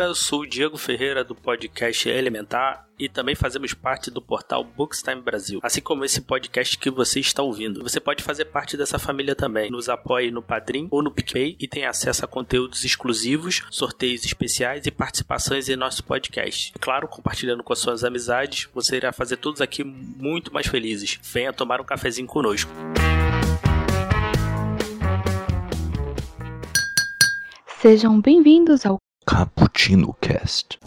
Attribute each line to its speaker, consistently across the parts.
Speaker 1: galera, sou o Diego Ferreira do podcast Elementar e também fazemos parte do portal Bookstime Brasil, assim como esse podcast que você está ouvindo. Você pode fazer parte dessa família também. Nos apoie no Padrim ou no PicPay e tem acesso a conteúdos exclusivos, sorteios especiais e participações em nosso podcast. Claro, compartilhando com as suas amizades, você irá fazer todos aqui muito mais felizes. Venha tomar um cafezinho conosco.
Speaker 2: Sejam bem-vindos ao
Speaker 3: Cappuccino Cast.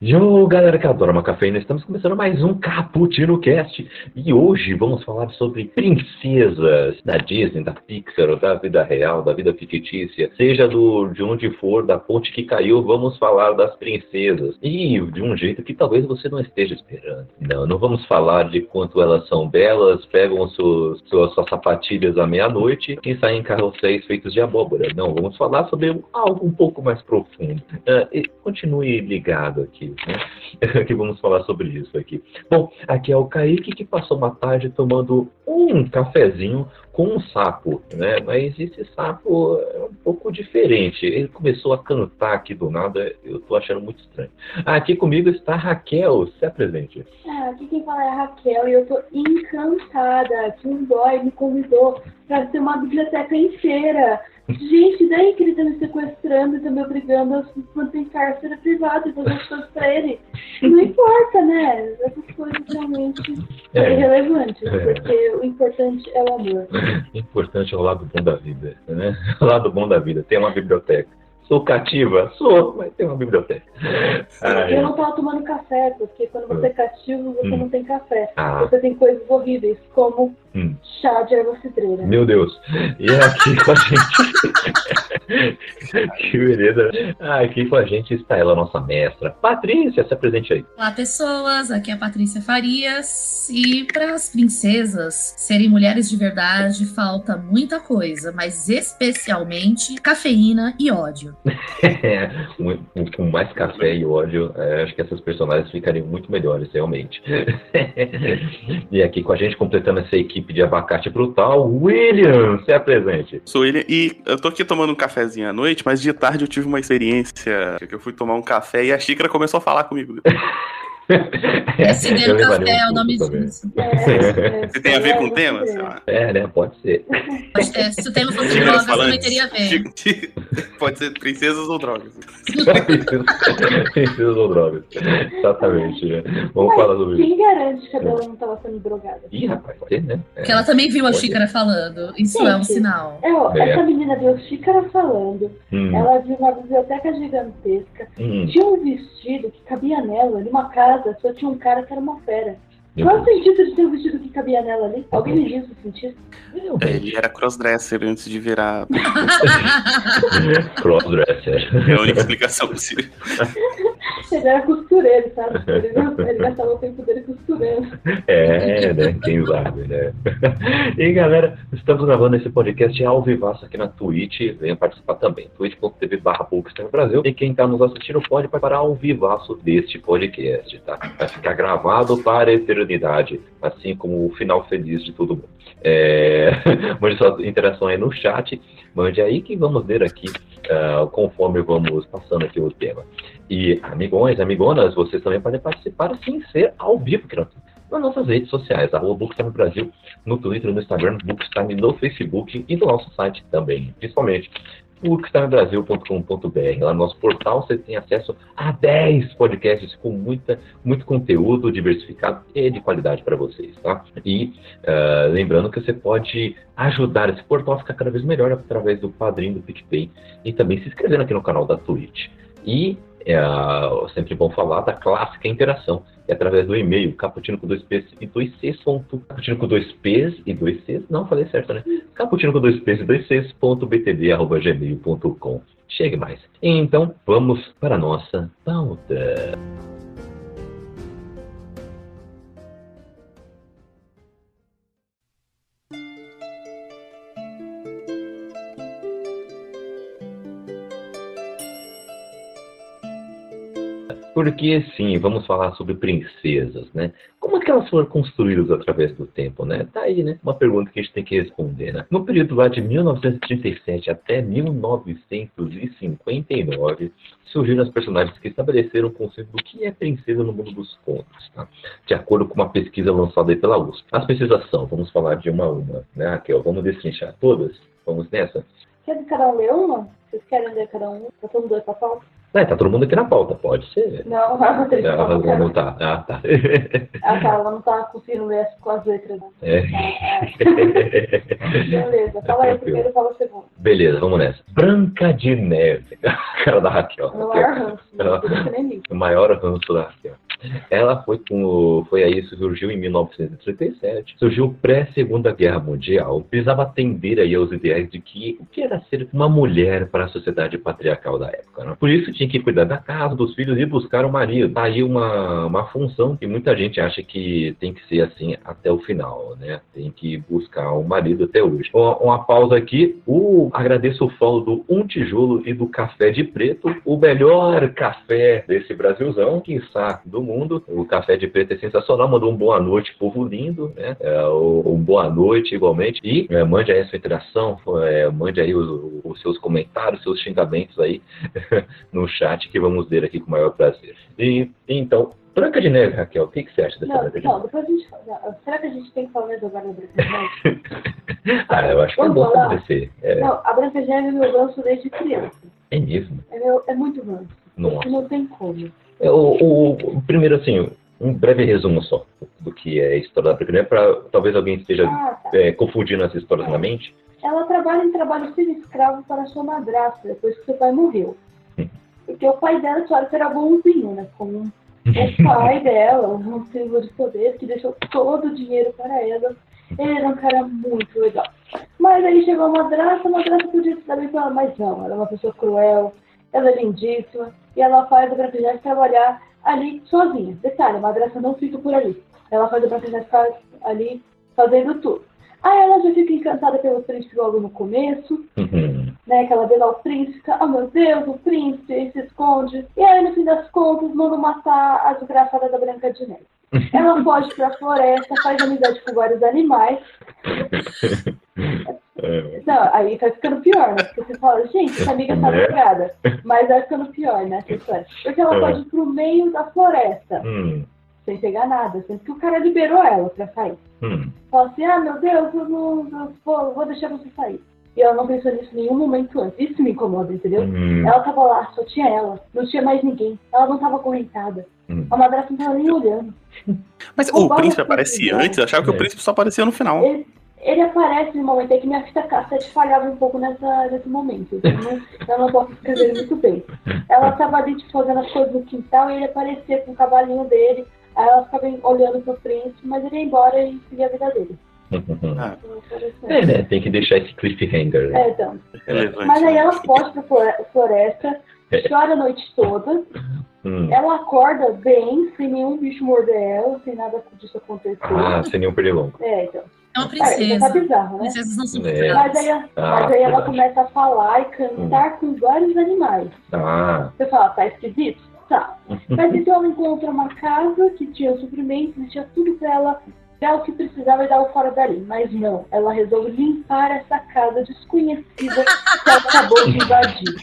Speaker 4: Yo, galera que adora uma cafeína, estamos começando mais um Cappuccino Cast e hoje vamos falar sobre princesas da Disney, da Pixar, da vida real, da vida fictícia, seja do, de onde for, da ponte que caiu, vamos falar das princesas e de um jeito que talvez você não esteja esperando. Não, não vamos falar de quanto elas são belas, pegam suas, suas, sapatilhas à meia-noite e saem em feitos de abóbora. Não, vamos falar sobre algo um pouco mais profundo. Uh, continue ligado aqui né? que vamos falar sobre isso aqui. Bom, aqui é o Kaique que passou uma tarde tomando um cafezinho com um sapo, né? Mas esse sapo é um pouco diferente. Ele começou a cantar aqui do nada, eu tô achando muito estranho. Aqui comigo está Raquel, se apresente.
Speaker 5: Ah, aqui quem fala é a Raquel e eu tô encantada que um boy me convidou para ter uma biblioteca inteira Gente, daí que ele tá me sequestrando e tá me obrigando a manter em cárcere privado e fazer as coisas pra ele. Não importa, né? Essas coisas realmente é. são irrelevantes, é. porque o importante é o amor.
Speaker 4: O importante é o lado bom da vida, né? O lado bom da vida. Tem uma biblioteca. Sou cativa? Sou, mas tem uma biblioteca.
Speaker 5: Ai. Eu não estava tomando café, porque quando você é cativo, você hum. não tem café. Ah. Você tem coisas horríveis, como hum. chá de erva cidreira.
Speaker 4: Meu Deus. E aqui com a gente. que beleza. Ah, aqui com a gente está ela, nossa mestra. Patrícia, se apresente aí.
Speaker 6: Olá, pessoas. Aqui é a Patrícia Farias. E para as princesas serem mulheres de verdade, falta muita coisa, mas especialmente cafeína e ódio.
Speaker 4: com mais café e ódio, é, acho que essas personagens ficariam muito melhores, realmente. e aqui com a gente, completando essa equipe de abacate brutal, William, se apresente.
Speaker 7: Sou William e eu tô aqui tomando um cafezinho à noite, mas de tarde eu tive uma experiência que eu fui tomar um café e a xícara começou a falar comigo.
Speaker 6: Decidir café é o nome disso.
Speaker 7: É, é, Se tem a ver com o tema?
Speaker 4: É, né? Pode ser.
Speaker 6: Pode ter. Se o tema fosse drogas, também teria a ver.
Speaker 7: Pode ser princesas ou drogas.
Speaker 4: princesas ou drogas. Exatamente. Né? Vamos
Speaker 5: Mas
Speaker 4: falar sobre
Speaker 5: isso. Quem garante que a Bela não estava sendo drogada?
Speaker 4: Ih, rapaz, pode ser, né?
Speaker 6: Porque ela também viu a xícara falando. Isso Gente, é um sinal.
Speaker 5: É, ó, essa menina viu a xícara falando. Hum. Ela viu uma biblioteca gigantesca. Hum. Tinha um vestido que cabia nela, numa casa casa só tinha um cara que era uma fera. Qual o sentido de ter um vestido que cabia nela ali? Alguém me diz o sentido?
Speaker 7: É, ele era crossdresser antes de virar.
Speaker 4: crossdresser.
Speaker 7: É a única explicação possível.
Speaker 5: Ele era costureiro, sabe? Ele, gastava o tempo dele costurando.
Speaker 4: É, né? Quem sabe, né? E galera, estamos gravando esse podcast ao vivaço aqui na Twitch. Venha participar também. twitch.tv barra Brasil. E quem está nos assistindo pode preparar ao vivaço deste podcast, tá? Vai ficar gravado para a eternidade, assim como o final feliz de todo mundo. É... Mande sua interação aí no chat. Mande aí que vamos ver aqui uh, conforme vamos passando aqui o tema. E amigões, amigonas, vocês também podem participar sem ser ao vivo, que nas nossas redes sociais, arroba Bookstime Brasil, no Twitter, no Instagram, Bookstime, no Facebook e no nosso site também, principalmente bookstimebrasil.com.br. Lá no nosso portal você tem acesso a 10 podcasts com muita, muito conteúdo diversificado e de qualidade para vocês, tá? E uh, lembrando que você pode ajudar esse portal a ficar cada vez melhor através do padrinho do PicPay e também se inscrevendo aqui no canal da Twitch. E é sempre bom falar da clássica interação, é através do e-mail caputino com dois P's e dois C's. Caputino com dois P's e dois C's. Não, falei certo, né? Caputino com dois P's e dois C's. Ponto arroba, gmail.com. Chegue mais. Então, vamos para a nossa pauta. Porque sim, vamos falar sobre princesas, né? Como é que elas foram construídas através do tempo, né? Tá aí, né? Uma pergunta que a gente tem que responder, né? No período lá de 1937 até 1959, surgiram as personagens que estabeleceram o conceito do que é princesa no mundo dos contos, tá? De acordo com uma pesquisa lançada pela USP. As pesquisas são, vamos falar de uma a uma, né, Raquel? Vamos destrinchar todas? Vamos nessa?
Speaker 5: Quer de cada um ler uma? Vocês querem ler cada um? Tá todo mundo pauta?
Speaker 4: Ah, tá todo mundo aqui na pauta, pode ser.
Speaker 5: Não, a
Speaker 4: Ela
Speaker 5: não quer.
Speaker 4: não tá. Ah, tá.
Speaker 5: Ah, tá, ela não tá conseguindo ler com as letras. não.
Speaker 4: É.
Speaker 5: Beleza, fala aí o primeiro e fala o segundo.
Speaker 4: Beleza, vamos nessa. Branca de Neve. Cara da Raquel.
Speaker 5: No maior ranço, nem mim.
Speaker 4: O maior ranço da Raquel. Ela foi com. Foi aí, surgiu em 1937. Surgiu pré-Segunda Guerra Mundial. Precisava atender aí aos ideais de que o que era ser uma mulher para a sociedade patriarcal da época. Né? Por isso tinha que cuidar da casa, dos filhos e buscar o marido. Tá aí uma, uma função que muita gente acha que tem que ser assim até o final, né? Tem que buscar o marido até hoje. Uma, uma pausa aqui. O, agradeço o follow do Um Tijolo e do Café de Preto, o melhor café desse Brasilzão, quiçá do mundo. O Café de Preto é sensacional. Mandou um boa noite, povo lindo, né? É, um boa noite igualmente. E é, mande aí a sua interação, é, mande aí os, os seus comentários, seus xingamentos aí no chat que vamos ler aqui com o maior prazer. E então, Branca de Neve, Raquel, o que, que você acha dessa
Speaker 5: Não,
Speaker 4: Branca de
Speaker 5: não,
Speaker 4: Neve?
Speaker 5: depois a gente fala. Será que a gente tem que falar agora da Branca de Neve?
Speaker 4: Ah, eu acho que é bom
Speaker 5: falar?
Speaker 4: acontecer. É,
Speaker 5: Não, a Branca de Neve é meu ranço desde criança.
Speaker 4: é mesmo.
Speaker 5: É, meu, é muito ranço.
Speaker 4: Nossa.
Speaker 5: Não tem como.
Speaker 4: É, O, o- primeiro, assim, um breve resumo só do que é a história da Branca de Neve, para talvez alguém esteja
Speaker 5: Ah, tá.
Speaker 4: é, confundindo as histórias na mente.
Speaker 5: Ela trabalha em trabalho semi-escravo para sua madrasta depois que seu pai morreu. Porque o pai dela, claro, que era bonzinho, né? Como o pai dela, um símbolo de poder, que deixou todo o dinheiro para ela. Ele era um cara muito legal. Mas aí chegou a madrasta, a madrasta podia se dar bem com ela, mas não, ela é uma pessoa cruel, ela é lindíssima, e ela faz a Branca de Neve trabalhar ali sozinha. Detalhe, a madrasta não fica por ali. Ela faz a Branca de Neve ficar ali fazendo tudo. Aí ela já fica encantada pelo príncipe logo no começo,
Speaker 4: Uhum.
Speaker 5: né? Que ela vê lá o príncipe, fica, oh meu Deus, o príncipe, ele se esconde. E aí, no fim das contas, mandam matar a desgraçada da Branca de Neve. Ela foge pra floresta, faz amizade com vários animais.
Speaker 4: É,
Speaker 5: Não, aí vai ficando pior, né? Porque você fala, gente, essa amiga tá
Speaker 4: Né?
Speaker 5: ligada. Mas vai ficando pior, né? essa história. Porque ela
Speaker 4: É.
Speaker 5: foge pro meio da floresta,
Speaker 4: hum,
Speaker 5: sem pegar nada, sendo que o cara liberou ela pra sair.
Speaker 4: hum.
Speaker 5: Fala assim, ah, meu Deus, eu não, eu vou, vou deixar você sair. E ela não pensou nisso em nenhum momento antes. Isso me incomoda, entendeu?
Speaker 4: Hum,
Speaker 5: Ela tava lá, só tinha ela. Não tinha mais ninguém. Ela não tava correntada.
Speaker 4: hum.
Speaker 5: A madrasta não tava nem olhando.
Speaker 7: Mas
Speaker 5: O
Speaker 7: o príncipe
Speaker 5: é
Speaker 7: aparecia antes? Achava que
Speaker 4: É.
Speaker 7: o príncipe só aparecia no final.
Speaker 5: Ele, ele aparece no momento em que minha fita cassete falhava um pouco nessa, nesse momento. Eu não, eu não posso escrever muito bem. Ela tava ali, tipo, fazendo as coisas no quintal e ele aparecia com o cavalinho dele. Aí ela ficava olhando pro príncipe, mas ele ia embora e seguia a vida dele.
Speaker 4: Uhum.
Speaker 7: Ah.
Speaker 5: Então.
Speaker 4: É, né? Tem que deixar esse cliffhanger. né?
Speaker 5: É, então. Mas aí ela foge pra flore- floresta,
Speaker 4: É.
Speaker 5: chora a noite toda.
Speaker 4: Hum.
Speaker 5: Ela acorda bem, sem nenhum bicho morder ela, sem nada disso acontecer.
Speaker 4: Ah, sem nenhum pernilongo.
Speaker 5: É, então.
Speaker 6: É uma
Speaker 5: É, já tá
Speaker 6: princesa.
Speaker 5: bizarro, né?
Speaker 6: Princesas não são
Speaker 4: É.
Speaker 5: Mas aí,
Speaker 4: Ah,
Speaker 5: mas aí ela começa a falar e cantar com vários animais.
Speaker 4: Ah,
Speaker 5: Você fala, tá esquisito? Tá. Mas então ela encontra uma casa que tinha suprimentos, tinha tudo pra ela dar o que precisava e dar o fora dali. Mas não, ela resolve limpar essa casa desconhecida que ela acabou de invadir.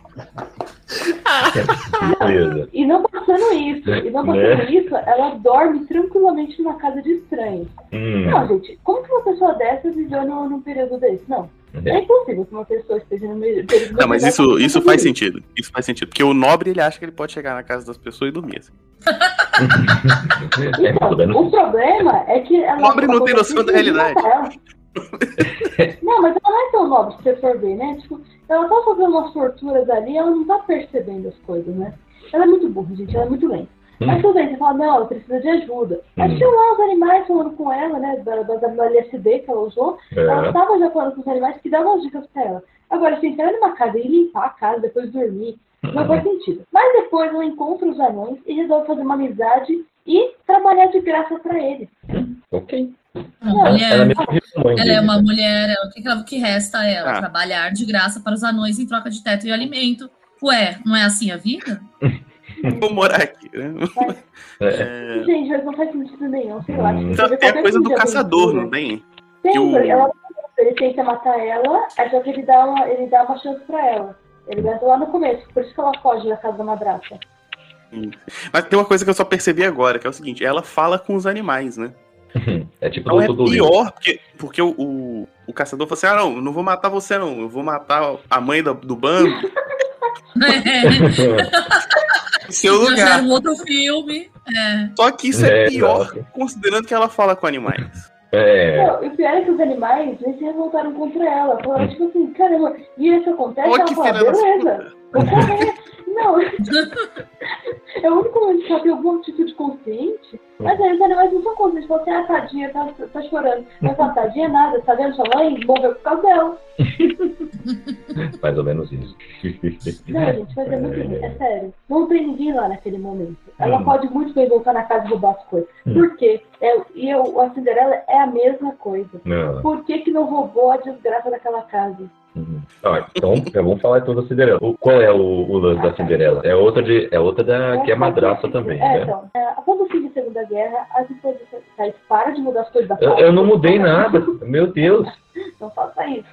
Speaker 4: beleza.
Speaker 5: E não passando isso, e não passando
Speaker 4: Né?
Speaker 5: isso, ela dorme tranquilamente numa casa de estranhos.
Speaker 4: Hum.
Speaker 5: Não, gente, como que uma pessoa dessa viveu num, num período desse? Não. É
Speaker 4: É.
Speaker 5: impossível que uma pessoa esteja no meio- período
Speaker 7: Não, mas isso, isso faz sentido. Isso faz sentido. Porque o nobre, ele acha que ele pode chegar na casa das pessoas e dormir. assim.
Speaker 5: Então, o problema é que ela.
Speaker 7: Nobre não tem noção da realidade.
Speaker 5: Não, mas ela não é tão nobre se você for ver, né? Tipo, ela tá fazendo umas torturas ali, ela não tá percebendo as coisas, né? Ela é muito burra, gente, ela é muito lenta. Mas tudo bem, você fala, não, ela precisa de ajuda. Mas
Speaker 4: Hum.
Speaker 5: tinha lá os animais falando com ela, né? Da, da, da LSD que ela usou. Ela
Speaker 4: É.
Speaker 5: estava já falando com os animais que davam as dicas pra ela. Agora, se entrar numa casa e limpar a casa, depois dormir, não faz sentido. Mas depois ela encontra os anões e resolve fazer uma amizade e trabalhar de graça pra ele.
Speaker 4: Ok.
Speaker 6: Uma
Speaker 4: Ela, ela
Speaker 6: mulher. Ela é
Speaker 4: dele,
Speaker 6: uma mulher, ela- o que, ela- que resta a ela?
Speaker 7: Ah.
Speaker 6: Trabalhar de graça para os anões em troca de teto e alimento. Ué, não é assim a vida?
Speaker 7: Vou morar aqui, né?
Speaker 4: É.
Speaker 5: Gente, mas não faz sentido nenhum, sei lá.
Speaker 4: Hum.
Speaker 7: Então, tem a coisa do caçador, não tem?
Speaker 5: Tem,
Speaker 7: o-
Speaker 5: ela, ele tenta matar ela, aí só que ele dá uma, ele dá uma chance pra ela. Ele dá lá no começo, por isso que ela foge da casa da madrasta.
Speaker 7: Mas tem uma coisa que eu só percebi agora, que é o seguinte, ela fala com os animais, né?
Speaker 4: É tipo
Speaker 7: Não é pior, porque, porque o, o, o caçador falou assim, ah, não, não vou matar você não, eu vou matar a mãe do, do bando em seu
Speaker 6: Já
Speaker 7: lugar.
Speaker 6: era um outro filme. É.
Speaker 7: Só que isso é,
Speaker 4: É,
Speaker 7: pior,
Speaker 4: exato.
Speaker 7: considerando que ela fala com animais.
Speaker 4: É.
Speaker 5: Não, e o pior é que os animais, eles se revoltaram contra ela. Falaram, tipo assim, caramba, e isso acontece?
Speaker 7: Olha
Speaker 5: ela
Speaker 7: que
Speaker 5: fala, beleza, vou correr. Não, é o único momento que ela tem alguma atitude consciente. Mas aí os animais não são conscientes. Assim, ah, tadinha, tá, tá chorando. Mas fala, tadinha nada, tá vendo sua mãe? Morreu por causa dela.
Speaker 4: Mais ou menos isso.
Speaker 5: Não, gente, mas é muito ruim, é sério. Não tem ninguém lá naquele momento. Ela
Speaker 4: Hum.
Speaker 5: pode muito bem voltar na casa e roubar as coisas.
Speaker 4: Hum.
Speaker 5: Por quê? É, e eu, a Cinderela é a mesma coisa.
Speaker 4: Não.
Speaker 5: Por que, que não roubou a desgraça daquela casa?
Speaker 4: Uhum. Ah, então, já vamos falar então da Cinderela. O- qual é o, o lance da Cinderela? É outra, de, é outra da, que é madraça também,
Speaker 5: É,
Speaker 4: né?
Speaker 5: então. é, após o fim da Segunda Guerra, as imposições sociais param de mudar as coisas da
Speaker 4: Eu, eu não mudei nada. Meu Deus.
Speaker 5: Não faça isso.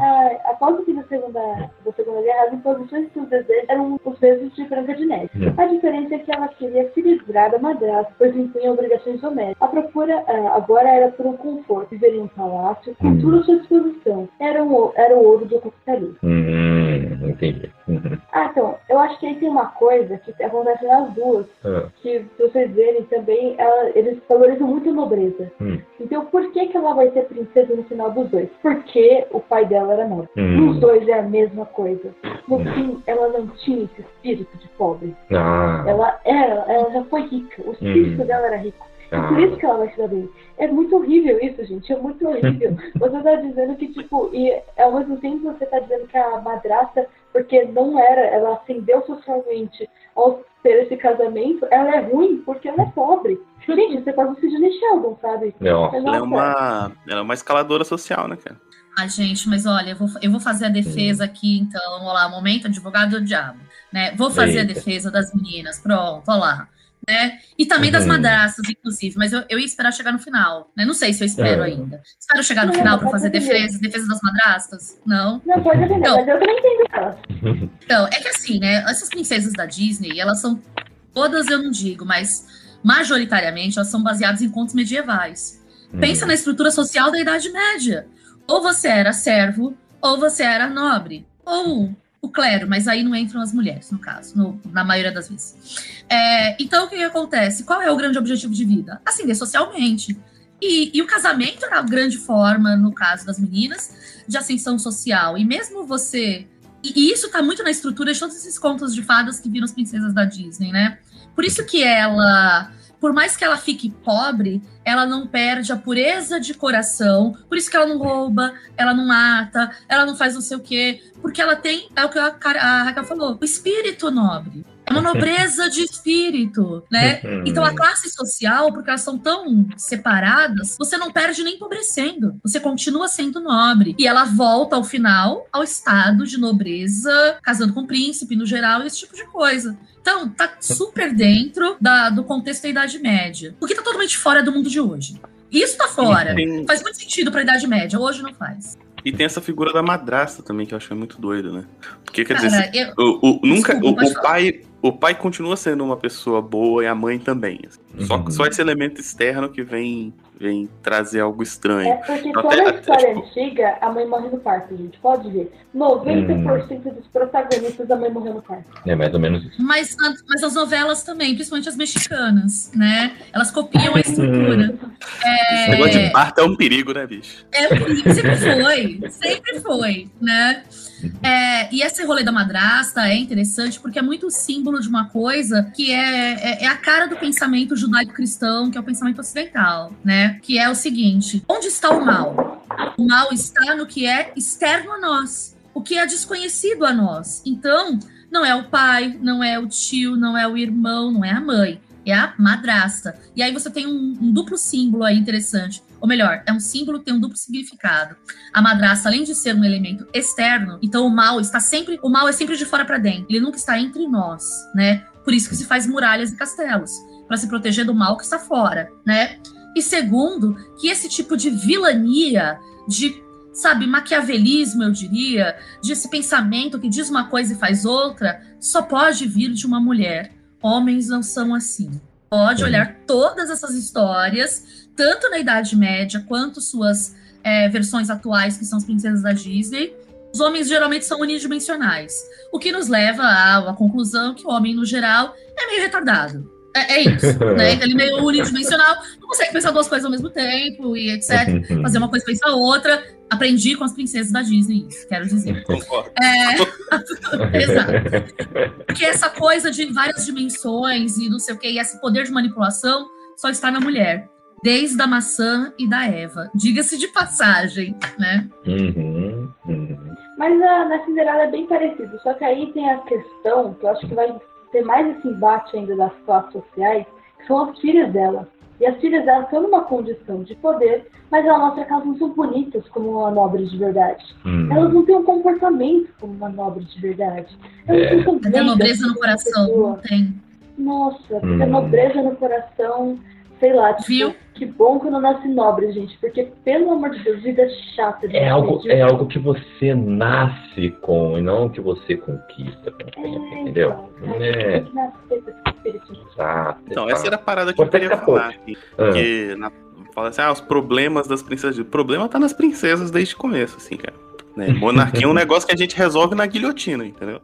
Speaker 5: Ah, após o fim da Segunda, da segunda Guerra, as imposições e os desejos eram os mesmos de Branca de Neve.
Speaker 4: Hum.
Speaker 5: A diferença é que ela queria se livrar da madrasta, pois impunha obrigações domésticas. A procura ah, agora era por um conforto, viver em um palácio, com
Speaker 4: Hum.
Speaker 5: tudo à sua disposição. Era, um, era o ouro do capitalismo.
Speaker 4: Hum, entendi. Uhum.
Speaker 5: Ah, então, eu acho que aí tem uma coisa que acontece nas duas,
Speaker 4: Ah,
Speaker 5: que se vocês verem também, ela- eles valorizam muito a nobreza.
Speaker 4: Hum.
Speaker 5: Então, por que, que ela vai ser princesa no final dos dois? Porque o pai dela era nobre.
Speaker 4: Hum.
Speaker 5: Nos dois é a mesma coisa. No
Speaker 4: Hum.
Speaker 5: fim, ela não tinha esse espírito de pobre.
Speaker 4: Ah,
Speaker 5: Ela era, ela já foi rica. O espírito
Speaker 4: Hum.
Speaker 5: dela era rico.
Speaker 4: Ah.
Speaker 5: por isso que ela vai se dar bem. É muito horrível isso, gente. É muito horrível. Você tá dizendo que, tipo, e ao mesmo tempo você tá dizendo que a madrasta, porque não era, ela ascendeu socialmente ao ter esse casamento, ela é ruim porque ela é pobre. Gente, você pode ser de Sheldon, sabe?
Speaker 4: Nossa.
Speaker 7: Ela é uma, ela é uma escaladora social, né, cara?
Speaker 6: Ah, gente, mas olha, eu vou, eu vou fazer a defesa aqui, então. Vamos lá, momento advogado do diabo. Né? Vou fazer a
Speaker 4: Eita.
Speaker 6: defesa das meninas, pronto, olha lá. Né? E também das
Speaker 4: Uhum.
Speaker 6: madrastas, inclusive, mas eu, eu ia esperar chegar no final. Né? Não sei se eu espero
Speaker 4: É.
Speaker 6: ainda. Espero chegar no
Speaker 5: Não,
Speaker 6: final para fazer
Speaker 5: defender.
Speaker 6: defesa, defesa das madrastas? Não.
Speaker 5: Não, pode defender,
Speaker 6: Não.
Speaker 5: mas eu também entendo ela.
Speaker 6: Então, é que assim, né? Essas princesas da Disney, elas são. Todas eu não digo, mas majoritariamente elas são baseadas em contos medievais. Pensa na estrutura social da Idade Média. Ou você era servo, ou você era nobre. Ou o clero, mas aí não entram as mulheres, no caso, no- na maioria das vezes. É, então, o que, que acontece? Qual é o grande objetivo de vida? Ascender socialmente. E, e o casamento era a grande forma, no caso das meninas, de ascensão social. E mesmo você. E, e isso tá muito na estrutura de todos esses contos de fadas que viram as princesas da Disney, né? Por isso que ela. Por mais que ela fique pobre, ela não perde a pureza de coração. Por isso que ela não rouba, ela não mata, ela não faz não sei o quê. Porque ela tem, é o que a, a Raquel falou, o espírito nobre. É uma nobreza de espírito, né?
Speaker 4: Uhum.
Speaker 6: Então a classe social, porque elas são tão separadas, você não perde nem empobrecendo. Você continua sendo nobre. E ela volta ao final ao estado de nobreza, casando com o príncipe no geral, esse tipo de coisa. Então, tá super dentro da- do contexto da Idade Média. O que tá totalmente fora do mundo de hoje. Isso tá fora. Faz muito sentido pra Idade Média, hoje não faz.
Speaker 7: E tem essa figura da madrasta também, que eu acho é muito doido, né? Porque, quer dizer,
Speaker 6: Cara, eu,
Speaker 7: o, o- nunca,
Speaker 6: Desculpa,
Speaker 7: o, o pai, o pai continua sendo uma pessoa boa e a mãe também. assim. Só,
Speaker 4: Uhum.
Speaker 7: só esse elemento externo que vem, vem trazer algo estranho.
Speaker 5: É porque
Speaker 7: Até-
Speaker 5: toda a
Speaker 7: até,
Speaker 5: história
Speaker 7: tipo-
Speaker 5: antiga, a mãe morre no parto, gente. Pode ver. 90% dos protagonistas da mãe morreu no parto.
Speaker 4: É mais ou menos isso.
Speaker 6: mas, mas as novelas também, principalmente as mexicanas, né? Elas copiam a estrutura. É,
Speaker 7: Esse negócio de parto é um perigo, né, bicho?
Speaker 6: É, sempre foi, sempre foi, né? É, e esse rolê da madrasta é interessante porque é muito símbolo de uma coisa que é, é, é a cara do pensamento judaico-cristão, que é o pensamento ocidental, né? Que é o seguinte: onde está o mal? O mal está no que é externo a nós, o que é desconhecido a nós. Então, não é o pai, não é o tio, não é o irmão, não é a mãe. É a madrasta. E aí você tem um, um duplo símbolo aí interessante. Ou melhor, é um símbolo que tem um duplo significado. A madrasta, além de ser um elemento externo, então o mal está sempre, o mal é sempre de fora para dentro. Ele nunca está entre nós, né? Por isso que se faz muralhas e castelos, para se proteger do mal que está fora, né? E segundo, que esse tipo de vilania, de, sabe, maquiavelismo, eu diria, de esse pensamento que diz uma coisa e faz outra, só pode vir de uma mulher. Homens não são assim. Pode olhar todas essas histórias, tanto na Idade Média quanto suas é, versões atuais, que são as princesas da Disney. Os homens geralmente são unidimensionais, o que nos leva à, à conclusão que o homem, no geral, é meio retardado. É, é isso, né? Ele é meio unidimensional, não consegue pensar duas coisas ao mesmo tempo e etc. Fazer uma coisa pensar outra. Aprendi com as princesas da Disney, isso, quero dizer.
Speaker 7: Concordo.
Speaker 6: É... Exato. Porque essa coisa de várias dimensões e não sei o que, e esse poder de manipulação só está na mulher. Desde a maçã e da Eva. Diga-se de passagem, né?
Speaker 4: Uhum, uhum.
Speaker 5: Mas a, na Cinderela é bem parecido. Só que aí tem a questão, que eu acho que vai ter mais esse embate ainda das classes sociais, que são as filhas dela. E as filhas dela estão numa condição de poder, mas ela mostra que elas não são bonitas como uma nobre de verdade.
Speaker 4: Hum.
Speaker 5: Elas não têm um comportamento como uma nobre de verdade. Elas
Speaker 4: É.
Speaker 5: não são
Speaker 6: Mas a nobreza no coração,
Speaker 5: pessoa.
Speaker 6: não tem.
Speaker 5: Nossa,
Speaker 4: Hum.
Speaker 5: ter nobreza no coração, sei lá, tipo,
Speaker 6: Viu?
Speaker 5: que bom que eu não nasci nobre, gente, porque pelo amor de Deus, vida chata. de
Speaker 4: É algo,
Speaker 5: gente.
Speaker 4: é algo que você nasce com e não que você conquista
Speaker 5: É,
Speaker 4: entendeu?
Speaker 5: então,
Speaker 4: É, exato.
Speaker 7: Então, essa era a parada que eu queria falar. aqui.
Speaker 4: Ah,
Speaker 7: Porque na, fala assim, ah, os problemas das princesas. O problema tá nas princesas desde o começo, assim, cara. Né? Monarquia é um negócio que a gente resolve na guilhotina, entendeu?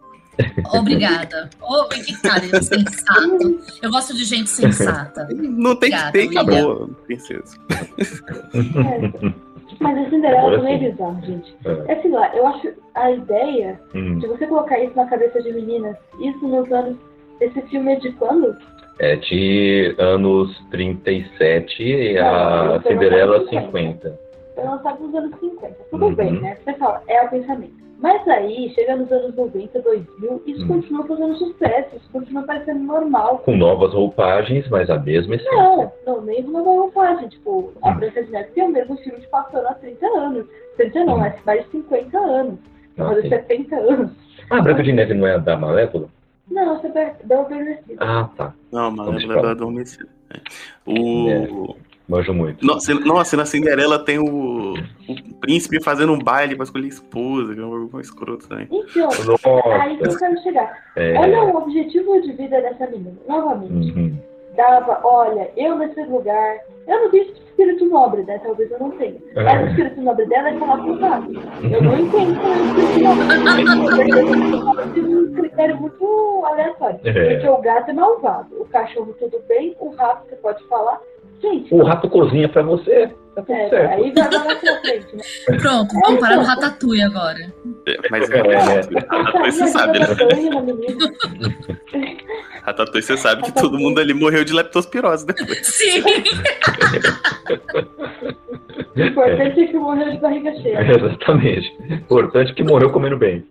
Speaker 6: Obrigada. Ô, que cara, sensato. Eu gosto de gente sensata.
Speaker 7: Não tem
Speaker 6: Obrigada,
Speaker 7: que ter
Speaker 6: William.
Speaker 7: acabou, princesa.
Speaker 5: É, mas a Cinderela também é bizarro, gente.
Speaker 4: É.
Speaker 5: É sei lá, eu acho a ideia
Speaker 4: hum.
Speaker 5: de você colocar isso na cabeça de meninas, isso nos anos. Esse filme é de quando?
Speaker 4: É de anos 37 e a Cinderela
Speaker 5: nos anos
Speaker 4: 50.
Speaker 5: Foi lançado nos anos 50. Tudo
Speaker 4: Uhum.
Speaker 5: bem, né? Você fala, é o pensamento. Mas aí, chega nos anos 90, 2000, isso
Speaker 4: Hum.
Speaker 5: continua fazendo sucesso, isso continua parecendo normal.
Speaker 4: Com novas roupagens, mas a mesma essência.
Speaker 5: Não, não, mesmo não vai roupagem. Tipo, a
Speaker 4: Hum.
Speaker 5: Branca de Neve tem o mesmo filme de passando há 30 anos. 30 não,
Speaker 4: Hum.
Speaker 5: mas mais de 50 anos.
Speaker 4: Ah,
Speaker 5: Fazer
Speaker 4: sim.
Speaker 5: 70 anos.
Speaker 4: Ah, a Branca de Neve não é a da Malévola?
Speaker 5: Não, você vai dar o adormecido.
Speaker 4: Ah, tá.
Speaker 7: Não, mano,
Speaker 4: Vamos
Speaker 7: ela vai
Speaker 4: falar.
Speaker 7: adormecer. É.
Speaker 4: Manjo muito.
Speaker 7: Nossa, nossa, na Cinderela tem o, o príncipe fazendo um baile pra escolher esposa, que é um escroto também.
Speaker 5: Então, aí que eu
Speaker 4: Nossa.
Speaker 5: quero chegar.
Speaker 4: É.
Speaker 5: Olha o objetivo de vida dessa menina, novamente.
Speaker 4: Uhum.
Speaker 5: Dava, olha, eu nesse lugar. Eu não disse espírito nobre, né? Talvez eu não tenha. Mas o espírito nobre dela é falar com o gato. Eu não entendo qual é o espírito nobre. Eu um critério muito aleatório.
Speaker 4: É.
Speaker 5: Porque o gato é malvado, o cachorro tudo bem, o rato você pode falar. Gente,
Speaker 4: O rato cozinha pra você, tá tudo
Speaker 5: é,
Speaker 4: certo.
Speaker 5: aí vai lá na sua frente, né?
Speaker 6: Pronto, vamos parar no Ratatouille agora.
Speaker 7: É, Mas
Speaker 4: É, é.
Speaker 7: Ratatouille você sabe, né? Ratatouille você sabe que todo mundo ali morreu de leptospirose depois.
Speaker 6: Sim!
Speaker 5: O importante é que morreu de barriga cheia.
Speaker 4: Exatamente. Importante que morreu comendo bem.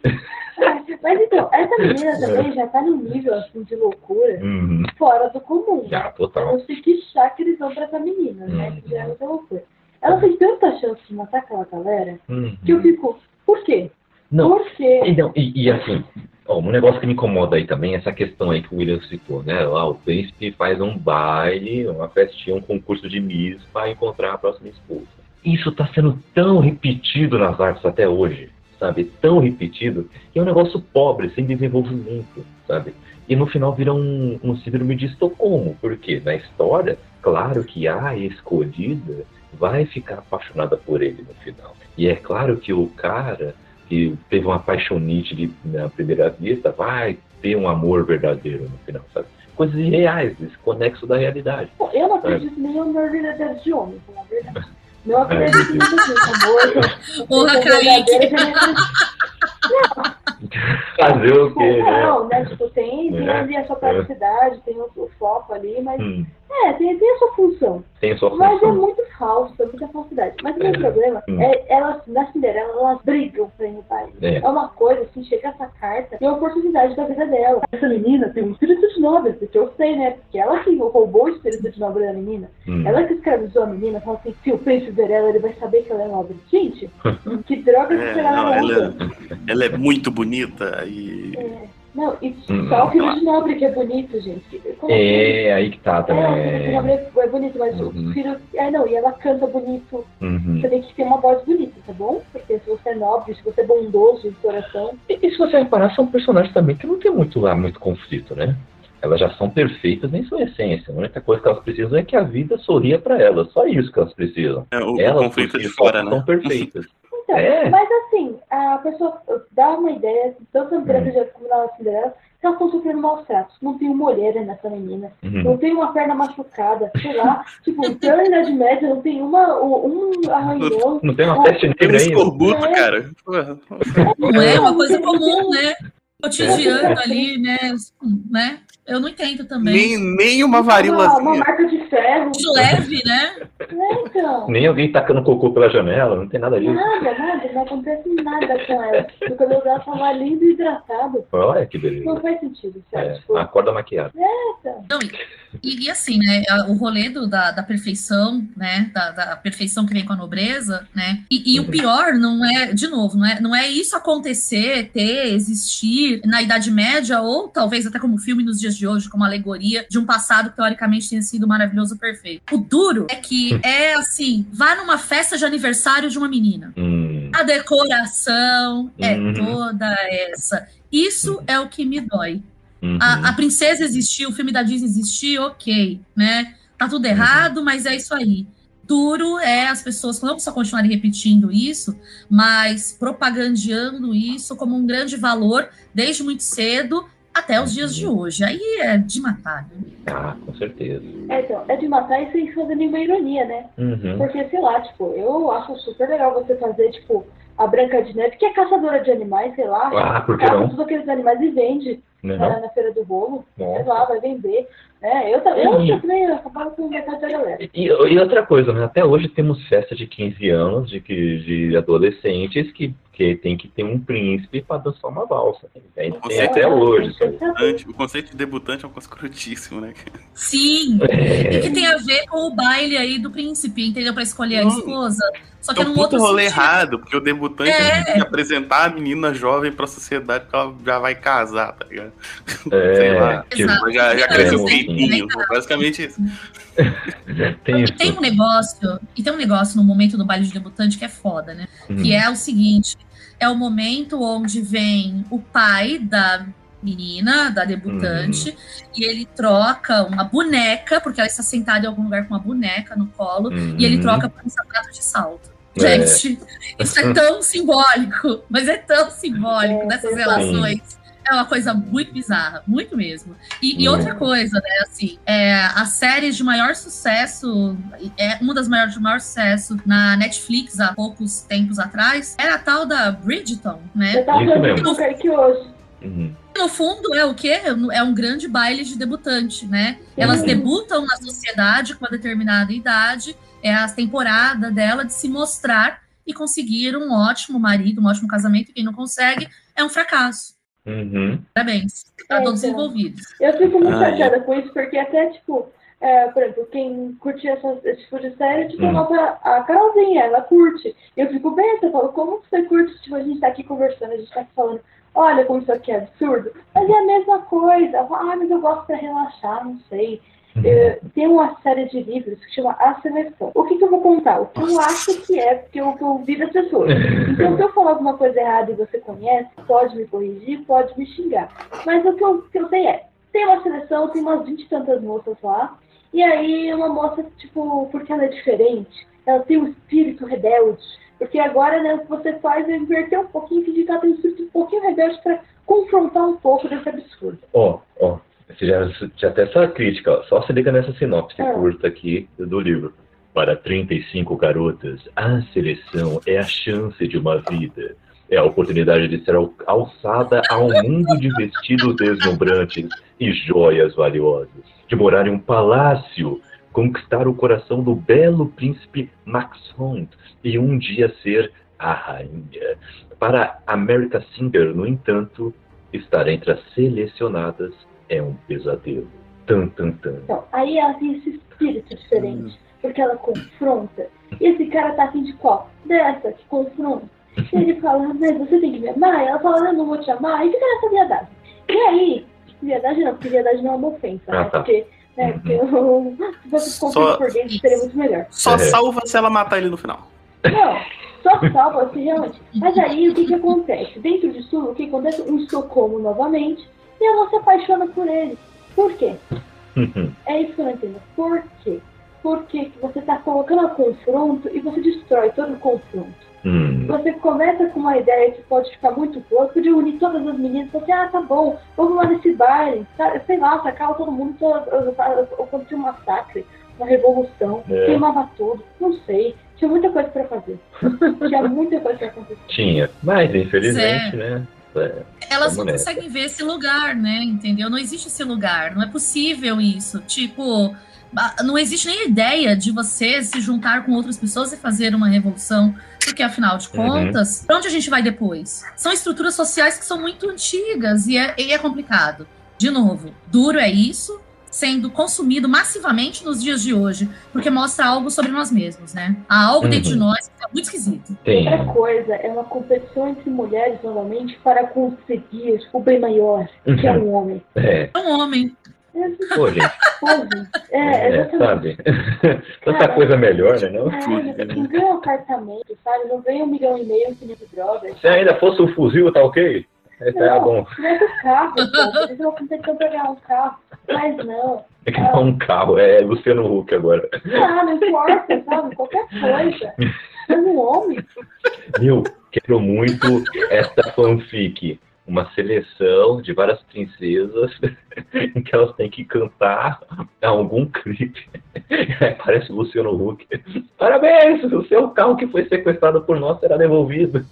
Speaker 5: Então, essa menina também já tá num nível assim de loucura
Speaker 4: Uhum.
Speaker 5: fora do comum.
Speaker 4: Já,
Speaker 5: Eu
Speaker 4: total.
Speaker 5: não sei que chá que eles dão pra essa menina, né?
Speaker 4: Uhum.
Speaker 5: Que já é muita loucura. Ela tem tanta chance de matar aquela galera
Speaker 4: Uhum.
Speaker 5: que eu fico, por quê?
Speaker 4: Não,
Speaker 5: Por quê?
Speaker 4: E, não, e, e assim, ó, um negócio que me incomoda aí também é essa questão aí que o William citou, né? Lá o príncipe faz um baile, uma festinha, um concurso de Miss para encontrar a próxima esposa. Isso está sendo tão repetido nas artes até hoje, sabe? Tão repetido, que é um negócio pobre, sem desenvolvimento, sabe? E no final vira um, um síndrome de Estocolmo, porque na história, claro que a escolhida vai ficar apaixonada por ele no final. E é claro que o cara que teve uma paixonite de, na primeira vista, vai ter um amor verdadeiro no final, sabe? Coisas irreais, desconexo da realidade.
Speaker 5: Eu não acredito nem no amor verdadeiro de homem, pra falar a verdade. Não acredito nisso, amor.
Speaker 6: Porra,
Speaker 5: amor
Speaker 6: Kaique.
Speaker 5: é-
Speaker 4: Fazer o quê, né?
Speaker 5: não, né? Tipo, tem, tem
Speaker 4: É.
Speaker 5: ali a sua praticidade, tem o, o foco ali, mas
Speaker 4: Hum,
Speaker 5: é, tem, tem a sua função.
Speaker 4: tem a sua
Speaker 5: Mas é
Speaker 4: função.
Speaker 5: muito falso, é muita falsidade. Mas o meu
Speaker 4: É.
Speaker 5: problema
Speaker 4: Hum.
Speaker 5: é elas, na Cinderela, elas brigam pra ir no baile.
Speaker 4: É.
Speaker 5: É uma coisa assim, chega essa carta e é uma oportunidade da vida dela. Essa menina tem um espírito de nobre, porque eu sei, né? Porque ela que roubou o espírito de nobre da menina.
Speaker 4: Hum.
Speaker 5: Ela que escravizou a menina, fala assim, se o príncipe ver ela, ele vai saber que ela é nobre. Gente, que droga que
Speaker 7: É,
Speaker 5: será
Speaker 7: não,
Speaker 5: ela
Speaker 7: ela? Ela é muito bonita e.
Speaker 5: É. Não, e
Speaker 4: Hum,
Speaker 5: só o filho de nobre que é bonito, gente. Como assim?
Speaker 4: É, aí que tá
Speaker 5: É, o filho de
Speaker 4: também.
Speaker 5: nobre é bonito, mas
Speaker 4: Uhum.
Speaker 5: o filho. É, não, e ela canta bonito.
Speaker 4: Uhum.
Speaker 5: Você tem que ter uma voz bonita, tá bom? Porque se você é nobre, se você é bondoso de coração.
Speaker 4: E, e se você reparar, são personagens também que não tem muito lá, muito conflito, né? Elas já são perfeitas em sua essência. A única coisa que elas precisam é que a vida sorria pra elas. Só isso que elas precisam.
Speaker 7: É, o, o
Speaker 4: Elas
Speaker 7: conflito
Speaker 4: por
Speaker 7: de fora, né?
Speaker 4: são perfeitas.
Speaker 5: Então,
Speaker 4: É.
Speaker 5: mas assim, a pessoa dá uma ideia, tanto a
Speaker 4: Hum.
Speaker 5: Branca de como na Cinderela, que elas estão sofrendo maus tratos. Não tem uma olheira nessa menina. Não
Speaker 4: Uhum.
Speaker 5: tem uma perna machucada, sei lá. tipo, pela Idade Média, não tem uma, um arranhão.
Speaker 4: Não tem uma peste
Speaker 7: um
Speaker 4: negra ainda.
Speaker 7: escorbuto,
Speaker 5: É.
Speaker 7: cara. Porra.
Speaker 6: Não é uma coisa comum, né? Cotidiano ali, né? né? Eu não entendo também.
Speaker 7: Nem, nem uma
Speaker 5: Uma, uma
Speaker 7: varíolazinha.
Speaker 5: marca de ferro.
Speaker 6: De leve, né?
Speaker 5: É, então.
Speaker 4: Nem alguém tacando cocô pela janela, não tem nada disso.
Speaker 5: Nada, nada, não acontece nada com ela. O cabelo dela tá lá lindo e hidratado.
Speaker 4: Olha que beleza.
Speaker 5: Não faz sentido, sério.
Speaker 4: É,
Speaker 5: Tipo,
Speaker 4: acorda maquiada.
Speaker 6: Não, e, e assim, né? O rolê do- da, da perfeição, né? Da, da perfeição que vem com a nobreza, né? E, e o pior não é, de novo, não é, não é isso acontecer, ter, existir na Idade Média, ou talvez até como filme nos dias de hoje, como alegoria de um passado que teoricamente tenha sido maravilhoso perfeito. O duro é que é assim: vá numa festa de aniversário de uma menina.
Speaker 4: Hum,
Speaker 6: A decoração é
Speaker 4: Uhum.
Speaker 6: toda essa. Isso é o que me dói.
Speaker 4: uhum.
Speaker 6: A, a princesa existiu, o filme da Disney existiu, ok, né? Tá tudo errado, mas é isso aí. Duro é as pessoas não só continuarem repetindo isso, mas propagandeando isso como um grande valor desde muito cedo até os dias de hoje. Aí é de matar. né?
Speaker 4: Ah, com certeza.
Speaker 5: é, então, é de matar e sem fazer nenhuma ironia, né?
Speaker 4: Uhum.
Speaker 5: Porque, sei lá, tipo, eu acho super legal você fazer, tipo, a Branca de Neve, que é caçadora de animais, sei lá.
Speaker 4: Ah, por que
Speaker 5: caça
Speaker 4: não?
Speaker 5: todos aqueles animais e vende
Speaker 4: Não é
Speaker 5: né, na feira do bolo. Sei
Speaker 4: Nossa.
Speaker 5: lá, vai vender. É, eu também, eu também acabava com metade da galera.
Speaker 4: E, e outra coisa, né? Até hoje temos festa de 15 anos de, que, de adolescentes que, que tem que ter um príncipe para dançar uma valsa. Tem, tem até
Speaker 5: É,
Speaker 4: hoje isso aí.
Speaker 7: Debutante, O conceito de debutante é uma coisa escrotíssimo, né?
Speaker 6: Sim, e
Speaker 4: É,
Speaker 6: que tem a ver com o baile aí do príncipe, entendeu? Pra escolher a esposa. Só que
Speaker 7: É
Speaker 6: é
Speaker 7: um
Speaker 6: outro
Speaker 7: rolê
Speaker 6: sentido.
Speaker 7: errado, porque o debutante
Speaker 6: É.
Speaker 7: tem que apresentar a menina jovem pra sociedade porque ela já vai casar, tá ligado?
Speaker 4: é,
Speaker 7: sei lá.
Speaker 4: tipo,
Speaker 6: Exato.
Speaker 7: Já, já
Speaker 6: É,
Speaker 7: peitinho, basicamente isso.
Speaker 4: tem
Speaker 6: E
Speaker 4: isso.
Speaker 6: tem um negócio, e tem um negócio no momento do baile de debutante que é foda, né?
Speaker 4: Hum.
Speaker 6: Que é o seguinte: é o momento onde vem o pai da menina, da debutante,
Speaker 4: Uhum.
Speaker 6: e ele troca uma boneca, porque ela está sentada em algum lugar com uma boneca no colo,
Speaker 4: Uhum.
Speaker 6: e ele troca por um sapato de salto.
Speaker 4: É.
Speaker 6: Gente, isso é tão simbólico, mas é tão simbólico
Speaker 5: É,
Speaker 6: dessas
Speaker 5: sim.
Speaker 6: É uma coisa muito bizarra, muito mesmo. E, e outra coisa, né, assim, é, a série de maior sucesso, é uma das maiores de maior sucesso na Netflix há poucos tempos atrás, era a tal da Bridgerton, né?
Speaker 5: Eu tava
Speaker 4: Isso mesmo.
Speaker 5: Kaique hoje.
Speaker 4: Uhum.
Speaker 6: No fundo, é o quê? É um grande baile de debutante, né? Elas debutam na sociedade com uma determinada idade, é a temporada dela de se mostrar e conseguir um ótimo marido, um ótimo casamento. Quem não consegue é um fracasso.
Speaker 4: Uhum.
Speaker 6: Parabéns a
Speaker 5: É,
Speaker 6: todos os
Speaker 5: então.
Speaker 6: envolvidos.
Speaker 5: Eu fico muito
Speaker 7: Ah,
Speaker 5: chateada com isso, porque até, tipo, é, por exemplo, quem curte essa- esse tipo de série, tipo,
Speaker 4: Hum.
Speaker 5: a nossa, a Carolzinha, ela curte. E eu fico bem, eu falo, como que você curte? Tipo, a gente tá aqui conversando, a gente tá aqui falando, olha como isso aqui é absurdo. Mas é a mesma coisa. Ah, mas eu gosto pra relaxar, não sei. É, tem uma série de livros que chama A Seleção. O que, que eu vou contar? O que eu acho que é, porque eu, que eu vi das pessoas. Então, se eu falar alguma coisa errada e você conhece, pode me corrigir, pode me xingar. Mas o que eu, que eu sei é, tem uma seleção, tem umas 20 e tantas moças lá, e aí uma moça, tipo, porque ela é diferente, ela tem um espírito rebelde, porque agora, né, o que você faz é inverter um pouquinho, fingir que ela tem um espírito um pouquinho rebelde pra confrontar um pouco desse absurdo.
Speaker 4: Ó, ó, você já, já até essa crítica, ó. só se liga nessa sinopse
Speaker 5: Ah.
Speaker 4: curta aqui do livro. Para 35 garotas, a seleção é a chance de uma vida. É a oportunidade de ser al- alçada a um mundo de vestidos deslumbrantes e joias valiosas. De morar em um palácio, conquistar o coração do belo príncipe Maxon e um dia ser a rainha. Para America Singer, no entanto, estar entre as selecionadas é um pesadelo. Tan, tan, tan.
Speaker 5: Então, aí ela tem esse espírito diferente, porque ela confronta. E esse cara tá afim de qual? Dessa, que confronta. E ele fala, mas você tem que me amar? E ela fala, eu não vou te amar. E fica nessa viadagem. E aí, viadagem não, porque viadagem não é uma ofensa,
Speaker 4: Ah,
Speaker 5: né?
Speaker 4: tá.
Speaker 5: Porque, né, porque eu, se
Speaker 7: Só-
Speaker 5: conceito por dentro, seria muito melhor.
Speaker 7: Só
Speaker 4: É.
Speaker 7: salva se ela matar ele no final.
Speaker 5: Não, só salva assim, realmente. Mas aí, o que que acontece? Dentro disso, o que acontece? Um Estocolmo novamente, e ela se apaixona por ele. Por quê? É isso que eu não entendo. Por quê? Porque você está colocando a confronto e você destrói todo o confronto.
Speaker 4: Hum.
Speaker 5: Você começa com uma ideia que pode ficar muito louca de unir todas as meninas e falar assim, ah, tá bom, vamos lá nesse baile, tá? sei lá, sacava todo mundo, acontecia um massacre, uma revolução,
Speaker 4: É.
Speaker 5: queimava tudo, não sei. Tinha muita coisa pra fazer. Tinha muita coisa pra acontecer.
Speaker 4: Tinha. Mas, infelizmente, né? É.
Speaker 6: Elas não conseguem ver esse lugar, né? Entendeu? Não existe esse lugar. Não é possível isso. Tipo, não existe nem a ideia de você se juntar com outras pessoas e fazer uma revolução. Porque, afinal de
Speaker 4: Uhum.
Speaker 6: contas, pra onde a gente vai depois? São estruturas sociais que são muito antigas e é, e é complicado. De novo, duro é isso, sendo consumido massivamente nos dias de hoje, porque mostra algo sobre nós mesmos, né? Há algo dentro de
Speaker 4: Uhum.
Speaker 6: nós que é muito esquisito.
Speaker 4: Tem.
Speaker 5: Outra coisa é uma competição entre mulheres, novamente, para conseguir o bem maior, que é um homem.
Speaker 4: É.
Speaker 6: É um homem.
Speaker 4: Pô, gente.
Speaker 5: Sabe? É,
Speaker 4: É, sabe? Tanta coisa melhor, né? Não?
Speaker 5: É, não ganha um apartamento, sabe? Não ganha um milhão e meio que nem o Brothers.
Speaker 4: Se ainda fosse um fuzil, tá ok? Esse tá bom.
Speaker 5: Não é do carro, pô. Eles vão competição pra ganhar um carro. Mas não.
Speaker 4: É que não é um carro, é Luciano Huck agora.
Speaker 5: Ah, não importa, sabe? Qualquer coisa. Mas um homem.
Speaker 4: Meu, quero muito essa fanfic. Uma seleção de várias princesas em que elas têm que cantar algum clipe. Aí Parece o Luciano Huck. Parabéns! O seu carro que foi sequestrado por nós será devolvido.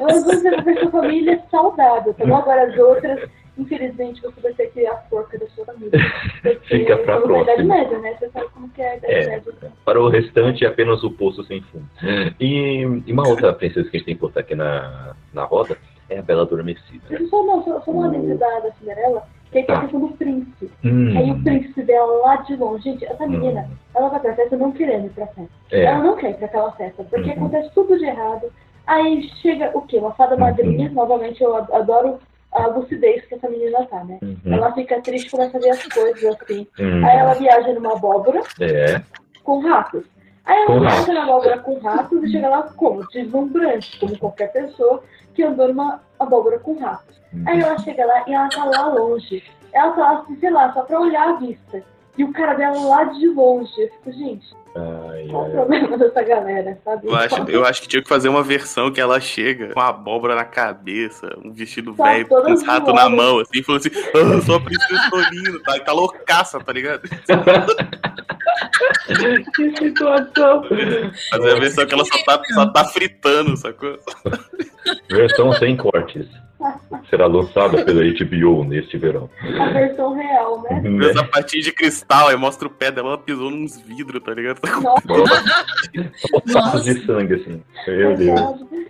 Speaker 5: Mas você vai ver sua família saudável, tá bom? Agora as outras, infelizmente, você vai ter que a porca da sua família.
Speaker 4: Fica pra
Speaker 5: estamos na Idade
Speaker 4: próxima.
Speaker 5: Média, né? Você sabe como que é a Idade
Speaker 4: É.
Speaker 5: Média.
Speaker 4: Para o restante, é apenas o poço sem fundo. E, e uma outra princesa que a gente tem que botar aqui na, na roda é a Bela Adormecida.
Speaker 5: Eu só, não, só, uma dentro da, da Cinderela, que aí tem a
Speaker 4: Tá.
Speaker 5: questão do príncipe.
Speaker 4: Hum,
Speaker 5: Aí o príncipe dela lá de longe. Gente, essa menina, ela vai pra festa não querendo ir pra festa.
Speaker 4: é,
Speaker 5: Ela não quer ir pra aquela festa, porque
Speaker 4: Uhum.
Speaker 5: acontece tudo de errado. Aí chega o quê? Uma fada
Speaker 4: Uhum.
Speaker 5: madrinha, novamente eu ad- adoro a lucidez que essa menina tá, né?
Speaker 4: uhum,
Speaker 5: Ela fica triste, começa a ver as coisas assim.
Speaker 4: hum,
Speaker 5: Aí ela viaja numa abóbora
Speaker 4: é,
Speaker 5: com ratos. Aí ela viaja na abóbora com ratos e chega lá como? Deslumbrante, como qualquer pessoa que andou numa abóbora com ratos. Aí ela chega lá e ela tá lá longe. Ela tá lá, assim, sei lá, só pra olhar a vista. E o cara dela lá de longe. Eu fico, gente,
Speaker 4: ai,
Speaker 5: qual o problema dessa galera, sabe?
Speaker 7: Eu acho, eu acho que tinha que fazer uma versão que ela chega com a abóbora na cabeça, um vestido
Speaker 5: Tá
Speaker 7: velho, com os ratos na mão, assim, falando assim, eu sou a princesa Tolino, tá, tá loucaça, tá ligado?
Speaker 4: que situação!
Speaker 7: Fazer a versão que ela só tá, só tá fritando, sacou?
Speaker 4: Versão sem cortes. Será lançada pela HBO neste verão.
Speaker 5: A versão real, né?
Speaker 7: Fez a patinha de cristal, aí mostra o pé dela, ela pisou nos vidros, tá ligado?
Speaker 5: Nossa,
Speaker 4: de sangue, assim. Meu Deus.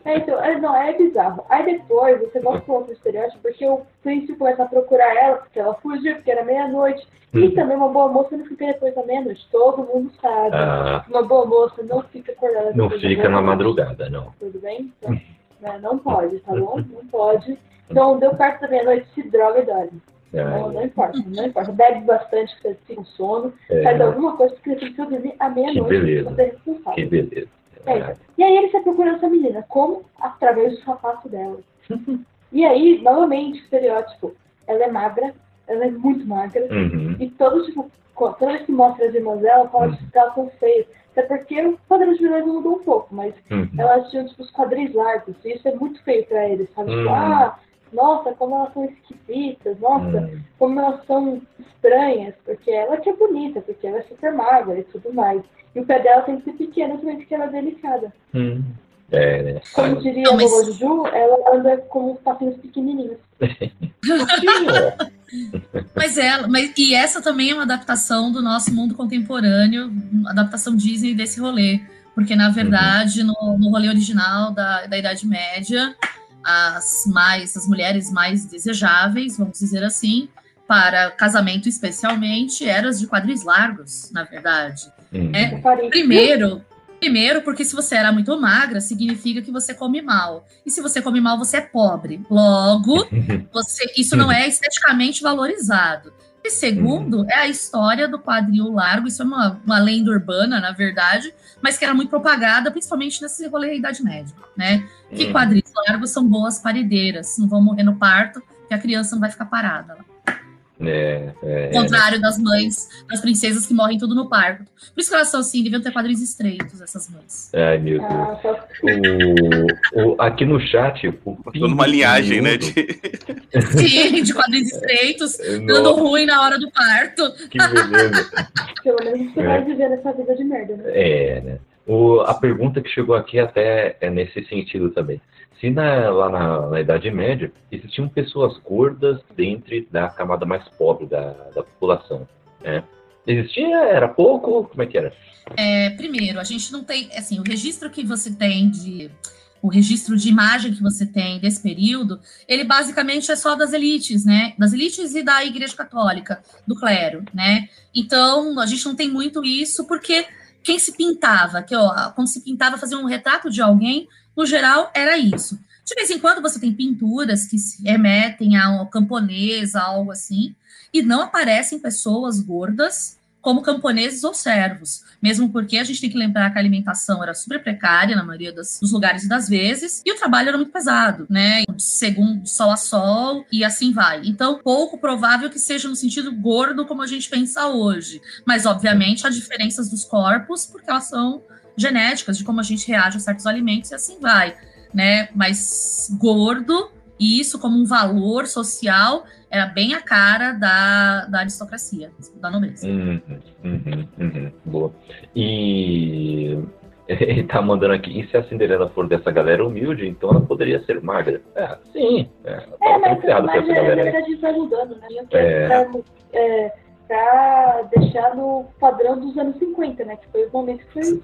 Speaker 5: É, então, é, não, é bizarro. Aí depois você volta pro outro estereótipo, porque o príncipe começa a procurar ela, porque ela fugiu, porque era meia-noite. E
Speaker 4: Uhum.
Speaker 5: também uma boa moça não fica depois da meia-noite. Todo mundo sabe.
Speaker 4: Ah,
Speaker 5: Uma boa moça não fica acordada
Speaker 4: não fica na madrugada, não.
Speaker 5: Tudo bem? Então, né, não pode, tá bom? Não pode. Então, deu perto da meia-noite, se droga e dorme. Não, não importa, não importa. Bebe bastante, que você fica com sono.
Speaker 4: É,
Speaker 5: Faz alguma coisa, porque você precisa dormir à meia-noite.
Speaker 4: Que beleza.
Speaker 5: É
Speaker 4: que beleza.
Speaker 5: É. E aí ele está procurando essa menina. Como? Através do sapato dela. e aí, novamente, estereótipo. Ela é magra, ela é muito magra.
Speaker 4: Uhum.
Speaker 5: E todo, tipo, toda vez que mostra as irmãs dela, fala
Speaker 4: Uhum.
Speaker 5: que elas são feias. Até porque o padrão de vilões mudou um pouco, mas
Speaker 4: Uhum.
Speaker 5: elas tinham, tipo, os quadris largos. E isso é muito feio pra eles, sabe? Tipo,
Speaker 4: Uhum.
Speaker 5: ah, nossa, como elas são esquisitas, nossa,
Speaker 4: Uhum.
Speaker 5: como elas são estranhas, porque ela que é bonita, porque ela é super magra e tudo mais. E o pé dela tem que ser pequeno também, porque ela é delicada.
Speaker 4: Uhum. É, né?
Speaker 5: Como diria
Speaker 6: Não,
Speaker 5: a
Speaker 6: mas-
Speaker 5: vovó Juju, ela anda com uns passinhos pequenininhos.
Speaker 6: Mas ela, mas, e essa também é uma adaptação do nosso mundo contemporâneo, adaptação Disney desse rolê. Porque, na verdade, no, no rolê original da, da Idade Média, as mais as mulheres mais desejáveis, vamos dizer assim, para casamento especialmente, eram as de quadris largos, na verdade. É. Primeiro, Primeiro, porque se você era muito magra, significa que você come mal. E se você come mal, você é pobre. Logo, você, isso não é esteticamente valorizado. E segundo, é a história do quadril largo. Isso é uma, uma lenda urbana, na verdade, mas que era muito propagada, principalmente nesse rolê da Idade Média, né? Que
Speaker 4: Uhum.
Speaker 6: quadris largos são boas paredeiras, não vão morrer no parto, que a criança não vai ficar parada. lá.
Speaker 4: É, é,
Speaker 6: Ao contrário das mães, das princesas que morrem tudo no parto. Por isso que elas são assim, deviam ter quadris estreitos, essas mães.
Speaker 4: Ai, meu Deus.
Speaker 5: Ah,
Speaker 4: O, o- aqui no chat, o
Speaker 7: Tô numa linhagem, né? De...
Speaker 6: Sim, de quadris estreitos,
Speaker 4: Nossa,
Speaker 6: dando ruim na hora do parto.
Speaker 4: que beleza.
Speaker 5: pelo menos você
Speaker 4: É.
Speaker 5: vai viver essa vida de merda, né?
Speaker 4: É, né? O, a pergunta que chegou aqui até é nesse sentido também. Se na- lá na, na Idade Média existiam pessoas gordas dentro da camada mais pobre da, da população, né? Existia? Era pouco? Como é que era?
Speaker 6: É, primeiro, a gente não tem, assim, o registro que você tem de o registro de imagem que você tem desse período, ele basicamente é só das elites, né? Das elites e da Igreja Católica, do clero, né? Então, a gente não tem muito isso porque quem se pintava, que ó, quando se pintava fazer um retrato de alguém, no geral era isso. De vez em quando você tem pinturas que se remetem a camponesa, algo assim, e não aparecem pessoas gordas como camponeses ou servos, mesmo porque a gente tem que lembrar que a alimentação era super precária na maioria das- dos lugares e das vezes, e o trabalho era muito pesado, né? Segundo sol a sol e assim vai. Então, pouco provável que seja no sentido gordo como a gente pensa hoje, mas obviamente há diferenças dos corpos porque elas são genéticas de como a gente reage a certos alimentos e assim vai, né? Mas gordo e isso como um valor social era bem a cara da, da aristocracia, da nobreza.
Speaker 4: Uhum, uhum, uhum, boa. E ele tá mandando aqui, e se a Cinderela for dessa galera humilde, então ela poderia ser magra? É, sim. É, ela
Speaker 5: É, mas, mas
Speaker 4: essa
Speaker 5: é, na
Speaker 4: galera aí.
Speaker 5: verdade isso vai mudando, né?
Speaker 4: É.
Speaker 5: pra, é, pra deixar no padrão dos anos 50, né? Que foi o momento que foi.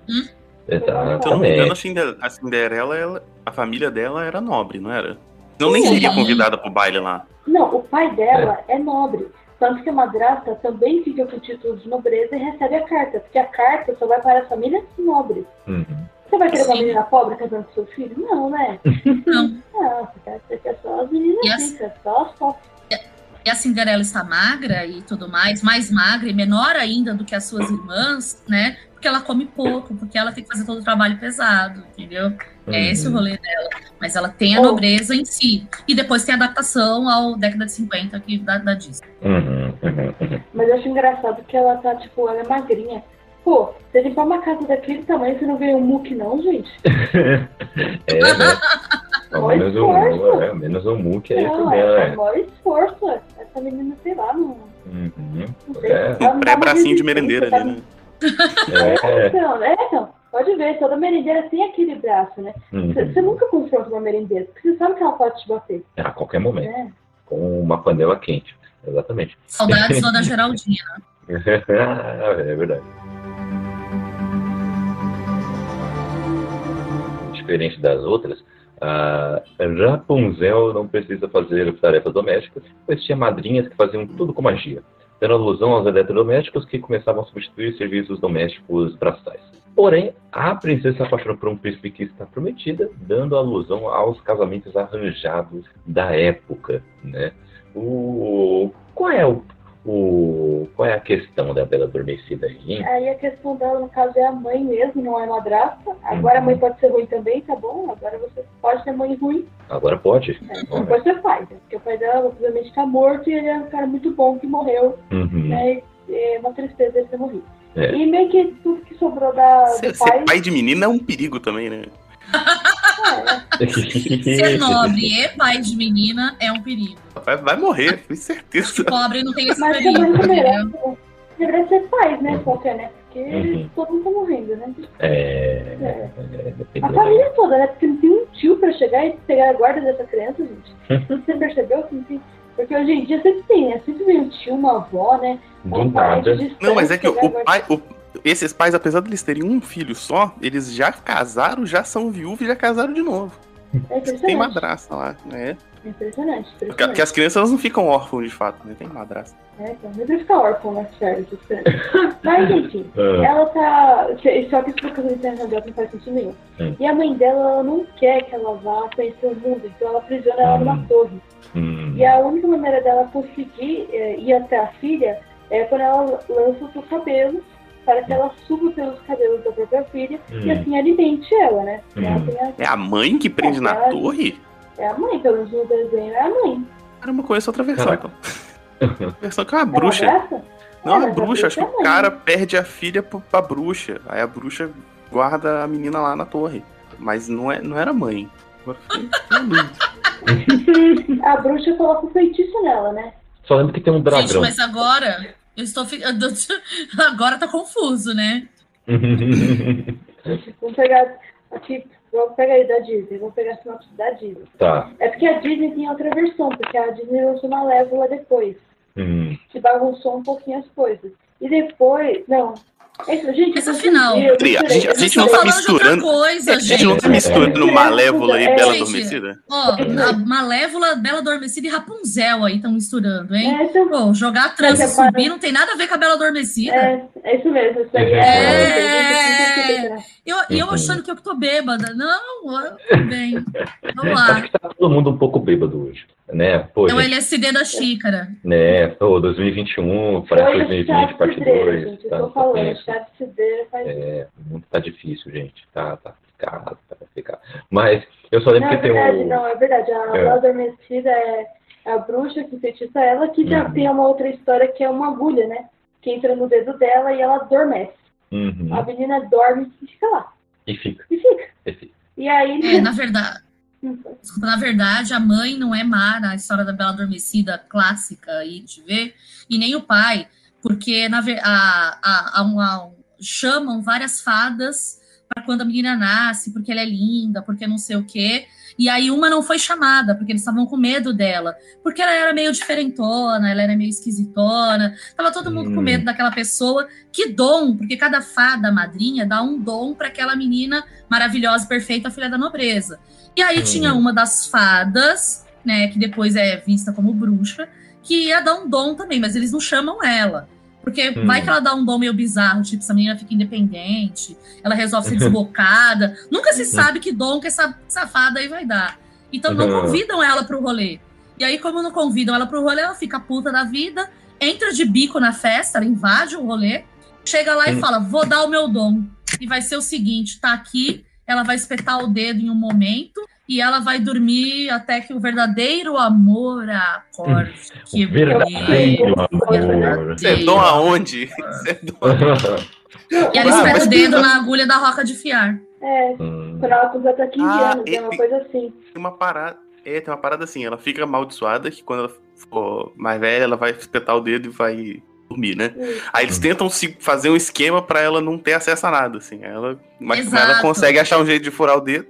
Speaker 7: Se eu não me
Speaker 4: Exatamente.
Speaker 7: engano, a Cinde- a Cinderela, ela- a família dela era nobre, não era? Não nem seria convidada pro baile lá.
Speaker 5: Não, o pai dela é, nobre. Tanto que a madrasta também fica com o título de nobreza e recebe a carta, porque a carta só vai para as famílias nobres.
Speaker 4: Uhum.
Speaker 5: Você vai querer uma
Speaker 6: Sim.
Speaker 5: menina pobre casando com seu filho? Não, né?
Speaker 6: Não.
Speaker 5: Não, você quer, você quer só as meninas
Speaker 6: as-
Speaker 5: ricas, só as top.
Speaker 6: E a Cinderela está magra e tudo mais, mais magra e menor ainda do que as suas irmãs, né? Porque ela come pouco, porque ela tem que fazer todo o trabalho pesado, entendeu? É esse o
Speaker 4: Uhum.
Speaker 6: rolê dela. Mas ela tem a
Speaker 5: Oh.
Speaker 6: nobreza em si. E depois tem a adaptação ao década de 50 aqui da, da Disney.
Speaker 4: Uhum, uhum, uhum.
Speaker 5: Mas eu acho engraçado que ela tá, tipo, ela é magrinha. Pô, você limpar uma casa daquele tamanho, você não ganha um muque, não, gente?
Speaker 4: É, né? Ao
Speaker 5: Mó
Speaker 4: menos o,
Speaker 5: esforço.
Speaker 4: é, ao menos o Mook aí
Speaker 5: não,
Speaker 4: também,
Speaker 5: é, é
Speaker 4: né?
Speaker 5: maior esforço. Essa menina, sei lá, não,
Speaker 4: Uhum.
Speaker 5: sei.
Speaker 4: É,
Speaker 7: Pré-bracinho de merendeira ali, né?
Speaker 4: é.
Speaker 5: Então, é, então, pode ver, toda merendeira tem aquele braço, né? Você você
Speaker 4: Uhum.
Speaker 5: nunca confronta uma merendeira, porque você sabe que ela pode te bater,
Speaker 4: A qualquer momento,
Speaker 5: né?
Speaker 4: com uma panela quente. Exatamente.
Speaker 6: Saudades Dona Geraldina.
Speaker 4: é verdade. Diferente das outras, a Rapunzel não precisa fazer tarefas domésticas, pois tinha madrinhas que faziam tudo com magia, dando alusão aos eletrodomésticos que começavam a substituir serviços domésticos braçais. Porém, a princesa se apaixonou por um príncipe que está prometida, dando alusão aos casamentos arranjados da época, né? O qual é o, o qual é a questão da Bela Adormecida aí, hein?
Speaker 5: Aí a questão dela, no caso, é a mãe mesmo, não é madrasta. Agora a mãe pode ser ruim também, tá bom? Agora você pode ter mãe ruim,
Speaker 4: Agora pode?
Speaker 5: não pode ser pai, né? Porque o pai dela, obviamente, tá morto e ele é um cara muito bom que morreu,
Speaker 4: Uhum.
Speaker 5: né? É uma tristeza ele ter morrido.
Speaker 4: É.
Speaker 5: E meio que tudo que sobrou da,
Speaker 7: Ser,
Speaker 5: do
Speaker 7: ser
Speaker 5: pai.
Speaker 7: pai de menina é um perigo também, né?
Speaker 5: é,
Speaker 6: Ser nobre e pai de menina é um perigo.
Speaker 7: Vai, vai morrer, com certeza.
Speaker 6: Pobre não tem esse
Speaker 5: Mas
Speaker 6: perigo,
Speaker 5: né? Deveria ser pais, né? Qualquer, né? Porque
Speaker 4: Uhum.
Speaker 5: todo mundo tá morrendo, né?
Speaker 4: É,
Speaker 5: É.
Speaker 4: é, depende
Speaker 5: A família toda, né? Porque não tem um tio pra chegar e pegar a guarda dessa criança, gente. Você percebeu que não tem. Porque hoje em dia sempre tem, né? Sempre vem um tio, uma avó, né?
Speaker 4: Do
Speaker 5: Um
Speaker 4: nada.
Speaker 7: Não, mas é que o pai, o- esses pais, apesar de eles terem um filho só, eles já casaram, já são viúvos e já casaram de novo.
Speaker 5: É
Speaker 7: Tem madrasta lá, né?
Speaker 5: É impressionante.
Speaker 7: Porque,
Speaker 5: impressionante.
Speaker 7: porque as crianças elas não ficam órfãos de fato, né? Tem madrasta.
Speaker 5: É, então, não deve ficar órfão nas férias. essas crianças. Mas enfim,
Speaker 4: Ah,
Speaker 5: ela tá. Só que isso porque a dela não faz sentido nenhum.
Speaker 4: Hum.
Speaker 5: E a mãe dela ela não quer que ela vá conhecer o mundo, então ela aprisiona ela numa
Speaker 4: Hum.
Speaker 5: torre.
Speaker 4: hum,
Speaker 5: E a única maneira dela conseguir eh, ir até a filha é quando ela lança os seus cabelos para que ela suba pelos cabelos da própria filha e
Speaker 4: hum.
Speaker 5: assim alimente ela, né?
Speaker 4: Hum.
Speaker 5: Ela a-
Speaker 7: É a mãe que prende na
Speaker 5: É,
Speaker 7: torre?
Speaker 5: é a mãe, pelo menos no desenho é a mãe.
Speaker 7: Caramba, eu conheço outra versão,
Speaker 4: Caraca.
Speaker 7: então. versão que é uma
Speaker 5: Ela
Speaker 7: bruxa. Não,
Speaker 5: É,
Speaker 7: a
Speaker 5: a
Speaker 7: bruxa. Acho que
Speaker 5: é
Speaker 7: o cara perde a filha pra bruxa. Aí a bruxa guarda a menina lá na torre. Mas não, é, não era mãe. Agora fiquei-.
Speaker 5: A bruxa coloca o feitiço nela, né?
Speaker 4: Só lembro que tem um
Speaker 6: Gente,
Speaker 4: dragão.
Speaker 6: mas agora eu estou ficando. Agora tá confuso, né?
Speaker 5: Vamos pegar aqui, vamos pegar aí da Disney, vamos pegar a sinopse da Disney.
Speaker 4: tá.
Speaker 5: É porque a Disney tem outra versão, porque a Disney lançou uma Malévola depois,
Speaker 4: Hum.
Speaker 5: que bagunçou um pouquinho as coisas. E depois, não. É gente,
Speaker 6: Mas
Speaker 5: eu
Speaker 6: afinal,
Speaker 5: confundi, eu
Speaker 7: Pri, a gente- a
Speaker 5: eu
Speaker 7: gente não tá
Speaker 6: outra
Speaker 7: misturando-
Speaker 6: coisa,
Speaker 7: A gente não tá
Speaker 6: gente.
Speaker 7: misturando Malévola e
Speaker 5: É,
Speaker 7: Bela
Speaker 6: gente,
Speaker 7: Adormecida?
Speaker 6: Ó, a Malévola, Bela Adormecida e Rapunzel aí estão misturando, hein?
Speaker 5: É, então,
Speaker 6: Pô, jogar trans e
Speaker 5: Mas é
Speaker 6: subir não tem nada a ver com a Bela Adormecida.
Speaker 5: é, é isso mesmo, isso aí
Speaker 6: É.
Speaker 5: é.
Speaker 6: Eu, e eu
Speaker 4: Uhum.
Speaker 6: achando que eu que tô bêbada. Não, eu- tudo bem. Vamos lá.
Speaker 4: Acho que tá todo mundo um pouco bêbado hoje. Né? Pô,
Speaker 6: É o
Speaker 4: gente,
Speaker 6: LSD da xícara.
Speaker 4: né? Pô, 2021, parece
Speaker 5: Foi
Speaker 4: 2020, parte 2.
Speaker 5: gente,
Speaker 4: Tá,
Speaker 5: eu tô
Speaker 4: tá
Speaker 5: falando, faz
Speaker 4: É, o mundo tá difícil, gente. Tá, tá complicado, tá complicado. Mas eu só lembro
Speaker 5: Não, é
Speaker 4: que tem
Speaker 5: verdade,
Speaker 4: um.
Speaker 5: não, é verdade. A
Speaker 4: É.
Speaker 5: Adormecida é a bruxa que feitiça ela, que já
Speaker 4: Uhum.
Speaker 5: tem uma outra história que é uma agulha, né? Que entra no dedo dela e ela adormece.
Speaker 4: Uhum.
Speaker 5: A menina dorme e fica lá.
Speaker 4: E fica,
Speaker 5: E fica.
Speaker 4: e fica.
Speaker 5: E aí.
Speaker 6: É, na verdade. Desculpa, na verdade, a mãe não é má na história da Bela Adormecida clássica aí de ver, e nem o pai, porque na a, a, a, uma- chamam várias fadas para quando a menina nasce, porque ela é linda, porque não sei o quê. E aí uma não foi chamada, porque eles estavam com medo dela. Porque ela era meio diferentona, ela era meio esquisitona. Tava todo mundo com
Speaker 4: Hum.
Speaker 6: medo daquela pessoa. Que dom, porque cada fada madrinha dá um dom para aquela menina maravilhosa, perfeita, filha da nobreza. E aí
Speaker 4: Hum.
Speaker 6: tinha uma das fadas, né, que depois é vista como bruxa, que ia dar um dom também, mas eles não chamam ela. Porque
Speaker 4: Hum.
Speaker 6: vai que ela dá um dom meio bizarro, tipo, essa menina fica independente, ela resolve ser desbocada. Nunca se sabe que dom que essa safada aí vai dar. Então não
Speaker 4: Uhum.
Speaker 6: convidam ela pro rolê. E aí, como não convidam ela pro rolê, ela fica puta da vida, entra de bico na festa, ela invade o rolê, chega lá e fala: vou dar o meu dom. E vai ser o seguinte: tá aqui, ela vai espetar o dedo em um momento. E ela vai dormir até que o verdadeiro amor a acorde. Que
Speaker 4: O verdadeiro amor.
Speaker 7: Você é aonde? Você
Speaker 6: E ela
Speaker 7: Ah,
Speaker 6: espeta
Speaker 7: mas
Speaker 6: o dedo na agulha da roca de fiar.
Speaker 5: É,
Speaker 4: Hum.
Speaker 5: quando ela completa 15
Speaker 7: Ah,
Speaker 5: anos, é uma coisa assim.
Speaker 7: Tem uma parada. É, tem uma parada assim, ela fica amaldiçoada que quando ela for mais velha, ela vai espetar o dedo e vai dormir, né?
Speaker 5: Isso.
Speaker 7: Aí eles tentam se fazer um esquema pra ela não ter acesso a nada, assim. Ela, mas ela consegue achar um jeito de furar o dedo.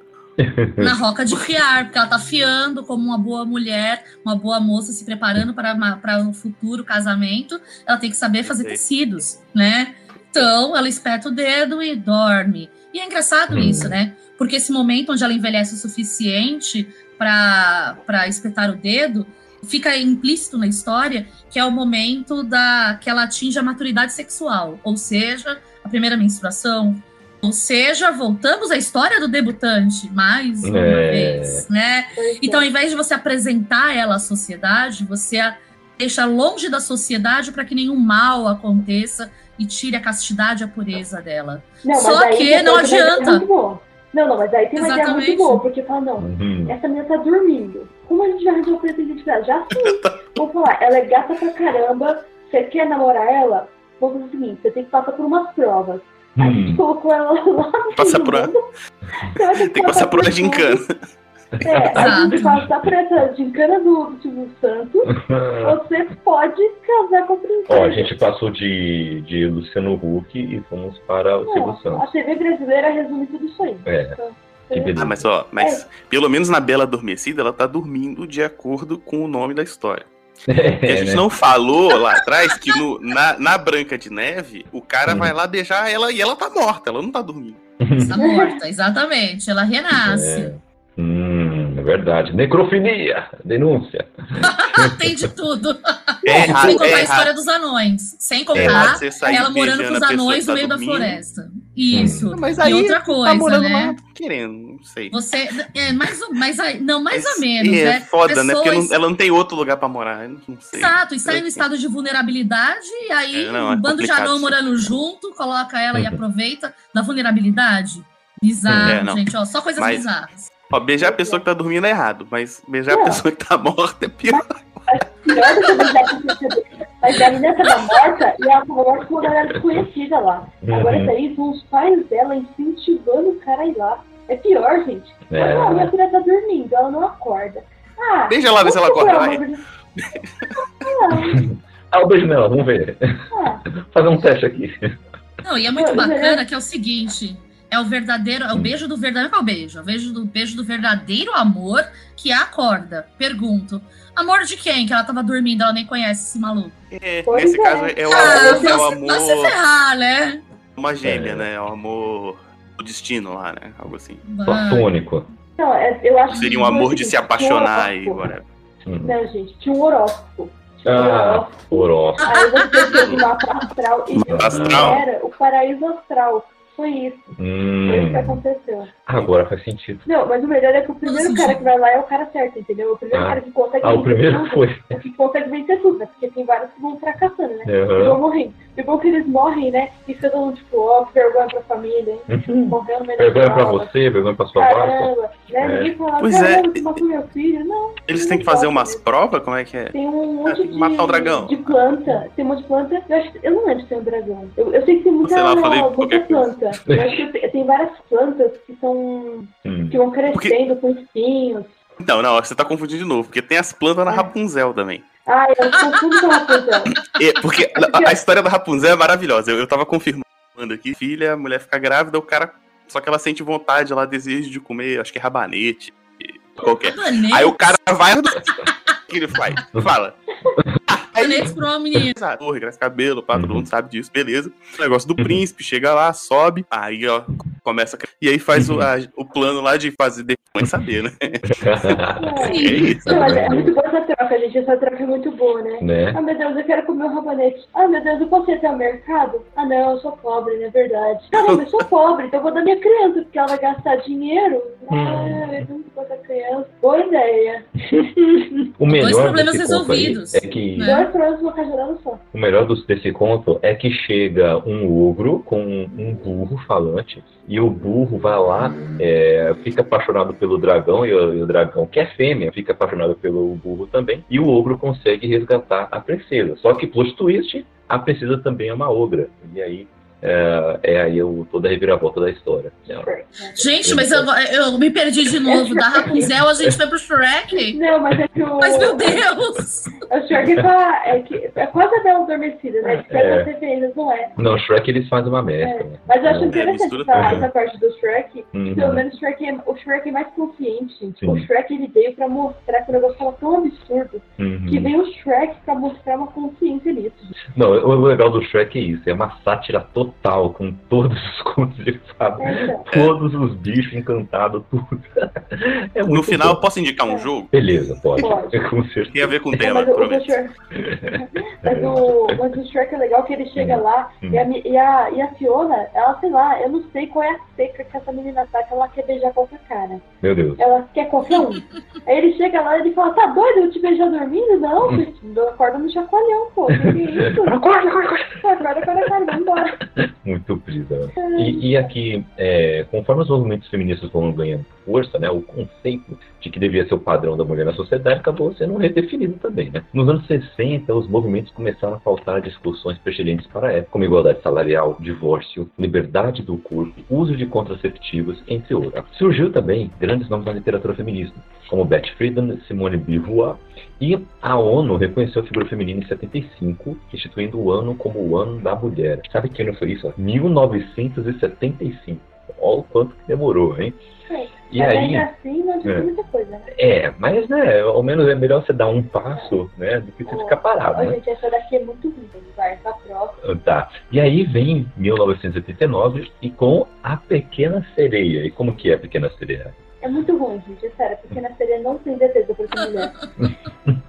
Speaker 6: Na roca de fiar, porque ela tá fiando como uma boa mulher, uma boa moça se preparando para, uma- para um futuro casamento. Ela tem que saber fazer tecidos, né? Então, ela espeta o dedo e dorme. E é engraçado
Speaker 4: Hum.
Speaker 6: isso, né? Porque esse momento onde ela envelhece o suficiente para espetar o dedo, fica implícito na história que é o momento da que ela atinge a maturidade sexual, ou seja, a primeira menstruação, ou seja, voltamos à história do debutante mais uma
Speaker 4: É.
Speaker 6: vez, né?
Speaker 5: Pois
Speaker 6: Então, ao
Speaker 5: é.
Speaker 6: invés de você apresentar ela à sociedade, você a deixa longe da sociedade para que nenhum mal aconteça e tire a castidade e a pureza dela.
Speaker 5: Não,
Speaker 6: só que não
Speaker 5: ideia
Speaker 6: adianta.
Speaker 5: Não, não, mas aí tem uma ideia
Speaker 6: Exatamente.
Speaker 5: muito boa, porque fala, não,
Speaker 4: Uhum.
Speaker 5: essa menina tá dormindo. Como a gente vai arranjar um presente pra ela? Já sim. Vamos falar, ela é gata pra caramba, você quer namorar ela? Vamos fazer o seguinte, você tem que passar por umas provas. Aí a gente
Speaker 4: Hum.
Speaker 5: colocou ela lá
Speaker 7: Passa por-
Speaker 5: ter
Speaker 7: Tem que passar por uma gincana.
Speaker 5: É, a gente passar por essa gincana do, do Silvio Santos, você pode casar com a princesa.
Speaker 4: Ó, a gente passou de, de Luciano Huck e fomos para o Silvio
Speaker 5: Não, a
Speaker 4: Santos.
Speaker 5: TV brasileira resume tudo isso aí.
Speaker 4: É,
Speaker 5: Então, é.
Speaker 7: Ah, mas ó, mas pelo menos na Bela Adormecida, ela tá dormindo de acordo com o nome da história. Porque a
Speaker 4: É,
Speaker 7: gente
Speaker 4: né?
Speaker 7: não falou lá atrás que no- na, na Branca de Neve, o cara
Speaker 4: Hum.
Speaker 7: vai lá beijar ela e ela tá morta, ela não tá dormindo.
Speaker 6: Está morta, exatamente. Ela renasce.
Speaker 4: É. Hum. verdade. Necrofilia, denúncia.
Speaker 6: Tem de tudo.
Speaker 7: É errado,
Speaker 6: Sem contar
Speaker 7: é
Speaker 6: a história
Speaker 7: errado.
Speaker 6: dos anões. Sem
Speaker 7: É
Speaker 6: contar
Speaker 7: sair
Speaker 6: ela morando com os anões
Speaker 7: que tá
Speaker 6: no meio da floresta. Isso.
Speaker 7: Mas
Speaker 6: e
Speaker 7: aí
Speaker 6: outra
Speaker 7: tá
Speaker 6: coisa,
Speaker 7: morando
Speaker 6: né?
Speaker 7: lá querendo, não sei.
Speaker 6: Você. É, mais mais, não, mais
Speaker 7: Mas
Speaker 6: ou menos,
Speaker 7: é
Speaker 6: né?
Speaker 7: foda, né? Porque
Speaker 6: Pessoas-
Speaker 7: não- ela não tem outro lugar pra morar. Não sei.
Speaker 6: Exato, está em um
Speaker 7: Sei.
Speaker 6: estado de vulnerabilidade, e aí
Speaker 7: É, não, é
Speaker 6: um bando de anão morando junto, coloca ela e
Speaker 4: Uhum.
Speaker 6: aproveita da vulnerabilidade. Bizarro,
Speaker 7: É, não.
Speaker 6: gente, ó, só coisas
Speaker 7: Mas-
Speaker 6: bizarras.
Speaker 7: Ó, beijar a pessoa que tá dormindo é errado, mas beijar a
Speaker 5: Não.
Speaker 7: pessoa que tá morta é pior.
Speaker 5: Pior do que beijar a pessoa. Mas a menina tava morta e ela tava morta com uma galera desconhecida lá. Agora
Speaker 4: Uhum.
Speaker 5: isso aí são os pais dela incentivando o cara a ir lá. É pior, gente.
Speaker 4: É.
Speaker 5: Ah, minha filha tá dormindo, ela não acorda. Ah,
Speaker 7: Beija lá, vê se ela acorda. Vai.
Speaker 4: Ah, o beijo nela, vamos ver.
Speaker 5: Ah,
Speaker 4: Fazer um teste aqui.
Speaker 6: Não, e é muito bacana que é o seguinte: é o verdadeiro, é o beijo do verdadeiro. Qual é o beijo? É o beijo do beijo do verdadeiro amor que acorda. Pergunto. Amor de quem? Que ela tava dormindo, ela nem conhece esse maluco.
Speaker 7: É,
Speaker 5: Pois
Speaker 7: nesse
Speaker 5: é.
Speaker 7: caso é o
Speaker 6: Ah,
Speaker 7: amor, é o
Speaker 6: vai- vai se
Speaker 7: amor,
Speaker 6: ferrar, né?
Speaker 7: uma gêmea,
Speaker 4: É.
Speaker 7: né? É o amor do destino lá, né? Algo assim.
Speaker 4: Fônico.
Speaker 5: não, é- eu acho
Speaker 7: Seria um amor de se apaixonar e whatever.
Speaker 4: Hum.
Speaker 5: Não, gente, tinha um horóscopo.
Speaker 4: Ah,
Speaker 5: horóscopo. Aí você fez o mapa astral e era o paraíso astral. Foi isso. Foi isso que
Speaker 4: Hum,
Speaker 5: aconteceu.
Speaker 4: agora faz sentido.
Speaker 5: Não, mas o melhor é que o primeiro
Speaker 6: Nossa,
Speaker 5: cara que vai lá é o cara certo, entendeu? O primeiro
Speaker 4: Ah.
Speaker 5: cara que consegue
Speaker 4: Ah, o primeiro
Speaker 5: tudo,
Speaker 4: foi.
Speaker 5: é que consegue vencer tudo, né? Porque tem vários que vão fracassando, né? E
Speaker 4: Aham.
Speaker 5: vão morrendo. E bom que eles morrem, né? E fica todo mundo tipo, ó, que vergonha pra família, hein?
Speaker 4: Uhum.
Speaker 5: Morreu no meio
Speaker 4: Vergonha pra você, vergonha pra sua.
Speaker 5: Caramba, né?
Speaker 4: É.
Speaker 5: Ninguém fala,
Speaker 7: Pois é.
Speaker 5: meu filho. Não,
Speaker 7: Eles têm que fazer umas provas? Como é que é?
Speaker 5: tem um monte
Speaker 7: tem que matar o dragão.
Speaker 5: de, de planta. Tem um monte de planta. Eu, acho, eu não lembro se tem um dragão. Eu, eu sei que tem muita,
Speaker 7: Sei lá, falei
Speaker 5: muita planta. Eu acho que tem, várias plantas que são.
Speaker 4: Hum.
Speaker 5: que vão crescendo com espinhos.
Speaker 7: Não, não, você tá confundindo de novo, porque tem as plantas na
Speaker 5: É.
Speaker 7: Rapunzel também.
Speaker 5: Ah, eu confundo com a Rapunzel.
Speaker 7: É, porque a, a história da Rapunzel é maravilhosa. Eu, eu tava confirmando aqui, filha, a mulher fica grávida, o cara. Só que ela sente vontade, ela deseja de comer, acho que é rabanete, qualquer.
Speaker 6: Rabanete,
Speaker 7: Aí o cara vai. O que ele faz? Fala.
Speaker 6: Rabanetes pra uma menina.
Speaker 7: Porra, cresce cabelo, pá, todo mundo sabe disso, beleza. O negócio do príncipe, chega lá, sobe, aí, ó, começa. E aí faz o, a- o plano lá de fazer depois saber, né?
Speaker 5: É.
Speaker 7: É isso.
Speaker 5: Não, é muito boa essa troca, gente. Essa troca é muito boa, né?
Speaker 4: né?
Speaker 5: Ah, meu Deus, eu quero comer um rabanete. Ah, meu Deus, eu posso ir até o mercado? Ah, não, eu sou pobre, não é verdade. Caramba, eu sou pobre, então eu vou dar minha criança, porque ela vai gastar dinheiro. Ah, eu não vou dar criança. Boa ideia.
Speaker 4: O melhor
Speaker 6: Dois problemas
Speaker 4: desse conto aí
Speaker 6: resolvidos,
Speaker 4: é que
Speaker 6: né?
Speaker 5: Dois problemas uma cajadada só.
Speaker 4: o melhor desse conto é que chega um ogro com um burro falante e o burro vai lá, é, fica apaixonado pelo dragão e o, e o dragão, que é fêmea, fica apaixonado pelo burro também e o ogro consegue resgatar a princesa. Só que plot twist, a princesa também é uma ogra e aí é, é aí o, toda a reviravolta da história.
Speaker 6: Gente, mas eu, eu me perdi de novo. Da Rapunzel a gente foi pro Shrek.
Speaker 5: Não, mas é que o.
Speaker 6: Mas meu Deus!
Speaker 5: O Shrek tá, é, que, é quase a Bela Adormecida, né? De
Speaker 4: É.
Speaker 5: referências, não é?
Speaker 4: Não, Shrek eles fazem uma mescla. né?
Speaker 5: Mas eu acho
Speaker 4: É,
Speaker 5: interessante essa, essa parte do Shrek.
Speaker 4: Uhum.
Speaker 5: Pelo menos o Shrek, é, o Shrek é mais consciente, gente.
Speaker 4: Sim.
Speaker 5: O Shrek ele veio pra mostrar que o negócio tava tão absurdo
Speaker 4: Uhum.
Speaker 5: que veio o Shrek pra mostrar uma consciência nisso.
Speaker 4: Não, o o legal do Shrek é isso, é uma sátira total, com todos os contos.
Speaker 5: É, então.
Speaker 4: Todos os bichos encantados, tudo. É
Speaker 7: No final, eu
Speaker 4: bom.
Speaker 7: posso indicar um jogo?
Speaker 4: Beleza, pode.
Speaker 5: Pode.
Speaker 4: Com certeza.
Speaker 7: Tem a ver com o
Speaker 5: É,
Speaker 7: tema,
Speaker 5: mas,
Speaker 7: prometo.
Speaker 5: Shrek, mas, o, mas o Shrek é legal que ele chega lá
Speaker 4: Hum.
Speaker 5: e, a, mi- e, a, e a Fiona, ela, sei lá, eu não sei qual é a seca que essa menina tá, que ela quer beijar qualquer cara.
Speaker 4: Meu Deus.
Speaker 5: Ela quer qualquer um. Aí ele chega lá e ele fala, tá doido? Eu te beijar dormindo? Não,
Speaker 4: Hum.
Speaker 5: gente, acorda no chacoalhão, pô. Que é isso? Acorda, acorda, acorda. Acorda, acorda, acorda, vamos embora.
Speaker 4: Muito brisa. E, e aqui, é, conforme os movimentos feministas vão ganhando força, né, o conceito de que devia ser o padrão da mulher na sociedade acabou sendo redefinido também. Né? Nos anos 60, os movimentos começaram a faltar discussões pertinentes para a época, como igualdade salarial, divórcio, liberdade do corpo, uso de contraceptivos, entre outros. Surgiu também grandes nomes na literatura feminista, como Betty Friedan, Simone Beauvoir, e a ONU reconheceu a figura feminina em 75, instituindo o ano como o ano da mulher. Sabe que ano foi isso? 1975. Olha o quanto que demorou, hein? E
Speaker 5: Mas
Speaker 4: aí,
Speaker 5: assim não
Speaker 4: É.
Speaker 5: muita coisa, né?
Speaker 4: é, mas né, ao menos é melhor você dar um passo, né, do que você ficar parado,
Speaker 5: Ó,
Speaker 4: né?
Speaker 5: gente, essa daqui é muito ruim, vai, tá próxima.
Speaker 4: Tá. E aí vem 1989 e com A Pequena Sereia. E como que é a Pequena Sereia?
Speaker 5: É muito ruim, gente, é sério, porque na série não tem defesa pra essa mulher.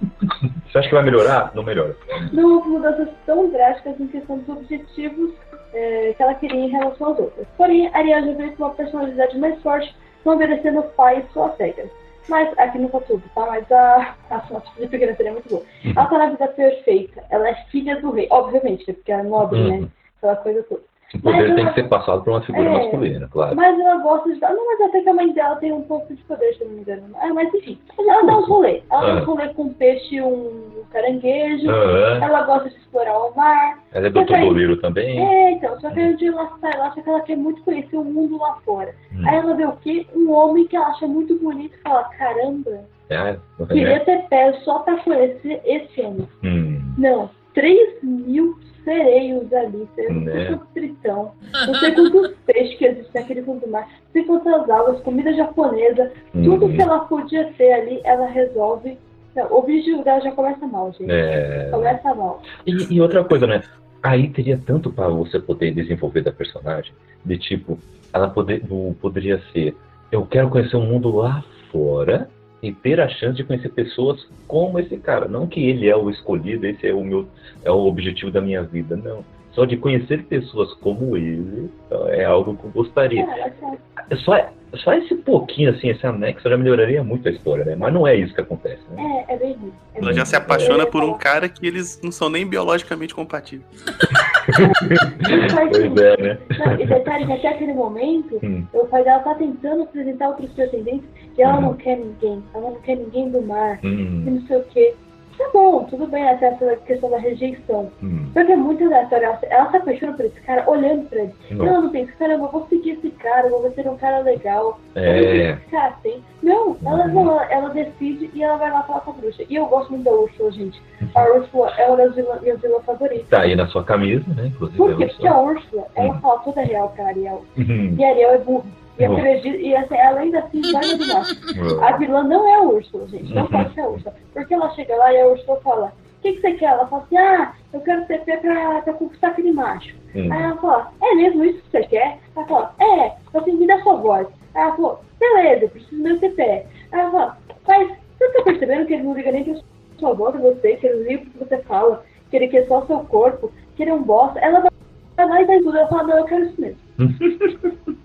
Speaker 4: Você acha que vai melhorar? Não melhora.
Speaker 5: Não houve mudanças tão drásticas em questão dos objetivos é, que ela queria em relação às outras. Porém, Ariel já veio com uma personalidade mais forte, não obedecendo o pai e suas regras. Mas aqui não tá tudo, tá? Mas a, a sinopse de pequena seria muito boa. Ela tá na vida perfeita. Ela é filha do rei, obviamente, né? porque ela é nobre,
Speaker 4: Uhum.
Speaker 5: né? Aquela coisa toda.
Speaker 4: O poder tem que ser passado por uma figura
Speaker 5: É.
Speaker 4: masculina, claro.
Speaker 5: Mas ela gosta de dar. Não, mas até que a mãe dela tem um pouco de poder, se eu não me engano. Ah, mas enfim. Ela dá um rolê. Ela dá
Speaker 4: Ah.
Speaker 5: um rolê com um peixe e um caranguejo.
Speaker 4: Aham.
Speaker 5: Ela gosta de explorar o mar.
Speaker 4: Ela é do Toboleiro também.
Speaker 5: É, então, só que aí um dia ela sai lá, só que ela quer muito conhecer o mundo lá fora.
Speaker 4: Hum.
Speaker 5: Aí ela vê o quê? Um homem que ela acha muito bonito e fala, caramba,
Speaker 4: É,
Speaker 5: queria ter pés só pra conhecer esse homem.
Speaker 4: Hum.
Speaker 5: Não, 3 mil sereios ali,
Speaker 4: Né?
Speaker 5: tritão, não sei quantos peixes que existem naquele fundo do mar, não sei quantas águas, comida japonesa, tudo
Speaker 4: Uhum.
Speaker 5: que ela podia ter ali, ela resolve. O vídeo dela já começa mal, gente.
Speaker 4: É.
Speaker 5: Começa mal.
Speaker 4: E, e outra coisa, né? Aí teria tanto para você poder desenvolver da personagem, de tipo, ela poder, poderia ser, eu quero conhecer o mundo lá fora e ter a chance de conhecer pessoas como esse cara. Não que ele é o escolhido, esse é o meu, é o objetivo da minha vida, não. Só de conhecer pessoas como ele é algo que eu gostaria.
Speaker 5: É, quer-
Speaker 4: Só, só esse pouquinho, assim, esse anexo já melhoraria muito a história, né? Mas não é isso que acontece, né?
Speaker 5: é, é. É
Speaker 7: Ela
Speaker 5: bem
Speaker 7: já se apaixona por um cara que eles não são nem biologicamente compatíveis.
Speaker 4: Pois é, né?
Speaker 5: Não, e detalhe que até aquele momento,
Speaker 4: Hum.
Speaker 5: o pai dela tá tentando apresentar outros pretendentes e ela
Speaker 4: Uhum.
Speaker 5: não quer ninguém. Ela não quer ninguém do mar. E
Speaker 4: Hum,
Speaker 5: não sei o quê. Tá bom, tudo bem até essa questão da rejeição.
Speaker 4: hum.
Speaker 5: Porque é muito aleatório. Ela, ela se apaixona por esse cara olhando pra ele.
Speaker 4: Não.
Speaker 5: ela não pensa, caramba, eu vou seguir esse cara, eu vou ser um cara legal.
Speaker 4: É.
Speaker 5: que esse cara tem. Não, ela,
Speaker 4: Uhum.
Speaker 5: não, ela, ela decide e ela vai lá falar com a bruxa. E eu gosto muito da Úrsula, gente. A Úrsula é uma das vilã- minhas vilãs favoritas.
Speaker 4: Tá aí na sua camisa, né? Inclusive.
Speaker 5: Por quê?
Speaker 4: é
Speaker 5: Porque a Úrsula, ela fala toda real pra Ariel.
Speaker 4: Hum.
Speaker 5: E Ariel é burro. E,
Speaker 4: Bom.
Speaker 5: acredita, e assim, ela ainda assim vai dominar. A vilã não é a Úrsula, gente. Não pode ser a Úrsula. Porque ela chega lá e a Úrsula fala: O que, que você quer? Ela fala assim: Ah, eu quero pé pra, pra conquistar aquele macho.
Speaker 4: Hum.
Speaker 5: Aí ela fala: É mesmo isso que você quer? Ela fala: É, assim, me dá sua voz. Aí ela falou: Beleza, eu preciso do seu pé. Aí ela fala: Mas você tá percebendo que ele não liga nem pra sua voz, pra você, que ele liga pro que você fala, que ele quer só o seu corpo, que ele é um bosta. Ela vai lá e vai tudo. Ela fala: Não, eu quero isso mesmo.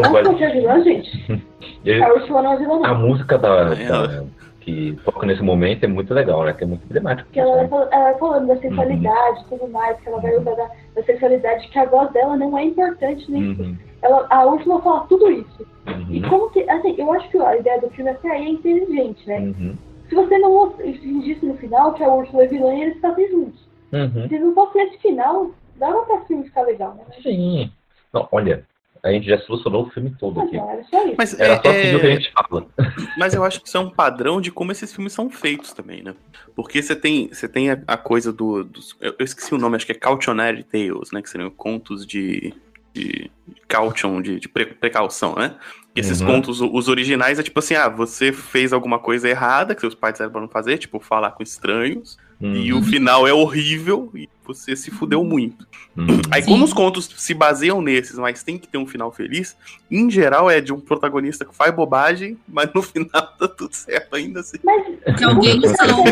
Speaker 5: E a é vilã, gente.
Speaker 4: E
Speaker 5: A Úrsula não é vilã, não.
Speaker 4: a música da, da- que toca nesse momento é muito legal, né? Que é muito emblemático.
Speaker 5: Porque ela vai, falando, ela vai falando da sensualidade e tudo mais, que ela vai usar da, da sexualidade, que a voz dela não é importante nisso.
Speaker 4: Uhum.
Speaker 5: Ela, a Úrsula fala tudo isso. E
Speaker 4: Uhum.
Speaker 5: como que, assim, eu acho que a ideia do filme é que aí é inteligente, né?
Speaker 4: Uhum.
Speaker 5: Se você não fingisse no final que a Úrsula é vilã e eles estavam juntos.
Speaker 4: Uhum.
Speaker 5: Se não fosse esse final, dava pra filme ficar legal, né?
Speaker 4: Sim. Não, olha, a gente já solucionou o filme todo
Speaker 5: Mas
Speaker 4: aqui.
Speaker 7: Mas,
Speaker 4: Era
Speaker 7: é,
Speaker 4: só seguir o que a gente fala.
Speaker 7: mas eu acho que isso é um padrão de como esses filmes são feitos também, né? Porque você tem, você tem a, a coisa do. dos- eu, eu esqueci o nome, acho que é Cautionary Tales, né? Que seriam contos de. de caution, de, de pre- precaução, né? E esses
Speaker 4: Uhum.
Speaker 7: contos, os originais, é tipo assim: ah, você fez alguma coisa errada que seus pais disseram pra não fazer, tipo, falar com estranhos, e
Speaker 4: Uhum.
Speaker 7: o final é horrível e você se fudeu muito.
Speaker 4: Uhum.
Speaker 7: Aí,
Speaker 6: Sim.
Speaker 7: como os contos se baseiam nesses, mas tem que ter um final feliz, em geral é de um protagonista que faz bobagem, mas no final tá tudo certo ainda assim.
Speaker 5: Mas
Speaker 6: Que alguém salva.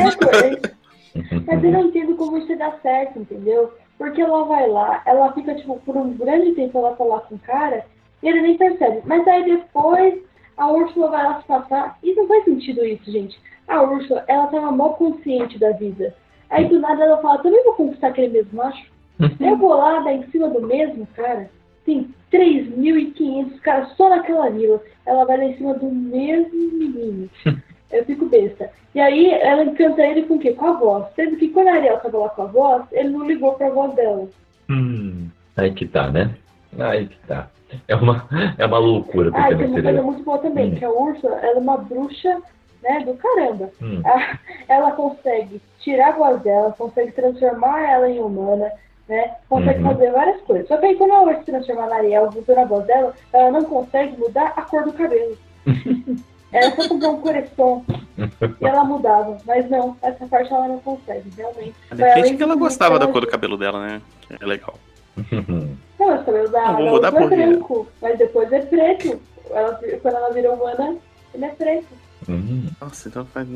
Speaker 5: Mas eu não entendo como isso dá certo, entendeu? Porque ela vai lá, ela fica, tipo, por um grande tempo ela tá lá com o cara, e ele nem percebe. Mas aí depois a Úrsula vai lá se passar, e não faz sentido isso, gente. A Úrsula, ela tava mal consciente da vida. Aí do nada ela fala, também vou conquistar aquele mesmo macho? Eu vou lá, dar em cima do mesmo cara. Tem 3.500 caras só naquela vila. Ela vai lá em cima do mesmo menino. Eu fico besta. E aí ela encanta ele com o quê? Com a voz. Sendo que quando a Ariel tava lá com a voz, ele não ligou pra voz dela.
Speaker 4: Hum. Aí que tá, né? Aí que tá. É uma, é uma loucura
Speaker 5: Ah, tem uma coisa muito boa também,
Speaker 4: Hum.
Speaker 5: que a Úrsula, ela é uma bruxa, né, do caramba.
Speaker 4: Hum.
Speaker 5: Ah, Ela consegue tirar a voz dela, consegue transformar ela em humana, né? Consegue
Speaker 4: Uhum.
Speaker 5: fazer várias coisas. Só que aí quando ela vai se transformar na Ariel, usando a voz dela, ela não consegue mudar a cor do cabelo. Era só comprar um coreção e ela mudava. Mas não, essa parte ela não consegue, realmente.
Speaker 7: Depende
Speaker 5: além
Speaker 7: que ela gostava da
Speaker 5: ela
Speaker 7: cor do cabelo dela, né? Que é legal.
Speaker 5: Não, o cabelo da
Speaker 7: Não,
Speaker 5: é
Speaker 7: por quê?
Speaker 5: branco, mas depois é preto. ela, quando ela virou humana, ele é preto.
Speaker 4: Hum.
Speaker 7: Nossa, então faz.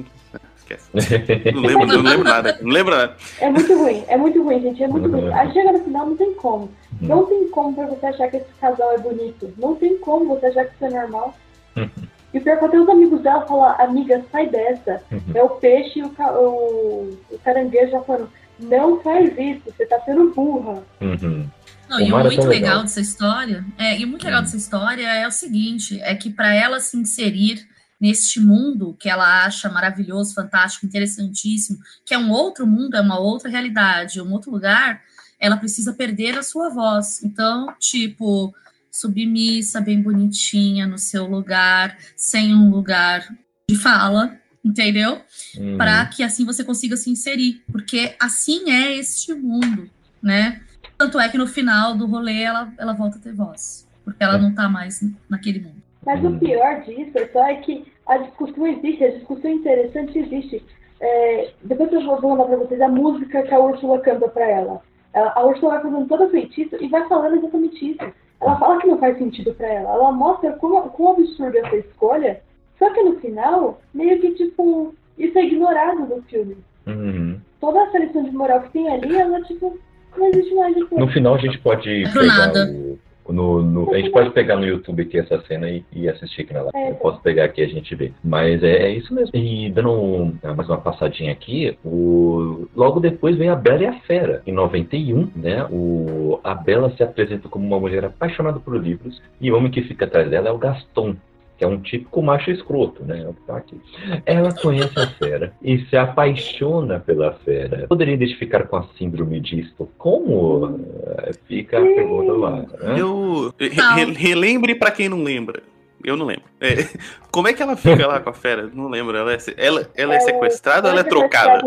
Speaker 7: Esquece. Não lembro, não lembro nada. Não lembro nada.
Speaker 5: É muito ruim, é muito ruim, gente, é muito ruim. Aí chega no final, não tem como.
Speaker 4: Uhum.
Speaker 5: Não tem como pra você achar que esse casal é bonito. Não tem como você achar que isso é normal.
Speaker 4: Uhum.
Speaker 5: E o pior é que até os amigos dela falam, amiga, sai dessa.
Speaker 4: Uhum.
Speaker 5: É o peixe e o, ca- o, o caranguejo já falando, não faz isso, você tá sendo burra.
Speaker 4: Uhum.
Speaker 6: Não,
Speaker 4: O
Speaker 6: e o
Speaker 4: é
Speaker 6: muito legal.
Speaker 4: legal.
Speaker 6: dessa história, é, e o muito legal dessa história é o seguinte, é que para ela se inserir neste mundo que ela acha maravilhoso, fantástico, interessantíssimo, que é um outro mundo, é uma outra realidade, um outro lugar, ela precisa perder a sua voz. Então, tipo, submissa, bem bonitinha no seu lugar, sem um lugar de fala, entendeu?
Speaker 4: Uhum.
Speaker 6: para que assim você consiga se inserir, porque assim é este mundo, né? Tanto é que no final do rolê ela, ela volta a ter voz, porque ela
Speaker 4: É.
Speaker 6: não tá mais naquele mundo.
Speaker 5: Mas
Speaker 4: Hum.
Speaker 5: o pior disso é só é que a discussão existe, a discussão interessante existe. É, depois eu vou mandar pra vocês a música que a Úrsula canta pra ela. Ela- A Úrsula vai fazendo todo o feitiço e vai falando exatamente isso. Ela fala que não faz sentido pra ela. Ela mostra como, como absurda essa escolha, só que no final, meio que tipo, isso é ignorado no filme.
Speaker 4: Uhum.
Speaker 5: Toda essa lição de moral que tem ali, ela tipo, não existe mais depois.
Speaker 4: No final a gente pode
Speaker 6: É
Speaker 4: pegar
Speaker 6: nada.
Speaker 4: o. No, no- a gente pode pegar no YouTube aqui essa cena e, e assistir aqui na live.
Speaker 5: É,
Speaker 4: Eu posso pegar aqui e a gente vê. Mas é, é isso mesmo. E dando um- mais uma passadinha aqui, o, logo depois vem a Bela e a Fera. Em 91, né? O, a Bela se apresenta como uma mulher apaixonada por livros e o homem que fica atrás dela é o Gaston. Que é um típico macho escroto, né? É o que tá aqui. Ela conhece a fera e se apaixona pela fera. Poderia identificar com a síndrome de Estocolmo? Eh, Fica a pergunta lá. né?
Speaker 7: Eu. re- relembre pra quem não lembra. Eu não lembro. É, como é que ela fica lá com a fera? Não lembro. Ela é, ela, ela é
Speaker 5: É,
Speaker 7: sequestrada ou ela é trocada?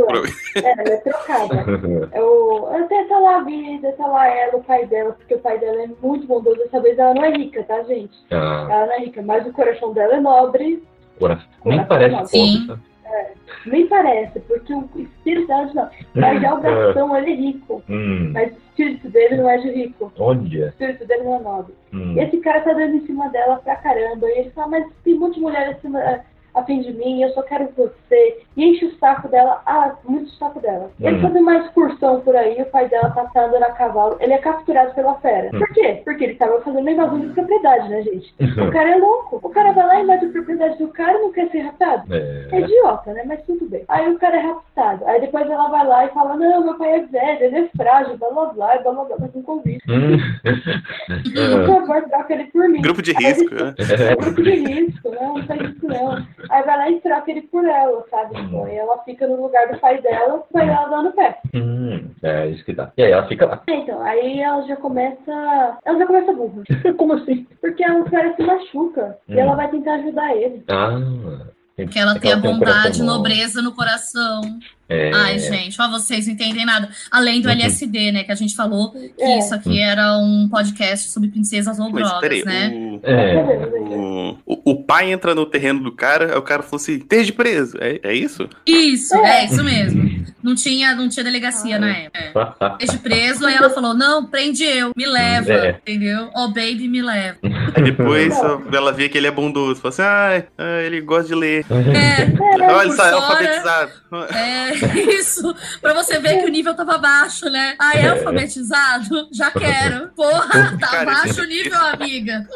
Speaker 5: É, ela é trocada. É o, até tá lá a vida, tá lá ela, o pai dela, porque o pai dela é muito bondoso. Dessa vez ela não é rica, tá, gente?
Speaker 4: Ah,
Speaker 5: Ela não é rica, mas o coração dela é nobre.
Speaker 4: coração. Nem
Speaker 5: Coração
Speaker 4: parece pobre,
Speaker 6: Sim.
Speaker 4: tá?
Speaker 5: Nem parece, porque o espírito dela não. Mas já o Gastão, ele é rico.
Speaker 4: Hum,
Speaker 5: Mas o espírito dele não é de rico.
Speaker 4: olha.
Speaker 5: O espírito dele não é nobre.
Speaker 4: Hum.
Speaker 5: E esse cara tá dando em cima dela pra caramba. E ele fala, mas tem um monte de mulher acima, a fim de mim, eu só quero você. E enche o saco dela, ah, muito o saco dela. Ele
Speaker 4: Hum.
Speaker 5: fazendo uma excursão por aí, o pai dela tá andando a cavalo, ele é capturado pela fera.
Speaker 4: Hum.
Speaker 5: Por quê? Porque ele tava fazendo invasão de propriedade, né, gente? O cara é louco. O cara vai lá e invade a propriedade do cara e não quer ser raptado. É
Speaker 4: É.
Speaker 5: idiota, né? Mas tudo bem. Aí o cara é raptado. Aí depois ela vai lá e fala, não, meu pai é velho, ele é frágil, blá blá blá, blá blá blá, mas não convite.
Speaker 4: Hum.
Speaker 5: Por favor, troca ele por mim.
Speaker 7: Grupo de risco, né?
Speaker 4: É.
Speaker 5: Grupo de risco, não, não faz isso não. Aí vai lá e troca ele por ela, sabe? Tipo, aí ela fica no lugar do pai dela, pai dela dá no pé.
Speaker 4: Hum, é isso que dá. E aí ela fica lá.
Speaker 5: Então, aí ela já começa. Ela já começa burra.
Speaker 4: Como assim?
Speaker 5: Porque o cara se machuca.
Speaker 4: Hum.
Speaker 5: E ela vai tentar ajudar ele.
Speaker 4: Ah.
Speaker 6: Que ela
Speaker 4: é
Speaker 6: tem a
Speaker 4: um
Speaker 6: bondade,
Speaker 4: bom.
Speaker 6: nobreza no coração.
Speaker 4: É.
Speaker 6: Ai, gente, ó, vocês não entendem nada. Além do
Speaker 4: Uhum.
Speaker 6: LSD, né, que a gente falou que
Speaker 5: É.
Speaker 6: isso aqui era um podcast sobre princesas ou
Speaker 7: Mas peraí,
Speaker 6: drogas, né?
Speaker 7: o,
Speaker 4: É.
Speaker 7: o, o, pai entra no terreno do cara, aí o cara falou assim: esteja preso. É, é isso?
Speaker 6: Isso, é isso mesmo. Não tinha, não tinha delegacia
Speaker 5: Ah.
Speaker 6: na época. Esteja preso, aí ela falou: não, prende eu, me leva,
Speaker 4: É.
Speaker 6: entendeu? Ó, baby, me leva.
Speaker 7: Aí depois ela vê que ele é bondoso. Fala assim: ah, ele gosta de ler.
Speaker 6: É,
Speaker 7: Olha, ele é
Speaker 6: fora.
Speaker 7: alfabetizado.
Speaker 6: É, isso. Pra você ver que o nível tava baixo, né? Ah, é alfabetizado? Já quero. Porra, tá
Speaker 7: Cara,
Speaker 6: baixo o nível, amiga.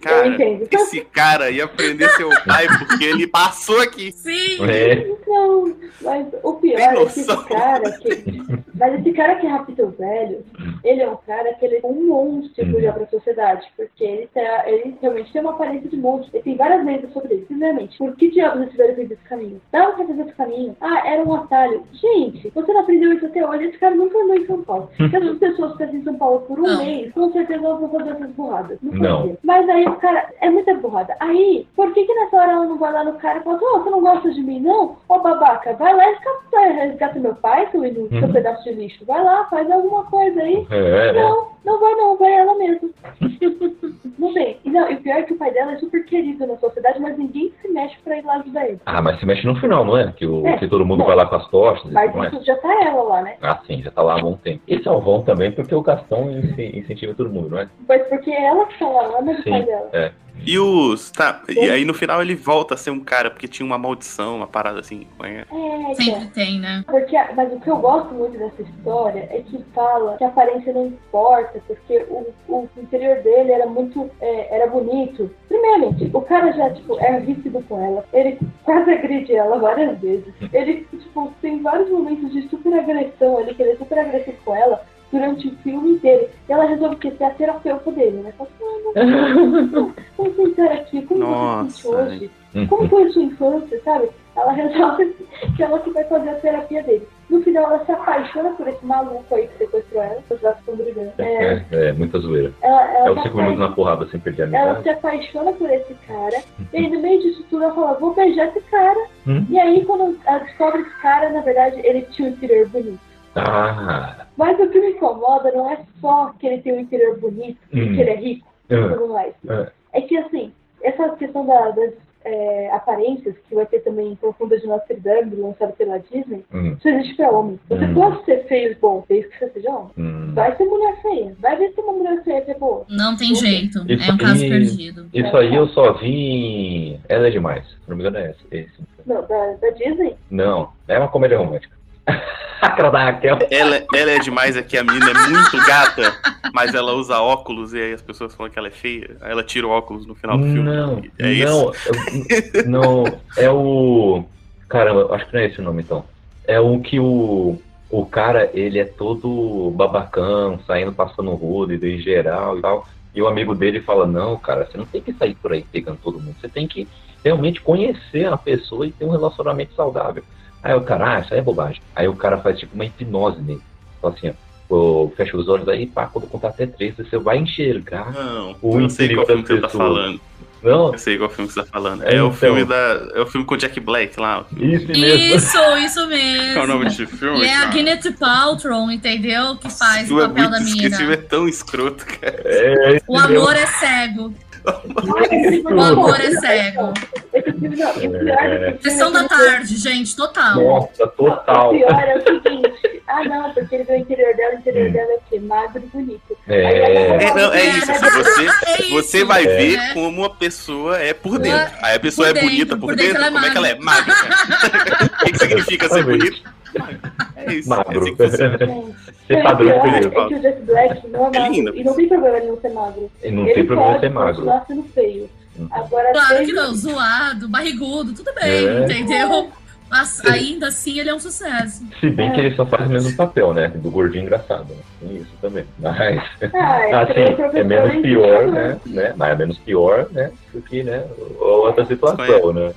Speaker 7: Cara, esse cara ia prender seu pai porque ele passou aqui.
Speaker 6: Sim.
Speaker 4: É.
Speaker 5: Não, mas o pior
Speaker 7: Tem
Speaker 5: é que esse cara que. Mas esse cara que rapta o velho, ele é um cara que ele é um monstro
Speaker 4: Uhum.
Speaker 5: já pra sociedade. Porque ele, tá, ele realmente tem uma aparência de monstro. Ele tem várias lendas sobre ele, simplesmente. Por que diabos esse velho fez esse caminho? Dá pra fazer esse caminho? Ah, era um atalho. Gente, você não aprendeu isso até hoje. Esse cara nunca andou em São Paulo. Se as pessoas ficassem em São Paulo por um
Speaker 6: Não.
Speaker 5: mês, com certeza elas vão fazer essas burradas. Não,
Speaker 4: Não.
Speaker 5: Mas aí o cara, é muita burrada. Aí, por que que nessa hora ela não vai lá no cara e fala, ô, você não gosta de mim, não? Ô, babaca, vai lá e resgata, resgata meu pai, seu
Speaker 4: Uhum.
Speaker 5: pedaço de lixo. Vai lá, faz alguma coisa aí.
Speaker 4: É, né?
Speaker 5: Não, não vai não, vai ela mesmo. não tem. E, não, e o pior é que o pai dela é super querido na sociedade, mas ninguém se mexe pra ir lá ajudar ele.
Speaker 4: Ah, mas se mexe no final, não é? Que, o,
Speaker 5: É.
Speaker 4: que todo mundo
Speaker 5: Não.
Speaker 4: vai lá com as costas e
Speaker 5: Mas isso já tá ela lá, né?
Speaker 4: Ah, sim, já tá lá há bom tempo. Esse é o bom também porque o Gastão ince- incentiva todo mundo, não é?
Speaker 5: Mas porque ela que tá lá, não é o
Speaker 4: Sim.
Speaker 5: pai dela.
Speaker 4: É.
Speaker 7: E os. Tá, e aí no final ele volta a ser um cara, porque tinha uma maldição, uma parada assim. É.
Speaker 5: É,
Speaker 6: Sempre
Speaker 5: então,
Speaker 6: tem, né?
Speaker 5: porque, mas o que eu gosto muito dessa história é que fala que a aparência não importa, porque o, o interior dele era muito, é, era bonito. Primeiramente, o cara já, tipo, é rígido com ela, ele quase agride ela várias vezes. Ele, tipo, tem vários momentos de super agressão, ele querer super agressivo com ela durante o filme inteiro. E ela resolve que ser a terapeuta dele, né? Fala assim, ah, vamos aqui, como você se sente
Speaker 7: Nossa,
Speaker 5: hoje? Como foi a sua infância, sabe? Ela resolve que ela que vai fazer a terapia dele. No final, ela se apaixona por esse maluco aí que sequestrou ela, os braços estão brigando. É,
Speaker 4: É, é, muita zoeira.
Speaker 5: ela, ela,
Speaker 4: É o na porrada sem perder a
Speaker 5: ela
Speaker 4: amizade.
Speaker 5: se apaixona por esse cara, e aí no meio disso tudo ela fala, vou beijar esse cara.
Speaker 4: Hum.
Speaker 5: E aí, quando ela descobre esse cara, na verdade, ele tinha um interior bonito.
Speaker 4: Ah,
Speaker 5: Mas o que me incomoda não é só que ele tem um interior bonito e
Speaker 4: Hum.
Speaker 5: que ele é rico e
Speaker 4: Ah.
Speaker 5: tudo mais.
Speaker 4: Ah.
Speaker 5: É que, assim, essa questão da- das é, aparências, que vai ter também Profunda de Notre Dame, lançado pela Disney,
Speaker 4: hum,
Speaker 5: isso existe pra homem. Você
Speaker 4: Hum.
Speaker 5: pode ser feio e bom, desde que você seja homem.
Speaker 4: hum.
Speaker 5: Vai ser mulher feia. Vai ver se uma mulher feia é boa.
Speaker 6: Não tem jeito.
Speaker 4: Isso
Speaker 6: é um caso
Speaker 4: aí-
Speaker 6: perdido.
Speaker 4: Isso aí eu só vi em Ela é Demais. Se não me engano é esse. esse.
Speaker 5: Não, da, da Disney?
Speaker 4: Não, é uma comédia romântica. Raquel.
Speaker 7: Ela, ela é demais, é que a menina é muito gata, mas ela usa óculos e aí as pessoas falam que ela é feia. Aí ela tira o óculos no final do filme.
Speaker 4: Não,
Speaker 7: É isso.
Speaker 4: não, eu- não, é o. Caramba, acho que não é esse o nome então. É o que o, o cara, ele é todo babacão, saindo passando rodo e em geral e tal. E o amigo dele fala: Não, cara, você não tem que sair por aí pegando todo mundo. Você tem que realmente conhecer a pessoa e ter um relacionamento saudável. Aí o cara, ah, isso aí é bobagem. Aí o cara faz tipo uma hipnose nele. Fala assim: ó, "Ô, fecha os olhos aí, pá, quando eu contar até três, você vai enxergar.
Speaker 7: Não,
Speaker 4: O
Speaker 7: eu não sei qual filme que você tá falando.
Speaker 4: Não,
Speaker 7: Eu sei qual filme que você tá falando.
Speaker 4: É,
Speaker 7: É, o
Speaker 4: então.
Speaker 7: filme da. É o filme com o Jack Black lá.
Speaker 4: isso mesmo.
Speaker 6: Isso, isso mesmo.
Speaker 7: Qual é o nome desse filme?
Speaker 6: É a? Gwyneth Paltrow, entendeu? Que faz o
Speaker 7: é
Speaker 6: papel
Speaker 7: muito-
Speaker 6: da
Speaker 7: Esse filme é tão escroto, cara.
Speaker 4: É,
Speaker 6: O
Speaker 4: mesmo.
Speaker 6: amor é cego.
Speaker 5: O
Speaker 6: amor é cego.
Speaker 5: Esse filme não. E o pior é que esse
Speaker 6: Sessão da tarde, gente, total.
Speaker 4: Nossa, total.
Speaker 5: O pior é o seguinte. Ah, não, porque ele vê o interior dela, o interior dela é o quê? Magro e bonito.
Speaker 4: É,
Speaker 7: É, não, é isso. assim, você,
Speaker 6: É isso,
Speaker 7: você vai
Speaker 4: É.
Speaker 7: ver como a pessoa é por dentro. Aí a pessoa
Speaker 6: Por
Speaker 7: é
Speaker 6: dentro,
Speaker 7: bonita por,
Speaker 6: por dentro
Speaker 7: dentro.
Speaker 6: é
Speaker 7: como é que ela é? Magra. o que, que significa ser
Speaker 4: Exatamente.
Speaker 7: É isso. É
Speaker 4: magro.
Speaker 7: assim que funciona.
Speaker 4: Você
Speaker 5: o
Speaker 4: padrão
Speaker 5: pior
Speaker 4: beleza.
Speaker 5: é que o Jack Black não é
Speaker 7: É lindo.
Speaker 5: E não tem problema ele não ser magro.
Speaker 4: E Não
Speaker 5: ele
Speaker 4: tem problema ser magro.
Speaker 5: continuar sendo feio.
Speaker 4: Uhum.
Speaker 5: Agora,
Speaker 6: Claro
Speaker 5: tem-
Speaker 6: que não, zoado, barrigudo, tudo bem,
Speaker 4: É.
Speaker 6: entendeu? Mas ainda assim ele é um sucesso.
Speaker 4: Se bem que ele só faz o mesmo papel, né? Do gordinho engraçado. Né? Tem isso também. Mas,
Speaker 5: Ah, é, que
Speaker 4: assim, é menos pior,
Speaker 5: tudo.
Speaker 4: né? né? Mas é menos pior, né? Do que, né? Outra situação, né?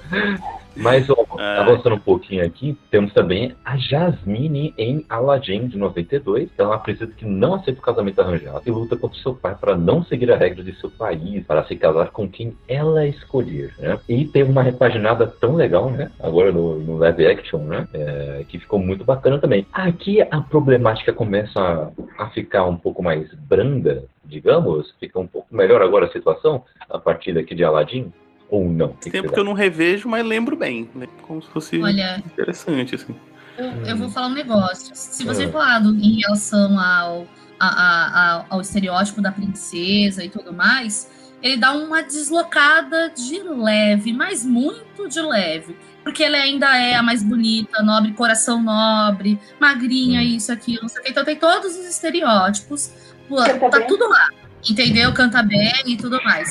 Speaker 4: Mas, ó,
Speaker 7: É.
Speaker 4: avançando um pouquinho aqui, temos também a Jasmine em Aladdin, de 92. Ela apresenta que não aceita o casamento arranjado e luta contra seu pai para não seguir a regra de seu país, para se casar com quem ela escolher, né? E teve uma repaginada tão legal, né? Agora no, no live action, né? É, que ficou muito bacana também. Aqui a problemática começa a, a ficar um pouco mais branda, digamos. Fica um pouco melhor agora a situação a partir daqui de Aladdin. Ou não? O que que
Speaker 7: Tempo
Speaker 4: você
Speaker 7: que eu não revejo, mas lembro bem. Né? Como se fosse
Speaker 6: Olha,
Speaker 7: interessante, assim.
Speaker 6: eu, eu vou falar um negócio. Se você
Speaker 4: Ah.
Speaker 6: falar do- em relação ao, a- a- a- ao estereótipo da princesa e tudo mais, ele dá uma deslocada de leve, mas muito de leve. Porque ela ainda é a mais bonita, nobre, coração nobre, magrinha,
Speaker 4: Hum.
Speaker 6: isso, aquilo, não sei o que. Então tem todos os estereótipos. Pô, tá
Speaker 5: bem.
Speaker 6: tudo lá. Entendeu? Canta bem e tudo mais.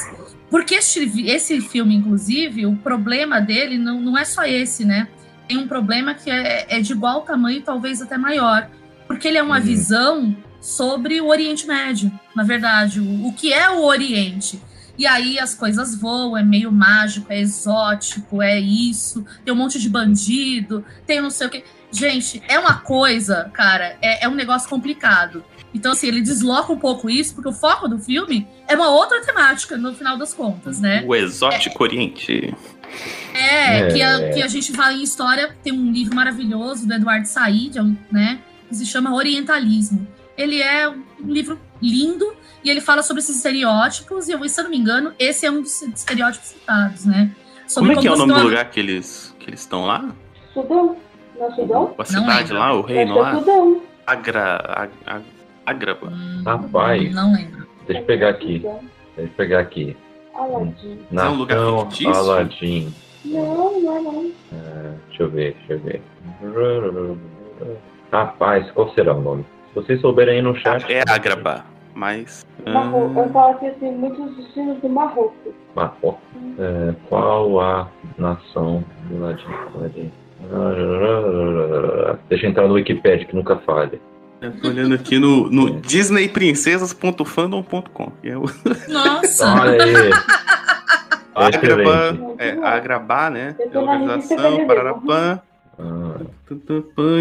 Speaker 6: Porque esse, esse filme, inclusive, o problema dele não, não é só esse, né? Tem um problema que é, é de igual tamanho, talvez até maior. Porque ele é uma
Speaker 4: Uhum.
Speaker 6: visão sobre o Oriente Médio, na verdade. O, o que é o Oriente. E aí as coisas voam, é meio mágico, é exótico, é isso. Tem um monte de bandido, tem não sei o que. Gente, é uma coisa, cara, é, é um negócio complicado. Então, assim, ele desloca um pouco isso, porque o foco do filme é uma outra temática, no final das contas, né?
Speaker 7: O Exótico Oriente.
Speaker 6: É,
Speaker 4: É.
Speaker 6: Que, a, que a gente vai em história, tem um livro maravilhoso do Eduardo Said, é né? Que se chama Orientalismo. Ele é um livro lindo e ele fala sobre esses estereótipos, e eu, se eu não me engano, esse é um dos estereótipos citados, né?
Speaker 7: Como é que é o nome do lugar que eles que eles estão lá?
Speaker 5: Sudão? Não é Sudão?
Speaker 7: A cidade
Speaker 6: lembro.
Speaker 7: lá, o reino
Speaker 5: é
Speaker 7: lá?
Speaker 5: Sudão.
Speaker 7: Agra. Ag- Ag- Agraba.
Speaker 6: Hum,
Speaker 4: Rapaz.
Speaker 6: Não lembro.
Speaker 4: Deixa eu pegar aqui. Deixa eu pegar aqui.
Speaker 5: Aladdin.
Speaker 7: é um lugar fictício?
Speaker 4: Aladdin.
Speaker 5: Não, não é não.
Speaker 4: Deixa eu ver, deixa eu ver. Rapaz, qual será o nome? Se vocês souberem aí no chat.
Speaker 7: É Agrabah, mas.
Speaker 5: Marrocos.
Speaker 7: ah,
Speaker 5: Eu falo que assim, muitos destinos do Marrocos.
Speaker 4: Marrocos. É, qual a nação do? Aladdin. Deixa eu entrar no Wikipedia que nunca falha.
Speaker 7: Eu tô olhando aqui no, no disneyprincesas.fandom.com. que é o
Speaker 6: Nossa!
Speaker 4: Olha aí.
Speaker 7: Agrabah,
Speaker 4: Excelente.
Speaker 7: é, Agrabah, né? É organização. Pararapã.
Speaker 4: Ah,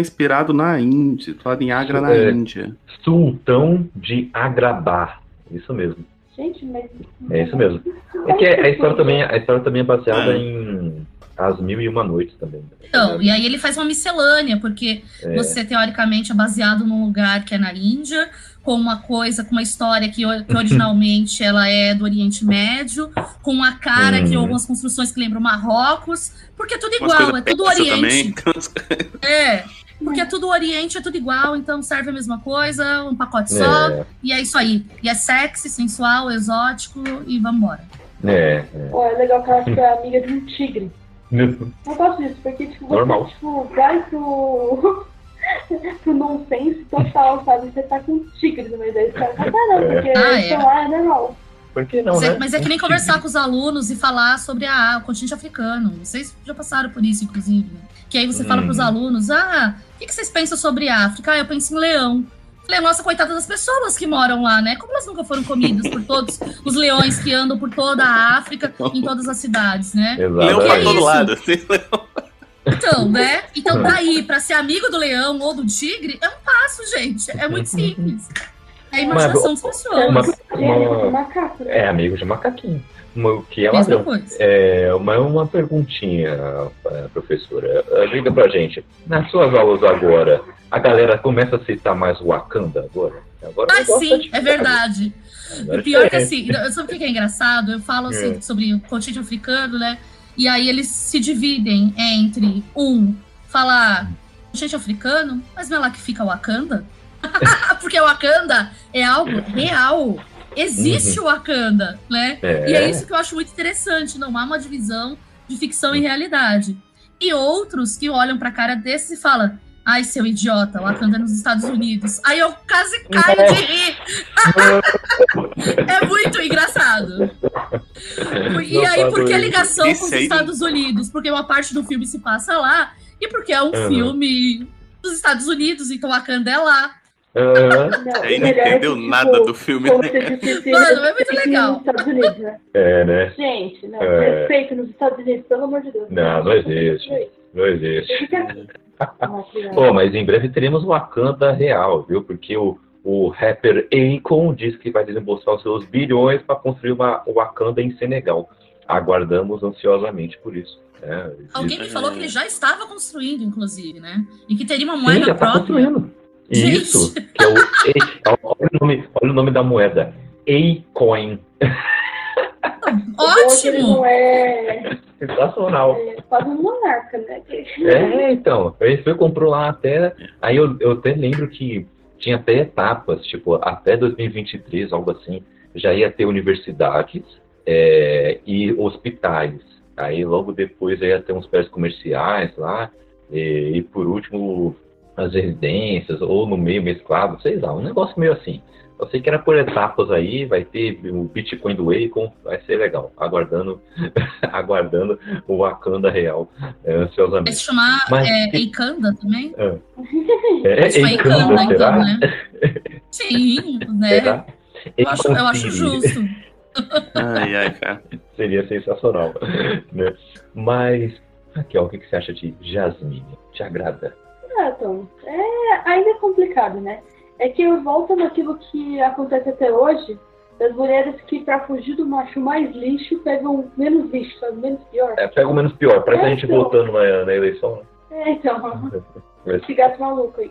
Speaker 7: inspirado na Índia. Falado em Agra na
Speaker 4: É.
Speaker 7: Índia.
Speaker 4: Sultão de Agrabah. Isso mesmo.
Speaker 5: Gente, mas.
Speaker 4: É isso mesmo. É que a história também, a história também é baseada
Speaker 7: Ah.
Speaker 4: em As Mil e Uma Noites também.
Speaker 6: Então, e aí ele faz uma miscelânea, porque
Speaker 4: É.
Speaker 6: você teoricamente é baseado num lugar que é na Índia, com uma coisa, com uma história que, que originalmente ela é do Oriente Médio, com uma cara que
Speaker 4: Uhum.
Speaker 6: algumas construções que lembram Marrocos, porque é tudo igual, é tudo Oriente.
Speaker 7: também.
Speaker 6: É, porque é tudo Oriente, é tudo igual, então serve a mesma coisa, um pacote só,
Speaker 4: É,
Speaker 6: e é isso aí. E é sexy, sensual, exótico, e vambora.
Speaker 4: é,
Speaker 5: Pô, é legal que ela fica amiga de um tigre.
Speaker 4: É.
Speaker 5: Eu gosto disso, porque tipo, você
Speaker 4: Normal.
Speaker 5: tipo, vai pro. pro nonsense total, sabe? Você tá com um tigre no meio da história. Ah, não,
Speaker 4: É.
Speaker 5: porque
Speaker 6: Ah, é.
Speaker 5: sei lá, é normal.
Speaker 4: Por que não,
Speaker 6: Mas é,
Speaker 4: né?
Speaker 6: mas é que nem conversar com os alunos e falar sobre a, o continente africano. Vocês já passaram por isso, inclusive. né? Que aí você fala
Speaker 4: Uhum.
Speaker 6: para os alunos: ah, o que, que vocês pensam sobre a África? Ah, eu penso em leão. Falei, nossa, coitada das pessoas que moram lá, né? Como elas nunca foram comidas por todos os leões que andam por toda a África, em todas as cidades, né?
Speaker 7: Leão pra
Speaker 6: é
Speaker 7: todo
Speaker 6: isso?
Speaker 7: lado.
Speaker 6: Então, né? Então tá aí, pra ser amigo do leão ou do tigre, é um passo, gente. É muito simples. É a imaginação das pessoas.
Speaker 4: Uma,
Speaker 5: Gente,
Speaker 4: uma-
Speaker 5: é né?
Speaker 4: é amigo de macaquinho. Uma, que é ladrão. É, uma, uma perguntinha, eh, professora. Diga pra gente, nas suas aulas agora, a galera começa a citar mais o Wakanda agora? agora
Speaker 6: Ah, sim, é verdade.
Speaker 4: Agora
Speaker 6: O
Speaker 4: é
Speaker 6: pior que
Speaker 4: diferente.
Speaker 6: assim, sabe o que é engraçado? Eu falo assim
Speaker 4: É.
Speaker 6: sobre o continente africano, né? E aí eles se dividem entre um falar continente africano, mas não é lá que fica Wakanda? Porque Wakanda é algo real. Existe o Wakanda, né?
Speaker 4: É.
Speaker 6: E é isso que eu acho muito interessante. Não há uma divisão de ficção e realidade. E outros que olham pra cara desses e falam: Ai, seu idiota, o Wakanda é nos Estados Unidos. Aí eu quase caio de rir. é muito engraçado. E aí,
Speaker 4: faço
Speaker 6: por que a ligação com os
Speaker 7: aí-
Speaker 6: Estados Unidos? Porque uma parte do filme se passa lá, e porque é um
Speaker 4: Uhum.
Speaker 6: filme dos Estados Unidos, então Wakanda é lá.
Speaker 4: Aham,
Speaker 5: Não,
Speaker 7: Aí não
Speaker 5: é
Speaker 7: entendeu
Speaker 5: que,
Speaker 7: nada
Speaker 5: tipo,
Speaker 7: do filme.
Speaker 5: Assim,
Speaker 6: Mano, é muito
Speaker 5: fica
Speaker 6: legal.
Speaker 5: Nos Estados Unidos, né?
Speaker 4: é, né?
Speaker 5: Gente, não,
Speaker 4: É.
Speaker 5: respeito nos Estados Unidos, pelo amor de Deus.
Speaker 4: Não, não existe. Não existe. Pô, mas em breve teremos o Wakanda real, viu? Porque o, o rapper Akon disse que vai desembolsar os seus bilhões para construir uma o Wakanda em Senegal. Aguardamos ansiosamente por isso. né?
Speaker 6: Alguém me falou que ele já estava construindo, inclusive, né? E que teria uma
Speaker 4: Sim,
Speaker 6: moeda
Speaker 4: já tá
Speaker 6: própria.
Speaker 4: construindo.
Speaker 6: Gente.
Speaker 4: Isso. Que é o, A- olha, o nome, olha o nome da moeda. A-Coin.
Speaker 6: Ótimo!
Speaker 5: não é,
Speaker 4: Sensacional.
Speaker 5: é quase um monarca, né?
Speaker 4: É, então. Ele foi comprou lá até. Aí eu, eu até lembro que tinha até etapas, tipo, até 2023, algo assim, já ia ter universidades é, e hospitais. Aí logo depois ia ter uns prédios comerciais lá. E, e por último, as residências, ou no meio mesclado, sei lá, um negócio meio assim. Eu sei que era por etapas aí, vai ter o Bitcoin do Akon, vai ser legal. Aguardando, aguardando o Wakanda real, é,
Speaker 6: Vai
Speaker 4: ansiosamente.
Speaker 6: se chamar
Speaker 4: Mas-
Speaker 6: é, Eikanda também?
Speaker 4: É,
Speaker 6: Isso foi
Speaker 4: Eikanda,
Speaker 6: Eikanda,
Speaker 4: será?
Speaker 6: então, né? Sim, né?
Speaker 4: Será?
Speaker 6: Eu acho, eu acho justo.
Speaker 7: Ai, ai, cara.
Speaker 4: Seria sensacional. né? Mas, Raquel, o que que você acha de Jasmine? Te agrada?
Speaker 5: Então, é, ainda é complicado, né? É que eu volto naquilo que acontece até hoje, das mulheres que, pra fugir do macho mais lixo, pegam menos lixo? Menos pior.
Speaker 4: É, pega o menos pior. Parece a
Speaker 5: É,
Speaker 4: gente
Speaker 5: então.
Speaker 4: votando na, na eleição. Né?
Speaker 5: É, então, esse gato maluco aí.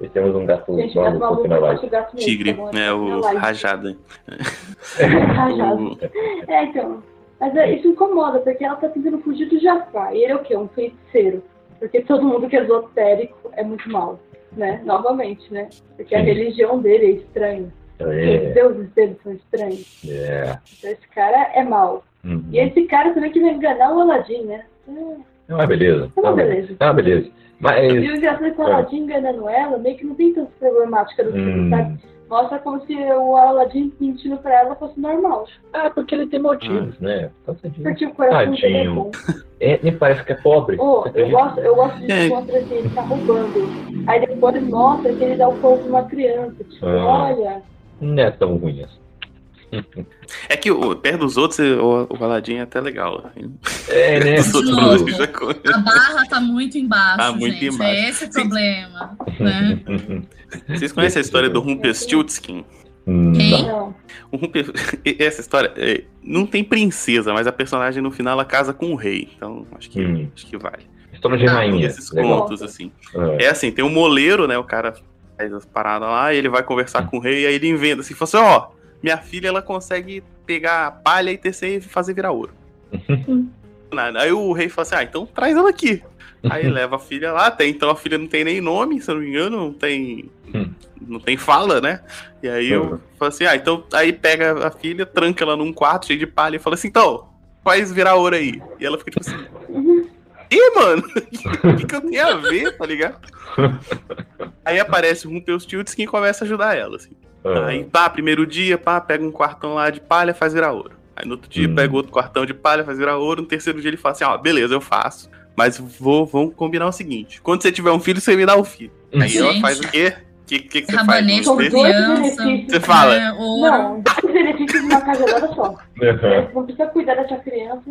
Speaker 4: e temos um gato
Speaker 5: Gente, gato
Speaker 4: maluco aqui
Speaker 5: maluco,
Speaker 4: na live.
Speaker 5: gato mesmo,
Speaker 7: Tigre,
Speaker 5: tá
Speaker 7: é
Speaker 5: Na
Speaker 7: o
Speaker 5: live.
Speaker 7: rajada.
Speaker 5: Rajado. É, então. Mas é, isso incomoda, porque ela tá tentando fugir do Jafar. E ele é o quê? Um feiticeiro. Porque todo mundo que é esotérico é muito mal, né? Novamente, né? Porque a
Speaker 4: Sim.
Speaker 5: religião dele é estranha. Os
Speaker 4: É,
Speaker 5: deuses dele são estranhos.
Speaker 4: é.
Speaker 5: Então esse cara é mau.
Speaker 4: Uhum.
Speaker 5: E esse cara também que vai enganar o Aladdin, né? Hum,
Speaker 4: É uma beleza.
Speaker 5: É uma
Speaker 4: Tá
Speaker 5: beleza.
Speaker 4: É uma beleza. Mas.
Speaker 5: E o engraçado é que o Aladdin enganando ela, meio que não tem tanta problemática do filme,
Speaker 4: Hum.
Speaker 5: sabe? Mostra como se o Aladdin mentindo pra ela fosse normal.
Speaker 4: Ah, porque ele tem motivos, né? Tá certinho.
Speaker 5: Porque o coração é
Speaker 4: Tadinho.
Speaker 5: bom.
Speaker 4: É, nem parece que é pobre.
Speaker 5: Oh, eu gosto, eu gosto de
Speaker 7: É.
Speaker 5: mostra assim, ele tá roubando. Aí depois mostra que ele dá o corpo de uma criança. Tipo,
Speaker 4: Ah.
Speaker 5: olha.
Speaker 4: Não é tão ruim assim.
Speaker 7: É que o, perto dos outros, o, o é até legal.
Speaker 4: É, né?
Speaker 6: Novo. A barra tá muito embaixo,
Speaker 7: Tá muito
Speaker 6: gente.
Speaker 7: embaixo.
Speaker 6: É esse o problema, né?
Speaker 7: Vocês conhecem a história do Rumpelstiltskin?
Speaker 4: Hum,
Speaker 6: Quem?
Speaker 7: O Rumpel... Essa história é, não tem princesa, mas a personagem no final ela casa com o rei. Então acho que,
Speaker 4: Hum.
Speaker 7: acho que vale.
Speaker 4: História de
Speaker 6: Ah,
Speaker 4: rainha.
Speaker 7: Esses
Speaker 4: Legal.
Speaker 7: contos, assim.
Speaker 4: É.
Speaker 7: É assim, tem um moleiro, né? O cara faz as paradas lá, e ele vai conversar com o rei, aí ele inventa assim, fala assim, ó, minha filha ela consegue pegar palha e tecer e fazer virar ouro. Nada. Aí o rei fala assim, ah, então traz ela aqui. Aí leva a filha lá, até então a filha não tem nem nome, se eu não me engano, não tem.
Speaker 4: Hum.
Speaker 7: Não tem fala, né? E aí eu
Speaker 4: Uhum.
Speaker 7: falo assim, ah, então aí pega a filha, tranca ela num quarto cheio de palha e fala assim, então, faz virar ouro aí. E ela fica tipo assim,
Speaker 5: Uhum.
Speaker 7: Ih, mano, o que, que eu tenho a ver, tá ligado? Aí aparece o Rumpelstiltskin e começa a ajudar ela, assim.
Speaker 4: É.
Speaker 7: Aí, pá, primeiro dia, pá, pega um quartão lá de palha, faz virar ouro. Aí no outro dia
Speaker 4: Hum.
Speaker 7: pega outro quartão de palha, faz virar ouro. No terceiro dia ele fala assim, ó, beleza, eu faço. Mas vou, vamos combinar o seguinte: quando você tiver um filho, você me dá o filho. Aí ela
Speaker 6: Gente.
Speaker 7: faz o quê? O que, que, que você faz?
Speaker 6: Criança.
Speaker 7: Você fala.
Speaker 6: né, ouro.
Speaker 5: Não, dois benefícios de uma cajadada só.
Speaker 4: Uhum.
Speaker 5: Não precisa cuidar dessa criança.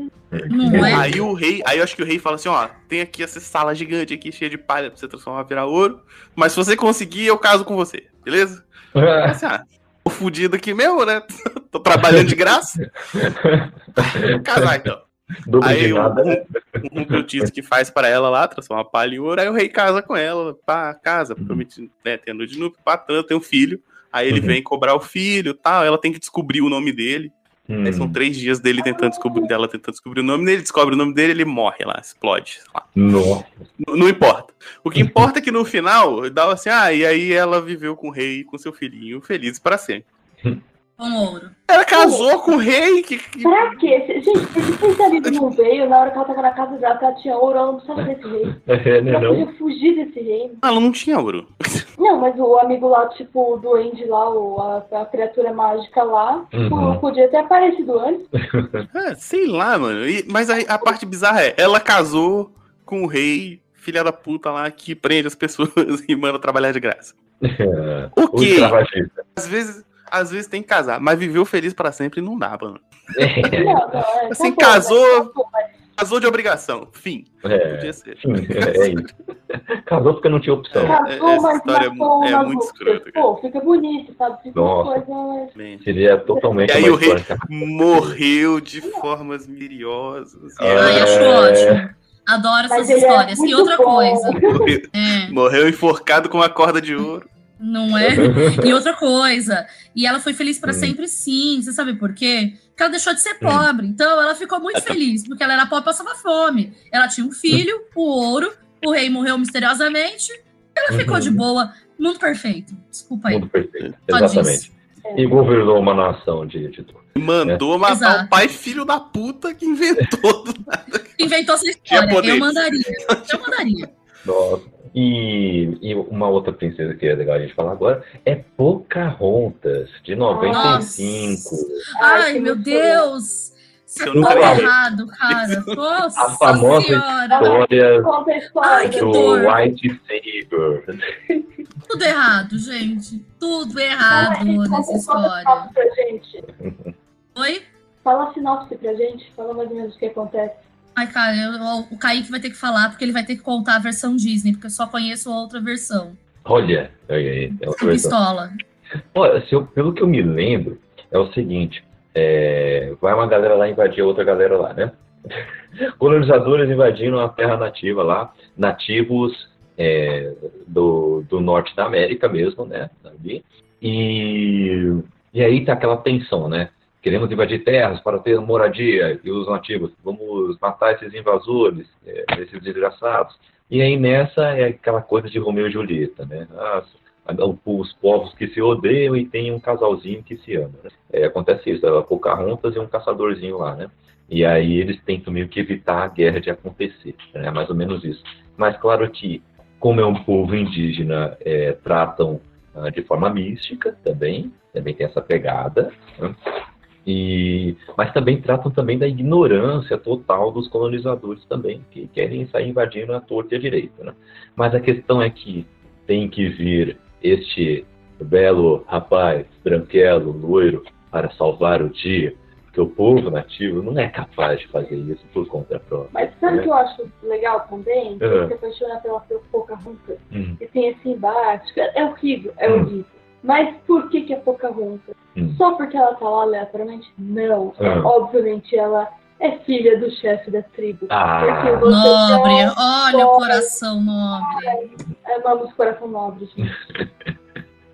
Speaker 6: Não é?
Speaker 7: Aí o rei, aí eu acho que o rei fala assim, ó, tem aqui essa sala gigante aqui, cheia de palha pra você transformar virar ouro. Mas se você conseguir, eu caso com você, beleza? Aí, assim, ah, tô fudido aqui mesmo, né? tô trabalhando de graça. Vou casar então.
Speaker 4: Dobro
Speaker 7: Aí
Speaker 4: né?
Speaker 7: um, um cultista que faz pra ela lá, transforma a palha em ouro, aí o rei casa com ela, pá, casa, promete, né, tem a noite de núpcia, pá, tanto, tem um filho, aí ele
Speaker 4: Uhum.
Speaker 7: vem cobrar o filho tal, ela tem que descobrir o nome dele,
Speaker 4: Hum.
Speaker 7: aí são três dias dele tentando descobrir, dela tentando descobrir o nome dele, descobre o nome dele, ele morre lá, explode, lá. Não, não importa. O que importa é que no final, dá assim, ah, e aí ela viveu com o rei e com seu filhinho, felizes para sempre.
Speaker 6: Com ouro.
Speaker 7: Ela casou com o rei, que, que-
Speaker 5: Pra quê? Se- Gente, esse pensamento não veio na hora que ela tava na casa dela, que ela tinha ouro, ela não precisava desse rei.
Speaker 4: É, né,
Speaker 5: Ela
Speaker 4: não?
Speaker 5: podia fugir desse rei.
Speaker 7: ela não tinha ouro.
Speaker 5: Não, mas o amigo lá, tipo, o duende lá, o, a, a criatura mágica lá, tipo,
Speaker 4: Uhum.
Speaker 5: podia ter aparecido antes.
Speaker 7: É, sei lá, mano. E- mas aí a parte bizarra é, ela casou com o rei, filha da puta lá, que prende as pessoas e manda trabalhar de graça.
Speaker 4: É.
Speaker 7: O que? Às vezes, às vezes tem que casar, mas viveu feliz pra sempre não dá, mano.
Speaker 4: É.
Speaker 5: Não, não, é,
Speaker 7: Assim,
Speaker 5: tá
Speaker 7: casou-
Speaker 5: mas- bom, mas-
Speaker 7: Casou de obrigação, fim.
Speaker 4: É.
Speaker 7: Podia ser.
Speaker 4: Sim, é isso. Casou porque não tinha opção.
Speaker 7: É.
Speaker 5: Casou,
Speaker 7: essa história é é muito escrota.
Speaker 5: Pô, fica bonito, sabe? Fica
Speaker 4: Nossa.
Speaker 5: coisa... mas-
Speaker 4: Seria totalmente
Speaker 7: E aí o rei-. Morreu de formas misteriosas. E
Speaker 4: É.
Speaker 6: Ai, acho ótimo. Adoro
Speaker 5: Mas
Speaker 6: essas
Speaker 5: é
Speaker 6: histórias. e outra
Speaker 5: bom.
Speaker 6: coisa.
Speaker 7: morreu,
Speaker 6: É,
Speaker 7: morreu enforcado com uma corda de ouro.
Speaker 6: Não é? E outra coisa. E ela foi feliz pra
Speaker 4: Hum.
Speaker 6: sempre, sim. Você sabe por quê? Porque ela deixou de ser pobre. Então ela ficou muito feliz, porque ela era pobre e passava fome. Ela tinha um filho, o ouro, o rei morreu misteriosamente. Ela ficou de
Speaker 4: Uhum.
Speaker 6: boa. Mundo perfeito. Desculpa aí.
Speaker 4: Mundo perfeito.
Speaker 6: Só
Speaker 4: Exatamente. E governou uma nação de, de.
Speaker 7: Mandou matar
Speaker 6: Exato.
Speaker 7: o pai filho da puta que inventou. do nada.
Speaker 6: Inventou essa história. Eu mandaria. Eu mandaria.
Speaker 4: Nossa. E, e uma outra princesa que é legal a gente falar agora é Pocahontas, de 95.
Speaker 6: Ai,
Speaker 5: que
Speaker 6: meu Deus! Você
Speaker 7: Eu
Speaker 6: tá
Speaker 7: nunca
Speaker 6: errado, cara. Nossa
Speaker 4: A famosa
Speaker 6: senhora.
Speaker 4: História.
Speaker 6: Ai, que
Speaker 4: do
Speaker 6: dor.
Speaker 4: White Saber.
Speaker 6: Tudo errado, gente. Tudo errado
Speaker 5: Ai,
Speaker 6: nessa história.
Speaker 5: sinopse pra gente.
Speaker 6: Oi?
Speaker 5: Fala a sinopse pra gente. Fala mais ou menos o que acontece.
Speaker 6: Ai, cara, eu- o Kaique vai ter que falar, porque ele vai ter que contar a versão Disney, porque eu só conheço a outra versão.
Speaker 4: Olha, aí, aí, é outra versão.
Speaker 6: Pistola.
Speaker 4: Olha, eu- pelo que eu me lembro, é o seguinte: é, vai uma galera lá invadir outra galera lá, né? Colonizadores invadindo a terra nativa lá, nativos é, do, do norte da América mesmo, né? E, e aí tá aquela tensão, né? Queremos invadir terras para ter moradia, e os nativos, vamos matar esses invasores, é, esses desgraçados. E aí nessa é aquela coisa de Romeu e Julieta, né? Os povos que se odeiam e tem um casalzinho que se ama. Né? É, acontece isso, a Pocahontas e um caçadorzinho lá, né? E aí eles tentam meio que evitar a guerra de acontecer, né? É mais ou menos isso. Mas claro que, como é um povo indígena, é, tratam ah, de forma mística também, também tem essa pegada, né? E, mas também tratam também da ignorância total dos colonizadores também, que querem sair invadindo a torta e a direita. Né? Mas a questão é que tem que vir este belo rapaz, branquelo, loiro, para salvar o dia, porque o povo nativo não é capaz de fazer isso por conta própria.
Speaker 5: Mas sabe o né? que eu acho legal também? Que uhum. se apaixona pela Pocahontas uhum. e tem esse embate. É horrível, é uhum. Mas por que, que é Pocahontas? Hum. Só porque ela tá lá aleatoriamente? Não. Ah. Obviamente ela é filha do chefe da tribo.
Speaker 6: Ah. Nobre, olha o coração nobre.
Speaker 5: É, amamos coração nobre, gente.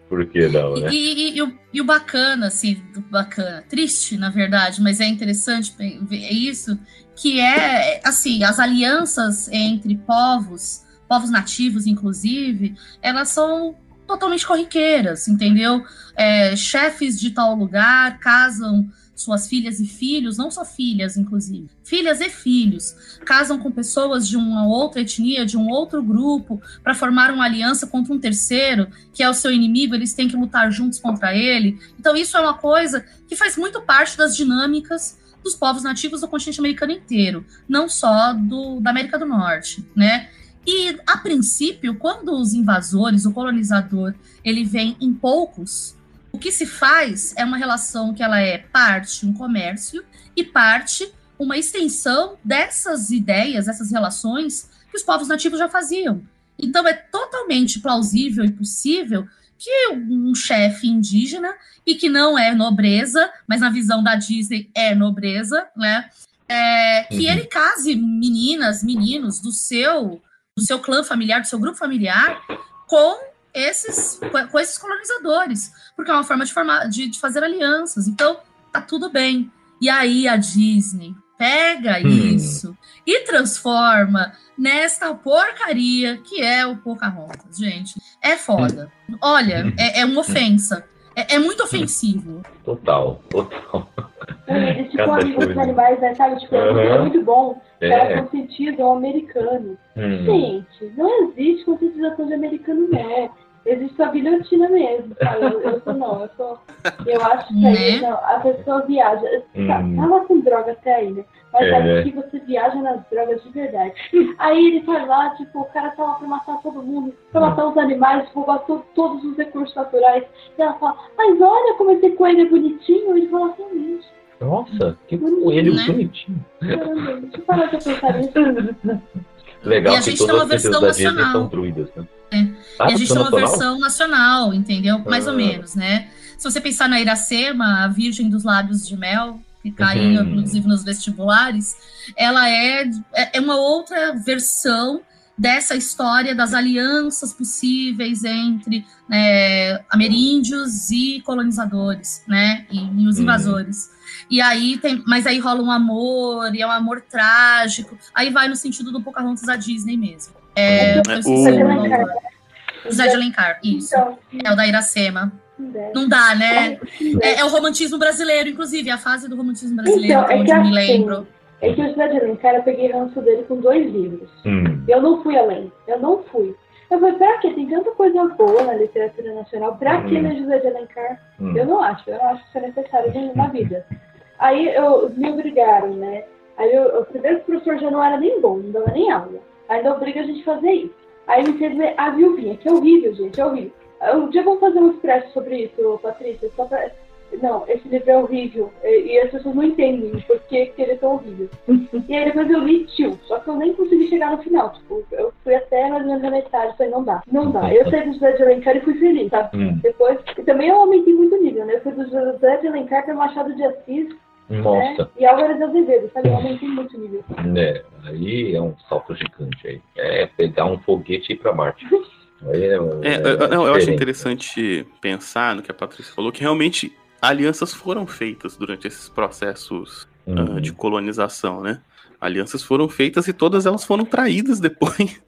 Speaker 4: Por que não, né?
Speaker 6: E, e, e, o, e, o, bacana, assim, bacana, triste, na verdade, mas é interessante ver isso, que é, assim, as alianças entre povos, povos nativos, inclusive, elas são totalmente corriqueiras, entendeu? É, chefes de tal lugar casam suas filhas e filhos, não só filhas, inclusive, filhas e filhos, casam com pessoas de uma outra etnia, de um outro grupo, para formar uma aliança contra um terceiro, que é o seu inimigo, eles têm que lutar juntos contra ele. Então, isso é uma coisa que faz muito parte das dinâmicas dos povos nativos do continente americano inteiro, não só do, da América do Norte, né? E, a princípio, quando os invasores, o colonizador, ele vem em poucos, o que se faz é uma relação que ela é parte um comércio e parte uma extensão dessas ideias, essas relações que os povos nativos já faziam. Então é totalmente plausível e possível que um chefe indígena e que não é nobreza, mas na visão da Disney é nobreza, né? É, que uhum. ele case meninas, meninos do seu do seu clã familiar, do seu grupo familiar, com esses, com esses colonizadores, porque é uma forma de, formar, de, de fazer alianças. Então, tá tudo bem. E aí a Disney pega hum. isso e transforma nesta porcaria que é o Pocahontas, gente. É foda. Olha, é, é uma ofensa. É, é, muito ofensivo.
Speaker 4: Total, total.
Speaker 5: Esse tipo dos animais, né, sabe? Tipo, uhum. é muito bom. É. Era com sentido americano. Hum. Gente, não existe conscientização de americano, não. Existe a bilhotina mesmo, sabe? Eu, eu sou não, eu sou. Eu acho que aí, né? não, a pessoa viaja. Tá, hum. Tava com droga até aí, né? Mas é. sabe que você viaja nas drogas de verdade. Aí ele tá lá, tipo, o cara tá lá pra matar todo mundo, pra matar os animais, roubar to todos os recursos naturais. E ela fala, mas olha como esse coelho é bonitinho. Ele fala assim, gente.
Speaker 4: Nossa, que coelho né? bonitinho.
Speaker 5: Caramba, deixa eu parar de pensar nisso.
Speaker 4: Legal
Speaker 6: e a gente tem uma versão nacional.
Speaker 4: São druidas, né?
Speaker 6: É. Ah, e a gente tem uma nacional? versão nacional, entendeu? Mais ah. ou menos, né? Se você pensar na Iracema, a Virgem dos Lábios de Mel, que caiu, uhum. inclusive, nos vestibulares, ela é, é, é uma outra versão dessa história das alianças possíveis entre né, ameríndios e colonizadores, né, e, e os uhum. invasores. Uhum. E aí tem, mas aí rola um amor, e é um amor trágico. Aí vai no sentido do Pocahontas da Disney mesmo. É, o José de Alencar, isso. Então, é o da Iracema. Não dá, né? É, é, o romantismo brasileiro, inclusive, a fase do romantismo brasileiro, então, é onde eu me assim, lembro.
Speaker 5: É que o José de Alencar, eu peguei ranço dele com dois livros. Hum. Eu não fui além. Eu não fui. Eu falei, pra quê? Tem tanta coisa boa na literatura nacional. Pra hum. que ler José de Alencar? Hum. Eu não acho. Eu não acho que isso é necessário na vida. Aí eu, me obrigaram, né? Aí eu, o primeiro professor já não era nem bom, não dava nem aula. Ainda obriga a gente a fazer isso. Aí me fez ler A Viuvinha, que é horrível, gente, é horrível. Um dia vamos fazer um expresso sobre isso, Patrícia, só pra... Não, esse livro é horrível. E, as pessoas não entendem por que, ele é tão horrível. e aí depois eu li Tio, só que eu nem consegui chegar no final. Tipo, eu fui até mais ou menos na metade, falei, não dá, não dá. Eu saí do José de Alencar e fui feliz, tá? Hum. Depois, e também eu aumentei muito o nível, né? Eu fui do José de Alencar para Machado de Assis,
Speaker 4: nossa.
Speaker 5: Né? E Álvares Azevedo, sabe? Eu aumentei muito o nível.
Speaker 4: É, aí é um salto gigante aí. É pegar um foguete e ir pra Marte.
Speaker 7: Aí é, é, é não, eu acho interessante pensar no que a Patrícia falou, que realmente alianças foram feitas durante esses processos ah, uhum. uh, de colonização, né? Alianças foram feitas e todas elas foram traídas depois.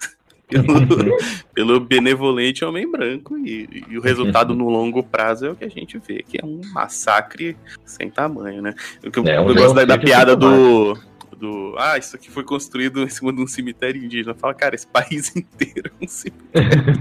Speaker 7: Pelo, pelo benevolente homem branco. E, e o resultado no longo prazo é o que a gente vê, que é um massacre sem tamanho, né? O que eu,
Speaker 4: É, um
Speaker 7: eu gosto da, da piada do. Do, ah, isso aqui foi construído em cima de um cemitério indígena. Fala, cara, esse país inteiro é um cemitério.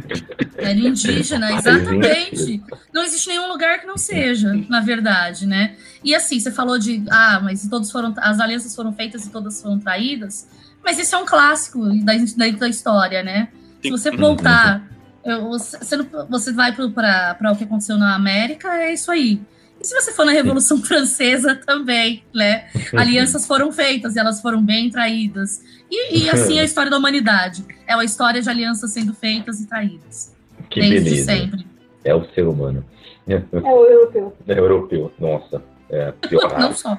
Speaker 6: Era indígena, exatamente. Não existe nenhum lugar que não seja, na verdade, né? E assim, você falou de, ah, mas todos foram, as alianças foram feitas e todas foram traídas. Mas isso é um clássico da, da, da história, né? Se você voltar, eu- você, você não- você vai para o que aconteceu na América, é isso aí. E se você for na Revolução Francesa também, né? Alianças foram feitas e elas foram bem traídas. E, e assim é a história da humanidade. É uma história de alianças sendo feitas e traídas.
Speaker 4: Que
Speaker 6: desde
Speaker 4: beleza.
Speaker 6: sempre.
Speaker 4: É o ser humano. É,
Speaker 5: É o europeu.
Speaker 4: é europeu. Nossa. É pior.
Speaker 6: Não só.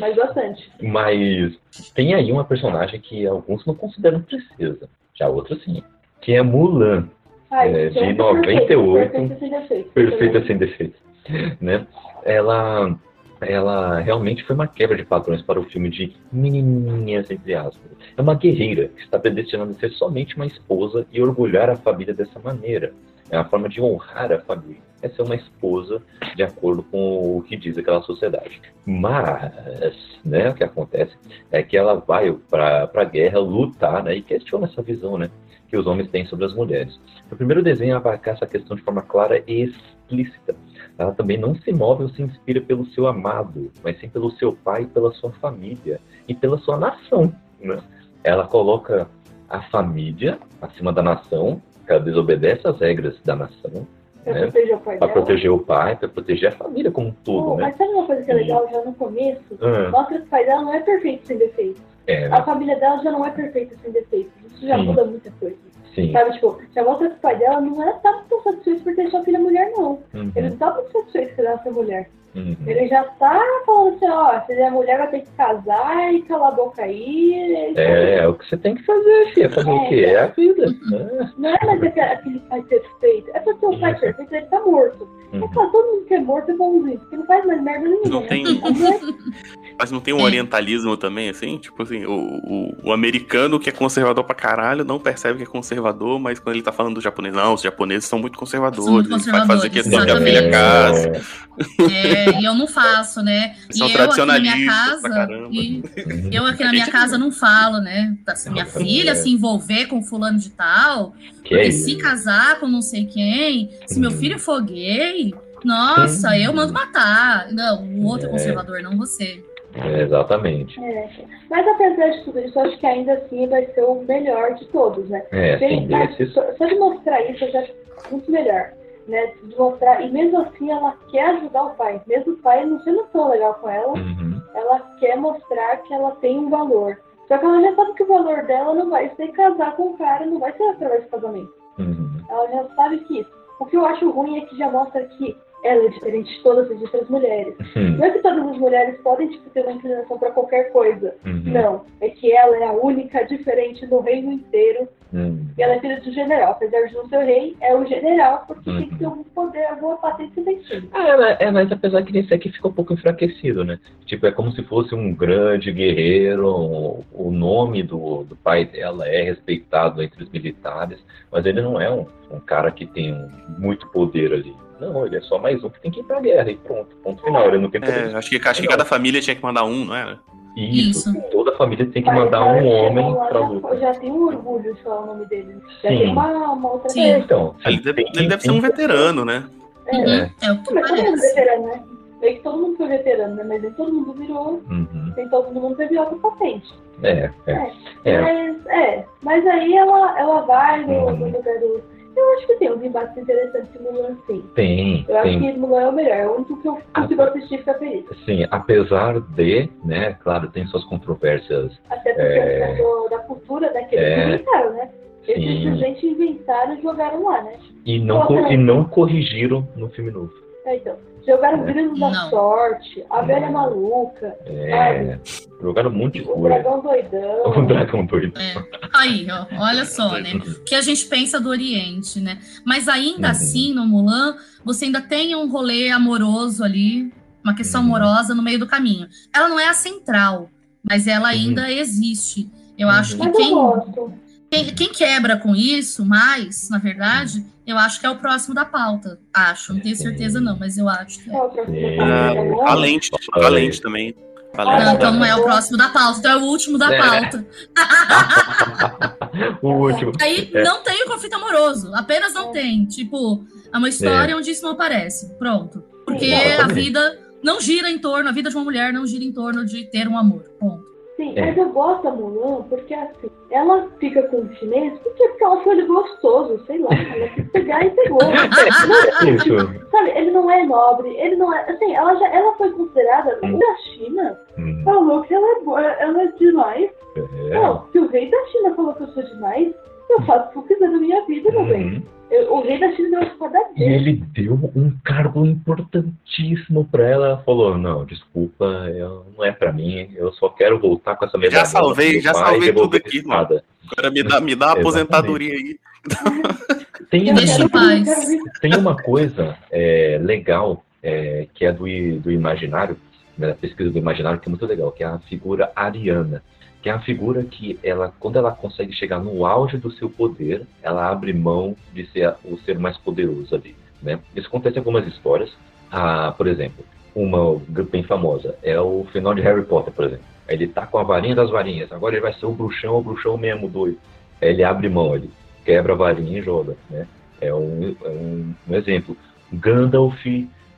Speaker 5: Mas bastante.
Speaker 4: Mas tem aí uma personagem que alguns não consideram princesa. Já outros sim. Que é Mulan.
Speaker 5: Ai,
Speaker 4: É, de
Speaker 5: gente,
Speaker 4: 98.
Speaker 5: Perfeita sem defeito.
Speaker 4: Perfeita sem defeito. Né? Ela, ela realmente foi uma quebra de padrões para o filme de menininhas, entre aspas. É uma guerreira que está predestinada a ser somente uma esposa e orgulhar a família dessa maneira. É uma forma de honrar a família. É ser uma esposa de acordo com o que diz aquela sociedade. Mas, né, o que acontece é que ela vai para a guerra lutar né, e questiona essa visão né, que os homens têm sobre as mulheres. O primeiro desenho abarca essa questão de forma clara e explícita. Ela também não se move ou se inspira pelo seu amado, mas sim pelo seu pai, pela sua família e pela sua nação. Né? Ela coloca a família acima da nação, ela desobedece às regras da nação,
Speaker 5: Pra
Speaker 4: né?
Speaker 5: proteger o pai dela.
Speaker 4: proteger o pai, para proteger a família como um todo.
Speaker 5: Oh,
Speaker 4: né?
Speaker 5: Mas sabe uma coisa que é legal já no começo?
Speaker 4: Ah,
Speaker 5: Mostra que o pai dela não é perfeito sem defeito.
Speaker 4: é,
Speaker 5: A família dela já não é perfeita sem defeito. Isso já
Speaker 4: Sim.
Speaker 5: muda muita coisa.
Speaker 4: sim.
Speaker 5: Sabe, tipo, já mostra que o pai dela não é tão satisfeito por ter sua filha mulher, não.
Speaker 4: Uhum,
Speaker 5: Ele não tá muito satisfeito por ela ser mulher.
Speaker 4: uhum.
Speaker 5: Ele já tá falando assim, ó, se ele é mulher, vai ter que casar e calar a boca aí. É.
Speaker 4: É, é o que você tem que fazer, filha. Fazer o quê? É a vida. né?
Speaker 5: Não é mais aquele, aquele pai perfeito. É porque o pai
Speaker 4: Isso.
Speaker 5: perfeito, ele tá morto.
Speaker 4: Uhum.
Speaker 5: É claro, todo mundo que é morto é bonzinho, porque não faz mais merda nenhuma.
Speaker 7: Não tem- Mas não tem um
Speaker 6: É.
Speaker 7: orientalismo também, assim? Tipo assim, o, o, o americano que é conservador pra caralho não percebe que é conservador, mas quando ele tá falando do japonês, não, os japoneses são muito conservadores,
Speaker 6: São muito
Speaker 7: ele vai fazer
Speaker 6: conservadores,
Speaker 7: questão que a filha case.
Speaker 6: É, e eu não faço, né?
Speaker 7: São
Speaker 6: e eu aqui na minha casa. E eu aqui na minha casa não falo, né? Se minha
Speaker 4: Não,
Speaker 6: filha
Speaker 4: é.
Speaker 6: se envolver com fulano de tal,
Speaker 4: é
Speaker 6: se casar com não sei quem, se meu
Speaker 4: Uhum.
Speaker 6: filho for gay, nossa,
Speaker 4: Uhum.
Speaker 6: eu mando matar. Não, o outro
Speaker 4: É.
Speaker 6: conservador, não você.
Speaker 4: É, exatamente.
Speaker 5: É. Mas apesar de tudo isso, acho que ainda assim vai ser o melhor de todos, né?
Speaker 4: É,
Speaker 5: Bem,
Speaker 4: desses.
Speaker 5: só, só de mostrar isso, eu já acho muito melhor. Né? De mostrar, e mesmo assim ela quer ajudar o pai. Mesmo o pai não sendo tão legal com ela,
Speaker 4: Uhum.
Speaker 5: ela quer mostrar que ela tem um valor. Só que ela já sabe que o valor dela não vai ser casar com o cara, não vai ser através do casamento.
Speaker 4: Uhum.
Speaker 5: Ela já sabe que isso. O que eu acho ruim é que já mostra que ela é diferente de todas as outras mulheres.
Speaker 4: Uhum.
Speaker 5: Não é que todas as mulheres podem tipo, ter uma inclinação para qualquer coisa.
Speaker 4: Uhum.
Speaker 5: Não. É que ela é a única diferente no reino inteiro.
Speaker 4: Uhum.
Speaker 5: E ela é filha do general. Apesar de não ser rei, é o general, porque
Speaker 4: Uhum.
Speaker 5: tem que ter algum poder, alguma patente vencida.
Speaker 4: É, mas- é, mas apesar que nesse aqui fica um pouco enfraquecido, né? Tipo, é como se fosse um grande guerreiro, o, o nome do, do pai dela é respeitado entre os militares, mas ele não é um, um cara que tem muito poder ali. Não, ele é só mais um que tem que ir pra guerra e pronto, ponto final. Ele não tem poder.
Speaker 7: É, acho que, acho que cada família tinha que mandar um, não era?
Speaker 4: Isso,
Speaker 6: Isso.
Speaker 4: toda família tem que mandar um homem pra
Speaker 5: já,
Speaker 4: luta.
Speaker 5: já tem um orgulho de falar o nome dele. Já
Speaker 4: Sim.
Speaker 5: tem uma, uma outra
Speaker 6: Sim.
Speaker 4: É,
Speaker 5: coisa.
Speaker 4: então,
Speaker 7: Ele deve,
Speaker 4: tem-
Speaker 7: ele deve ser um veterano, né?
Speaker 5: É.
Speaker 6: Uhum, é o que
Speaker 5: Mas todo mundo é veterano, né? Meio que todo mundo foi veterano, né? Mas nem todo mundo virou.
Speaker 4: Uhum.
Speaker 5: Nem todo mundo teve outra patente.
Speaker 4: É, é. É.
Speaker 5: Mas, é. Mas aí ela, ela vai no,
Speaker 4: Uhum.
Speaker 5: no lugar do. Eu acho que tem uns embates interessantes em Mulan, sim.
Speaker 4: Tem,
Speaker 5: Eu acho
Speaker 4: tem.
Speaker 5: que Mulan é o melhor. É o único que eu consigo assistir e ficar feliz.
Speaker 4: Sim, apesar de, né, claro, tem suas controvérsias.
Speaker 5: Até porque
Speaker 4: É.
Speaker 5: é do- da cultura daqueles
Speaker 4: É.
Speaker 5: que inventaram, né? Eles simplesmente inventaram e jogaram lá, né?
Speaker 4: E não, co- e não corrigiram no filme novo.
Speaker 5: É, então. Jogaram
Speaker 4: É.
Speaker 5: Grilos da
Speaker 6: Não.
Speaker 5: Sorte, a Velha
Speaker 4: Hum.
Speaker 5: Maluca,
Speaker 4: É, jogaram um monte de
Speaker 5: o
Speaker 4: coisa.
Speaker 5: Dragão Doidão.
Speaker 4: O dragão doido.
Speaker 6: É. Aí, ó, olha só, né? O que a gente pensa do Oriente, né? Mas ainda
Speaker 4: Uhum.
Speaker 6: assim, no Mulan, você ainda tem um rolê amoroso ali, uma questão
Speaker 4: Uhum.
Speaker 6: amorosa no meio do caminho. Ela não é a central, mas ela ainda existe. Eu acho que
Speaker 5: Mas eu
Speaker 6: quem.
Speaker 5: gosto.
Speaker 6: Quem, quem quebra com isso mais, na verdade, eu acho que é o próximo da pauta. Acho, não tenho certeza não, mas eu acho que é.
Speaker 5: É o próximo
Speaker 4: Sim.
Speaker 5: da
Speaker 7: Ah,
Speaker 5: pauta?
Speaker 7: o Valente, Valente também.
Speaker 6: Não, então não é o próximo da pauta, então é o último da
Speaker 4: É.
Speaker 6: pauta.
Speaker 4: o último.
Speaker 6: Aí
Speaker 4: É.
Speaker 6: não tem o conflito amoroso, apenas não tem. Tipo, é uma história onde isso não aparece. Pronto. Porque a vida não gira em torno, a vida de uma mulher não gira em torno de ter um amor. Ponto.
Speaker 5: Sim,
Speaker 4: É.
Speaker 5: mas eu gosto da Mulan porque assim, ela fica com o chinês porque, porque ela foi ele gostoso, sei lá, ela quis pegar e pegou.
Speaker 4: Isso.
Speaker 5: Sabe, ele não é nobre, ele não é. Assim, ela já ela foi considerada
Speaker 4: Hum.
Speaker 5: da China,
Speaker 4: Hum,
Speaker 5: falou que ela é boa, ela é demais.
Speaker 4: é.
Speaker 5: Não, se o rei da China falou que eu sou demais, eu faço o que eu quiser na minha vida, meu bem.
Speaker 4: Uhum.
Speaker 5: Eu- o rei da China deu uma espada
Speaker 4: E
Speaker 5: dele.
Speaker 4: ele deu um cargo importantíssimo pra ela. Ela falou: Não, desculpa, eu- não é pra mim. Eu só quero voltar com essa medalha.
Speaker 7: salvei, já salvei tudo aqui, irmão. Agora me dá, me dá a aposentadoria aí.
Speaker 4: Tem,
Speaker 6: Deixa
Speaker 5: ver-
Speaker 4: tem uma coisa é, legal é, que é do, do imaginário, né, da pesquisa do imaginário, que é muito legal, que é a figura ariana. Que é a figura que, ela, quando ela consegue chegar no auge do seu poder, ela abre mão de ser o ser mais poderoso ali. Né? Isso acontece em algumas histórias. Ah, por exemplo, uma bem famosa é o final de Harry Potter, por exemplo. Ele tá com a varinha das varinhas, agora ele vai ser o bruxão, o bruxão mesmo doido. Ele abre mão, ele quebra a varinha e joga. Né? É um, é um, um exemplo. Gandalf,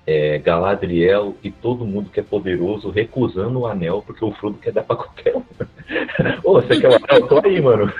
Speaker 4: é, Galadriel e todo mundo que é poderoso recusando o anel porque o Frodo quer dar pra qualquer um. Ô, você quer o anel? Tô aí, mano.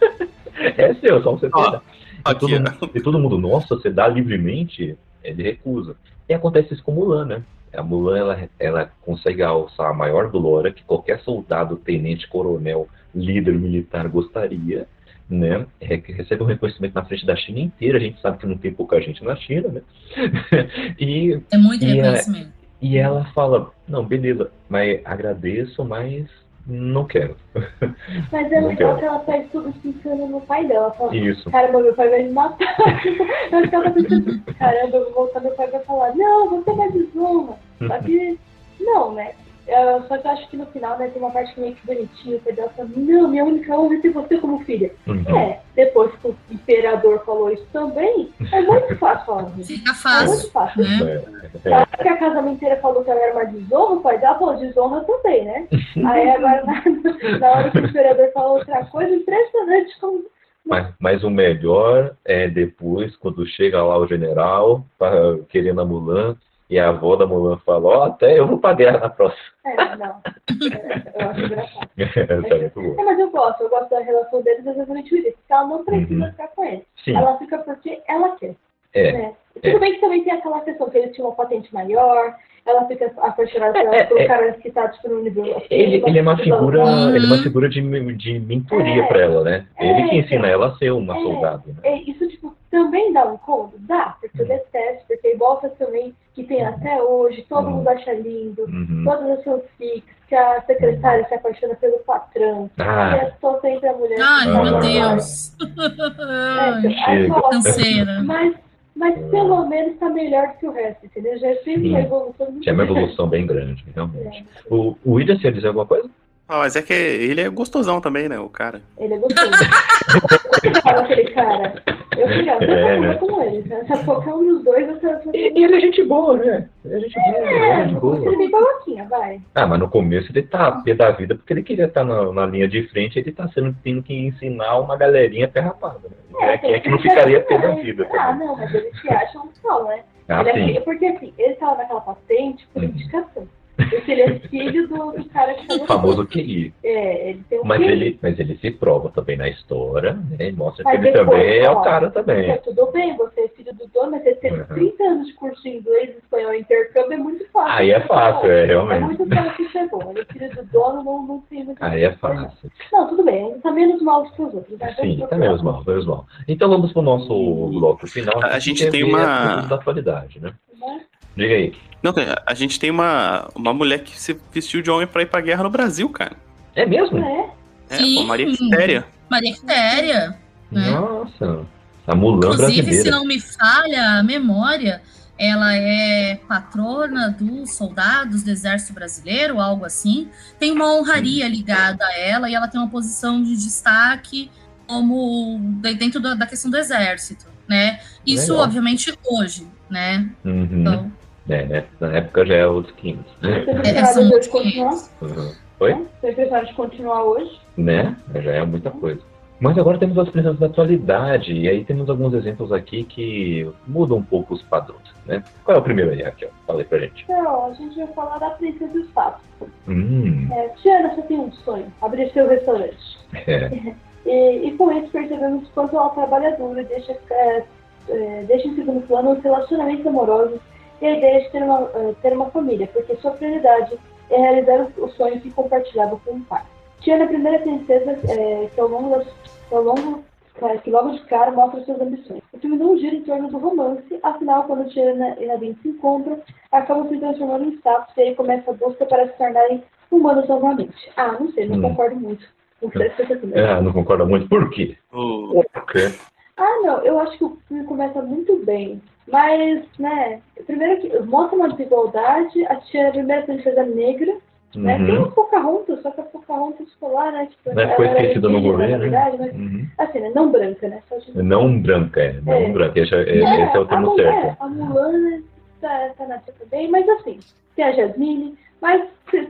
Speaker 4: É seu, só você pegar. E todo, mundo, e todo mundo, nossa, você dá livremente? Ele recusa. E acontece isso com Mulan, né? A Mulan, ela, ela consegue alçar a maior glória que qualquer soldado, tenente, coronel, líder militar gostaria, né? Re- Recebe um reconhecimento na frente da China inteira. A gente sabe que não tem pouca gente na China, né? e,
Speaker 6: É muito
Speaker 4: E é-
Speaker 6: reconhecimento.
Speaker 4: e ela fala, não, beleza, mas agradeço, mas não quero.
Speaker 5: Mas é legal que ela faz tudo pensando no pai dela. Ela fala,
Speaker 4: Isso.
Speaker 5: caramba, meu pai vai me matar. Eu acho que ela tá pensando, caramba, eu vou voltar, meu pai vai falar, não, você é mais desonra. Só que, não, né? Eu- só que eu acho que no final, né, tem uma parte que meio que bonitinha, o pai dela fala, não, minha única honra é ter você como filha.
Speaker 4: Uhum.
Speaker 5: É, depois que o imperador falou isso também, é muito fácil falar.
Speaker 6: Fica
Speaker 5: É
Speaker 6: fácil,
Speaker 5: muito fácil.
Speaker 6: né?
Speaker 4: É,
Speaker 5: Sabe que a casa inteira falou que ela era uma desonra, o pai dela falou desonra também, né? Aí agora, na, na hora que o imperador falou outra coisa, impressionante como.
Speaker 4: Mas, mas o melhor é depois, quando chega lá o general pra, querendo a Mulan, e a avó da Mulan fala, ó, até eu vou pra guerra na próxima.
Speaker 5: É, não. É, eu acho engraçado.
Speaker 4: É muito.
Speaker 5: É, mas eu gosto, eu gosto da relação deles exatamente isso, porque ela não precisa
Speaker 4: Uhum.
Speaker 5: ficar com ele.
Speaker 4: Sim,
Speaker 5: Ela fica porque ela quer.
Speaker 4: é.
Speaker 5: Né? Tudo bem que também tem aquela questão que ele tinha uma patente maior, ela fica apaixonada
Speaker 4: É, é,
Speaker 5: pelo
Speaker 4: é.
Speaker 5: cara que tá tipo, no nível.
Speaker 4: Ele, ele é uma figura,
Speaker 6: Uhum.
Speaker 4: ele é uma figura de, de mentoria
Speaker 5: É.
Speaker 4: pra ela, né? Ele que
Speaker 5: É,
Speaker 4: ensina ela a ser uma
Speaker 5: É.
Speaker 4: soldado. Né?
Speaker 5: É, isso, tipo, também dá um incômodo? Dá, porque eu detesto, porque é igual também que tem até hoje, todo
Speaker 4: Uhum.
Speaker 5: mundo acha lindo,
Speaker 4: Uhum.
Speaker 5: todas as fanfics, que a secretária se apaixona pelo patrão, que
Speaker 4: Ah,
Speaker 5: é só sempre a mulher.
Speaker 6: Ai,
Speaker 5: que
Speaker 4: Ah.
Speaker 6: meu Deus.
Speaker 5: É, coloca-
Speaker 6: Canseira.
Speaker 5: Mas, mas pelo menos tá melhor do que o resto, entendeu? Já teve
Speaker 4: Sim.
Speaker 5: uma evolução muito
Speaker 4: tinha uma evolução bem grande, realmente.
Speaker 5: É,
Speaker 4: O, o William, você ia dizer alguma coisa?
Speaker 7: Ah, mas é que ele é gostosão também, né, o cara.
Speaker 5: Ele é gostoso. Fala aquele cara. Eu queria até
Speaker 4: É,
Speaker 5: é,
Speaker 4: né?
Speaker 5: com ele. né? Se qualquer um dos dois, você vai
Speaker 4: E, e ele é gente boa, né? Ele é gente boa, ele é
Speaker 5: É,
Speaker 4: gente boa.
Speaker 5: ele vem babaquinha, vai.
Speaker 4: Ah, mas no começo ele tá a pé da vida porque ele queria estar na, na linha de frente ele tá sendo, tendo que ensinar uma galerinha pé rapada. Né? Quem é que não ficaria pé da vida?
Speaker 5: Ah,
Speaker 4: também?
Speaker 5: não, mas ele se acha um sol, né?
Speaker 4: Ah,
Speaker 5: ele é
Speaker 4: sim.
Speaker 5: porque assim, ele tava naquela patente por
Speaker 4: Uhum.
Speaker 5: indicação. Porque ele é filho do, do cara que
Speaker 4: O
Speaker 5: falou.
Speaker 4: famoso QI.
Speaker 5: É, ele tem um
Speaker 4: Mas ele, mas ele se prova também na história, né? Ele mostra que
Speaker 5: Mas
Speaker 4: ele
Speaker 5: depois,
Speaker 4: também é o cara também.
Speaker 5: tudo bem, você é filho do dono, mas você teve
Speaker 4: Uhum.
Speaker 5: 30 anos de curso de inglês, espanhol e intercâmbio, é muito fácil.
Speaker 4: Aí é fácil, é
Speaker 5: É
Speaker 4: realmente.
Speaker 5: muito fácil ser bom. Ele é filho do dono, não, não tem muito.
Speaker 4: Aí é fácil.
Speaker 5: Não, tudo bem, ele tá menos mal do que os outros. né?
Speaker 4: Sim, tá menos mal, menos mal. Então vamos pro nosso bloco final.
Speaker 7: A gente
Speaker 4: que
Speaker 7: tem
Speaker 4: é
Speaker 7: uma-
Speaker 4: da atualidade, né?
Speaker 5: Né?
Speaker 4: Diga aí.
Speaker 7: Não, a- gente tem uma, uma mulher que se vestiu de homem pra ir pra guerra no Brasil, cara.
Speaker 4: É mesmo?
Speaker 5: É,
Speaker 7: É,
Speaker 6: Sim.
Speaker 7: pô, Maria Quitéria.
Speaker 6: Maria Quitéria. né?
Speaker 4: Nossa. A Mulan
Speaker 6: Inclusive, se
Speaker 4: brasileira.
Speaker 6: não me falha a memória, ela é patrona dos soldados do Exército Brasileiro, algo assim. Tem uma honraria ligada a ela e ela tem uma posição de destaque como dentro da, da questão do exército, né? Isso,
Speaker 4: Legal.
Speaker 6: obviamente, hoje, né?
Speaker 4: Uhum.
Speaker 6: Então,
Speaker 4: É, né? Na época já é outros 500.
Speaker 5: Você
Speaker 6: é, são
Speaker 5: de
Speaker 6: outros
Speaker 5: continuar?
Speaker 6: 500.
Speaker 4: Uhum. Oi?
Speaker 5: Você prefere de continuar hoje?
Speaker 4: Né? Já é muita coisa. Mas agora temos as princesas da atualidade, e aí temos alguns exemplos aqui que mudam um pouco os padrões, né? Qual é o primeiro aí, Raquel? Fala aí pra gente.
Speaker 5: Então, a gente vai falar da Princesa dos Sapos.
Speaker 4: Hum,
Speaker 5: É, Tiana, você tem um sonho, abrir seu restaurante.
Speaker 4: é.
Speaker 5: E, e com isso percebemos quanto ela trabalha duro e deixa, é, é, deixa em segundo plano os relacionamentos amorosos e a ideia de ter uma, é, ter uma família, porque sua prioridade é realizar os, os sonhos que compartilhava com o pai. Tiana é a primeira princesa é, que ao longo das, que ao longo é, que logo de cara mostra suas ambições. O filme não gira em torno do romance, afinal, quando Tiana e Nadine se encontram, acabam se transformando em sapos e aí começa a busca para se tornarem humanos novamente. Ah, não sei, não
Speaker 4: Hum.
Speaker 5: concordo muito. Não sei se você também.
Speaker 4: Ah, não concordo muito. Por quê?
Speaker 7: O-
Speaker 4: Por quê?
Speaker 5: Ah, não, eu acho que o filme começa muito bem. Mas, né, primeiro que mostra uma desigualdade, a tia é a primeira princesa negra, né? Tem
Speaker 4: Uhum.
Speaker 5: a Pocahontas, só que a Pocahontas escolar, né? Tipo,
Speaker 4: Né,
Speaker 5: era
Speaker 4: esquecida no governo, né?
Speaker 5: verdade, mas,
Speaker 4: Uhum.
Speaker 5: assim, né, não branca, né? De...
Speaker 4: Não branca, é. Não
Speaker 5: É.
Speaker 4: branca. Esse é,
Speaker 5: É,
Speaker 4: esse é o
Speaker 5: a
Speaker 4: termo
Speaker 5: mulher,
Speaker 4: certo.
Speaker 5: A Mulan né, tá, tá na tia também, mas assim, tem a Jasmine, mas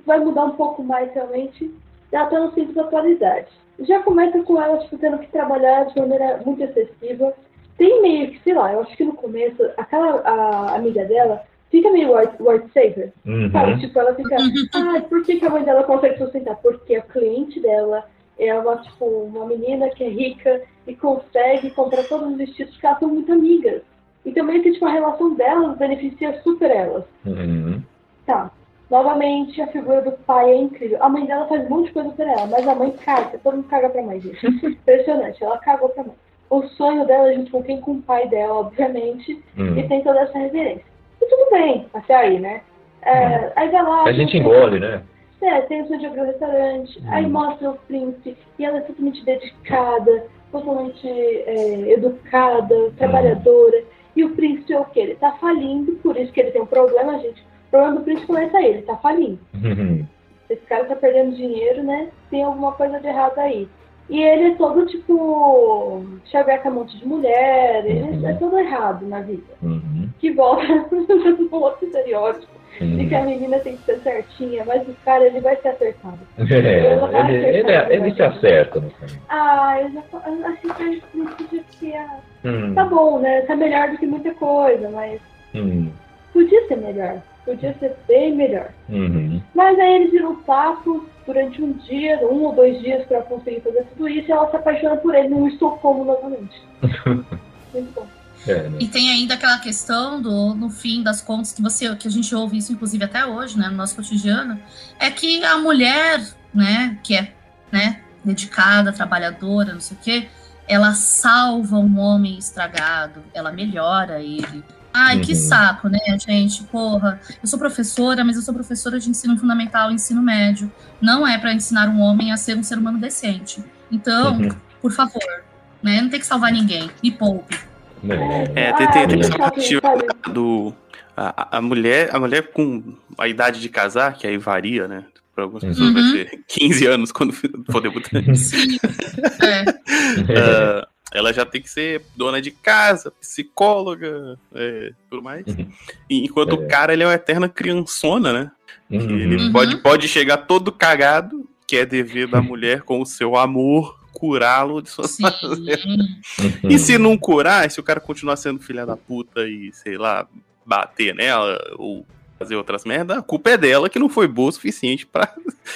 Speaker 5: vai mudar um pouco mais realmente, ela tá no centro da atualidade. Já começa com ela, tipo, tendo que trabalhar de maneira muito excessiva. Tem meio que, sei lá, eu acho que no começo, aquela a amiga dela fica meio white, white saver, sabe?
Speaker 4: Uhum.
Speaker 5: Tipo, ela fica, ah, por que, que a mãe dela consegue sustentar? Porque a cliente dela é uma, tipo, uma menina que é rica e consegue comprar todos os vestidos porque elas são muito amigas. Então meio que tipo, a relação delas beneficia super elas.
Speaker 4: Uhum.
Speaker 5: Tá. Novamente, a figura do pai é incrível. A mãe dela faz um monte de coisa por ela, mas a mãe caga. Todo mundo caga pra mãe, gente. Impressionante. Ela cagou pra mãe. O sonho dela junto com quem? Com o pai dela, obviamente. E
Speaker 4: Uhum.
Speaker 5: tem toda essa reverência. E tudo bem, até aí, né? É, aí vai lá.
Speaker 4: A gente engole, né?
Speaker 5: É, tem o sonho de abrir um restaurante,
Speaker 4: Hum.
Speaker 5: aí mostra o príncipe, e ela é totalmente dedicada, totalmente é, educada, trabalhadora. E o príncipe é o quê? Ele tá falindo, por isso que ele tem um problema, gente. O problema do príncipe não é só ele, ele tá falindo.
Speaker 4: Uhum.
Speaker 5: Esse cara tá perdendo dinheiro, né? Tem alguma coisa de errado aí. E ele é todo tipo. chaveca um monte de mulher, ele é todo errado na vida.
Speaker 4: Uhum.
Speaker 5: Que volta no outro estereótipo de que a
Speaker 4: Uhum.
Speaker 5: menina tem que ser certinha, mas o cara ele vai ser acertado.
Speaker 4: É, ele, ele, ele se acerta no.
Speaker 5: Ah, eu já eu achei que a gente podia que ah,
Speaker 4: Hum,
Speaker 5: tá bom, né? Tá melhor do que muita coisa, mas
Speaker 4: hum,
Speaker 5: podia ser melhor. Podia ser bem melhor.
Speaker 4: uhum.
Speaker 5: Mas aí eles viram papo durante um dia, um ou dois dias pra conseguir fazer tudo isso e ela se apaixona por ele num Estocolmo novamente. Muito bom.
Speaker 4: É, né?
Speaker 6: E tem ainda aquela questão do, no fim das contas, que você, que a gente ouve isso, inclusive, até hoje, né, no nosso cotidiano, é que a mulher, né, que é, né, dedicada, trabalhadora, não sei o quê, ela salva um homem estragado, ela melhora ele. Ai, que
Speaker 4: Uhum.
Speaker 6: saco, né, gente? Porra, eu sou professora, mas eu sou professora de ensino fundamental e ensino médio. Não é para ensinar um homem a ser um ser humano decente. Então,
Speaker 4: Uhum.
Speaker 6: por favor, né, não tem que salvar ninguém. Me poupe.
Speaker 4: É.
Speaker 7: É, tem, tem,
Speaker 5: sabe,
Speaker 7: narrativa
Speaker 5: sabe?
Speaker 7: do. A, a- a mulher, a mulher com a idade de casar, que aí varia, né? Para algumas pessoas vai
Speaker 6: Uhum.
Speaker 7: ser 15 anos quando for debutar.
Speaker 6: Sim. É.
Speaker 7: Ah, ela já tem que ser dona de casa, psicóloga, é, tudo mais.
Speaker 4: Uhum.
Speaker 7: E enquanto
Speaker 4: É.
Speaker 7: o cara ele é uma eterna criançona, né? Que ele
Speaker 4: Uhum.
Speaker 7: pode, pode chegar todo cagado, que é dever da mulher com o seu amor curá-lo de suas.
Speaker 4: Uhum.
Speaker 7: E se não curar, se o cara continuar sendo filha da puta e, sei lá, bater nela ou fazer outras merdas, a culpa é dela que não foi boa o suficiente pra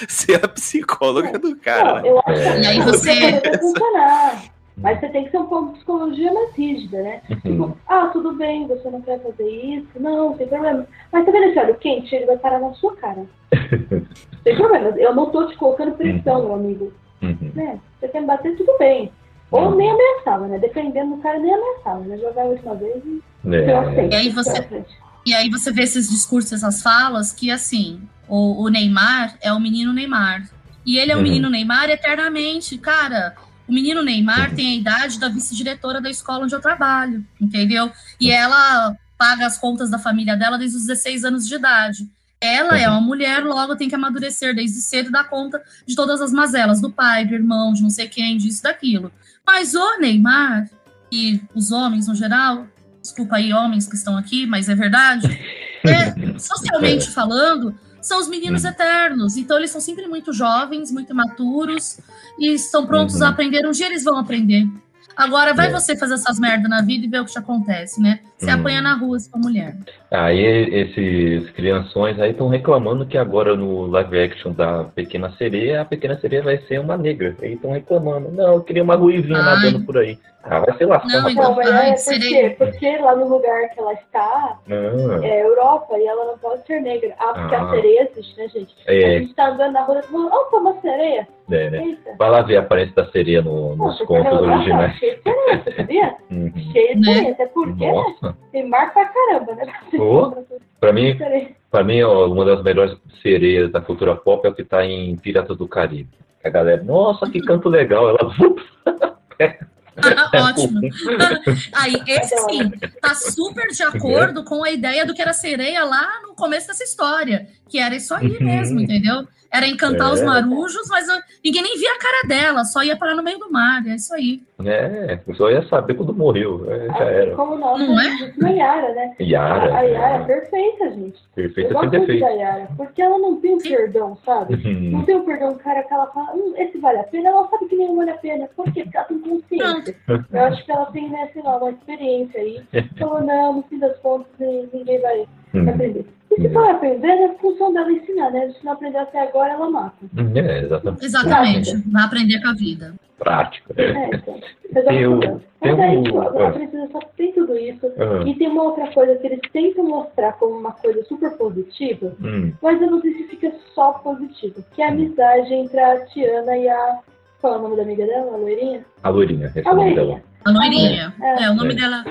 Speaker 7: ser a psicóloga do cara,
Speaker 5: Não,
Speaker 7: né?
Speaker 5: eu acho que
Speaker 4: É.
Speaker 6: E aí você-.
Speaker 5: Mas você tem que ser um pouco de psicologia mais rígida, né?
Speaker 4: Uhum.
Speaker 5: Tipo, ah, tudo bem, você não quer fazer isso, não, sem problema. Mas tá vendo esse óleo quente? Ele vai parar na sua cara. sem problema. Eu não tô te colocando pressão, meu amigo.
Speaker 4: Uhum.
Speaker 5: Né? Você quer me bater, tudo bem. Ou nem ameaçava, né? Dependendo do cara, nem ameaçava, né? Jogar a última vez e eu aceito.
Speaker 4: É.
Speaker 6: E aí você-. E aí você vê esses discursos, essas falas, que assim, o, o Neymar é o menino Neymar. E ele é o
Speaker 4: Uhum.
Speaker 6: menino Neymar eternamente. Cara, o menino Neymar tem a idade da vice-diretora da escola onde eu trabalho, entendeu? E ela paga as contas da família dela desde os 16 anos de idade. Ela é
Speaker 4: Uhum.
Speaker 6: uma mulher, logo tem que amadurecer desde cedo e dar conta de todas as mazelas do pai, do irmão, de não sei quem, disso, daquilo. Mas o Neymar e os homens no geral, desculpa aí, homens que estão aqui, mas é verdade, é, socialmente falando, são os meninos
Speaker 4: Uhum.
Speaker 6: eternos. Então eles são sempre muito jovens, muito imaturos e estão prontos
Speaker 4: Uhum.
Speaker 6: a aprender. Um dia eles vão aprender. Agora vai
Speaker 4: É.
Speaker 6: você fazer essas merdas na vida e ver o que te acontece, né? Você
Speaker 4: Uhum.
Speaker 6: apanha na rua se for mulher.
Speaker 4: Aí esses crianções aí estão reclamando que agora no live action da Pequena Sereia, a Pequena Sereia vai ser uma negra. Aí estão reclamando. Não, eu queria uma ruivinha
Speaker 6: Ai.
Speaker 4: nadando por aí. Ah, vai ser lascar,
Speaker 6: Não, então-
Speaker 5: Não, mas
Speaker 6: Ai,
Speaker 5: é por
Speaker 6: serei-
Speaker 5: quê? Porque lá no lugar que ela está
Speaker 4: Não.
Speaker 5: é Europa e ela não pode ser negra. Ah, porque
Speaker 4: Ah.
Speaker 5: a sereia existe, né, gente? A
Speaker 4: É,
Speaker 5: gente tá andando na rua e falando, opa, uma sereia.
Speaker 4: é, né? Vai lá ver a aparência da sereia no- nos
Speaker 5: Nossa,
Speaker 4: contos
Speaker 5: tá
Speaker 4: originais.
Speaker 5: Cheio de sereia, sabia?
Speaker 4: Uhum.
Speaker 5: Cheio de
Speaker 6: Né?
Speaker 5: sereia. Até porque, né?
Speaker 4: Nossa,
Speaker 5: Tem mar pra caramba, né?
Speaker 4: Ô. pra mim, pra mim, ó, uma das melhores sereias da cultura pop é o que tá em Piratas do Caribe. A galera, nossa, que canto legal. Ela,
Speaker 6: Ótimo. Aí, esse sim, tá super de acordo com a ideia do que era sereia lá no começo dessa história. Que era isso aí mesmo, entendeu? Era encantar
Speaker 4: É.
Speaker 6: os marujos, mas ninguém nem via a cara dela, só ia parar no meio do mar. É isso aí.
Speaker 4: É, só ia saber quando morreu. É, já era.
Speaker 5: como nós,
Speaker 6: Não
Speaker 5: a gente uma Yara, né?
Speaker 4: Yara.
Speaker 5: A Yara é
Speaker 4: é,
Speaker 5: perfeita, gente.
Speaker 4: Perfeita
Speaker 5: gosto
Speaker 4: sem
Speaker 5: muito da
Speaker 4: defeito.
Speaker 5: Yara, porque ela não tem o perdão, sabe? Não
Speaker 4: Uhum.
Speaker 5: tem o perdão, cara, que ela fala, hum, esse vale a pena, ela sabe que nenhum vale a pena. Por quê? Porque ela tem consciência. Eu acho que ela tem, né, sei lá, uma experiência aí. Falou, não, no fim das contas, ni- ninguém vai
Speaker 4: Uhum.
Speaker 5: aprender. E se for aprender, é função dela ensinar, né? Se não aprender até agora, ela mata.
Speaker 4: É, exatamente.
Speaker 6: Exatamente. Vai aprender com a vida.
Speaker 4: Prático.
Speaker 5: É, então.
Speaker 4: Eu-
Speaker 5: Mas aí,
Speaker 4: um-
Speaker 5: tipo,
Speaker 4: ah.
Speaker 5: a princesa só tem tudo isso.
Speaker 4: Ah,
Speaker 5: E tem uma outra coisa que eles tentam mostrar como uma coisa super positiva,
Speaker 4: hum,
Speaker 5: mas eu não sei se fica só positivo. Que é a amizade entre a Tiana e a. Qual é o nome da amiga dela? A loirinha?
Speaker 4: a loirinha, esse é
Speaker 5: A
Speaker 4: o nome dela.
Speaker 5: loirinha.
Speaker 6: A loirinha.
Speaker 5: É.
Speaker 6: É, o nome
Speaker 4: É.
Speaker 6: dela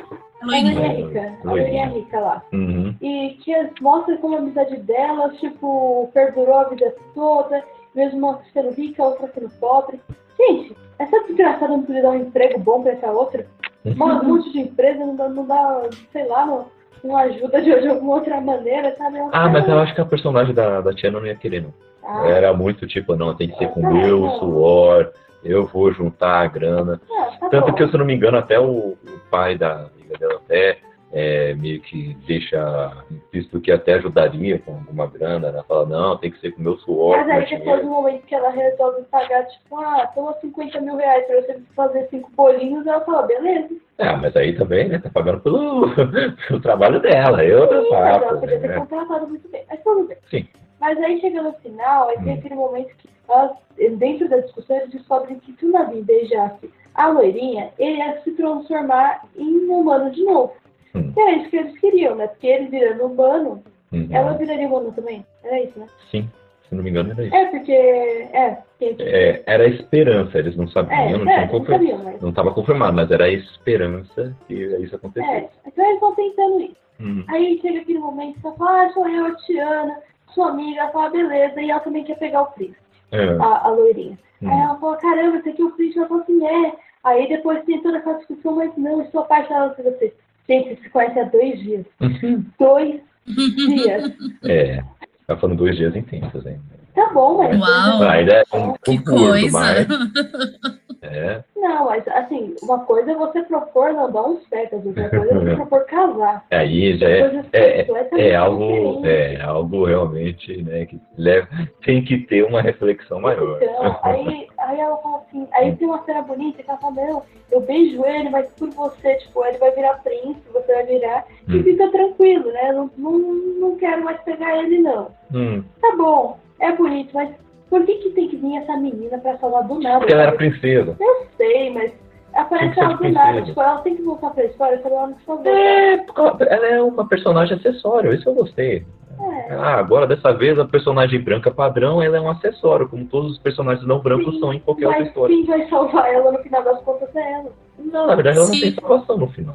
Speaker 5: loirinha
Speaker 6: loirinha.
Speaker 5: rica. A
Speaker 4: Loirinha.
Speaker 5: loirinha rica lá.
Speaker 4: Uhum.
Speaker 5: E que mostra como a amizade dela, tipo, perdurou a vida toda, mesmo uma sendo rica, a outra sendo pobre. Gente, essa desgraçada não podia dar um emprego bom pra essa outra. Um monte de empresa não dá, não dá sei lá, não, não ajuda de, de alguma outra maneira, sabe? Ela
Speaker 4: Ah,
Speaker 5: tá-
Speaker 4: mas eu acho que a personagem da, da Tiana não ia querer, não.
Speaker 5: Ah,
Speaker 4: Era muito tipo, não, tem que ser com
Speaker 5: Ah,
Speaker 4: meu
Speaker 5: não.
Speaker 4: suor, eu vou juntar a grana.
Speaker 5: ah, tá
Speaker 4: Tanto
Speaker 5: bom.
Speaker 4: que, se eu não me engano, até o, o pai da dela até é, meio que deixa visto que até ajudaria com alguma grana. Ela fala, não, tem que ser com meu suor,
Speaker 5: Mas aí depois no momento que ela resolve pagar, tipo, ah, toma 50 mil reais pra você fazer cinco bolinhos, ela fala, beleza.
Speaker 4: Ah, mas aí também, né? Tá pagando pelo, pelo trabalho dela. Eu
Speaker 5: Sim, ela podia ter
Speaker 4: né?
Speaker 5: contratado muito bem. Mas tudo bem.
Speaker 4: Sim.
Speaker 5: Mas aí chega no final, aí tem
Speaker 4: Hum.
Speaker 5: aquele momento que elas, dentro da discussão eles descobrem que se o Navi beijasse a loirinha, ele ia se transformar em humano de novo.
Speaker 4: Hum.
Speaker 5: E era isso que eles queriam, né? Porque ele virando humano,
Speaker 4: Uhum.
Speaker 5: ela viraria humano também. Era isso, né?
Speaker 4: Sim, se não me engano era isso.
Speaker 5: É, porque. É, quem
Speaker 4: É, era a esperança, eles não sabiam,
Speaker 5: é,
Speaker 4: não
Speaker 5: é,
Speaker 4: tinham
Speaker 5: não
Speaker 4: confirmado.
Speaker 5: sabiam, mas.
Speaker 4: Não estava confirmado, mas era a esperança que isso acontecesse.
Speaker 5: É, então eles estão tentando isso.
Speaker 4: Hum.
Speaker 5: Aí chega aquele momento que fala, ah, sou eu, a Tiana, sua amiga, ela fala, beleza, e ela também quer pegar o príncipe,
Speaker 4: É.
Speaker 5: a, a loirinha.
Speaker 4: Hum.
Speaker 5: Aí ela fala, caramba, esse aqui é o príncipe, ela fala assim, é. Aí depois tem toda essa discussão, mas não, estou apaixonada por você. Gente, se conhecem há dois dias. Dois dias.
Speaker 4: É, tá falando dois dias intensos, hein?
Speaker 5: Tá bom, mas.
Speaker 6: Uau.
Speaker 4: Ah, ainda é um,
Speaker 6: Que
Speaker 4: um curto,
Speaker 6: coisa.
Speaker 4: mas é.
Speaker 5: Não, mas assim, uma coisa é você propor não dar uns pés, outra coisa é você propor casar.
Speaker 4: Aí já é, é,
Speaker 5: completamente
Speaker 4: é algo,
Speaker 5: diferentes.
Speaker 4: é algo realmente, né, que leva, tem que ter uma reflexão maior.
Speaker 5: Então, aí, aí ela fala assim, aí tem uma cena bonita que ela fala, não, eu beijo ele, mas por você, tipo, ele vai virar príncipe, você vai virar, e
Speaker 4: Hum.
Speaker 5: fica tranquilo, né? Não, não, não quero mais pegar ele, não.
Speaker 4: Hum,
Speaker 5: Tá bom, é bonito, mas por que, que tem que vir essa menina pra salvar do nada?
Speaker 4: porque ela era princesa.
Speaker 5: Eu sei, mas aparece ela do nada, tipo, ela tem que voltar pra história, sabe? Ela não precisa voltar.
Speaker 4: É, porque ela é uma personagem acessório, isso eu gostei.
Speaker 5: É.
Speaker 4: Ah, agora dessa vez a personagem branca padrão ela é um acessório, como todos os personagens não brancos
Speaker 5: Sim,
Speaker 4: são em qualquer outra
Speaker 5: Mas
Speaker 4: história.
Speaker 5: quem vai salvar ela no final das contas é ela.
Speaker 4: Não, na verdade ela não tem salvação no final.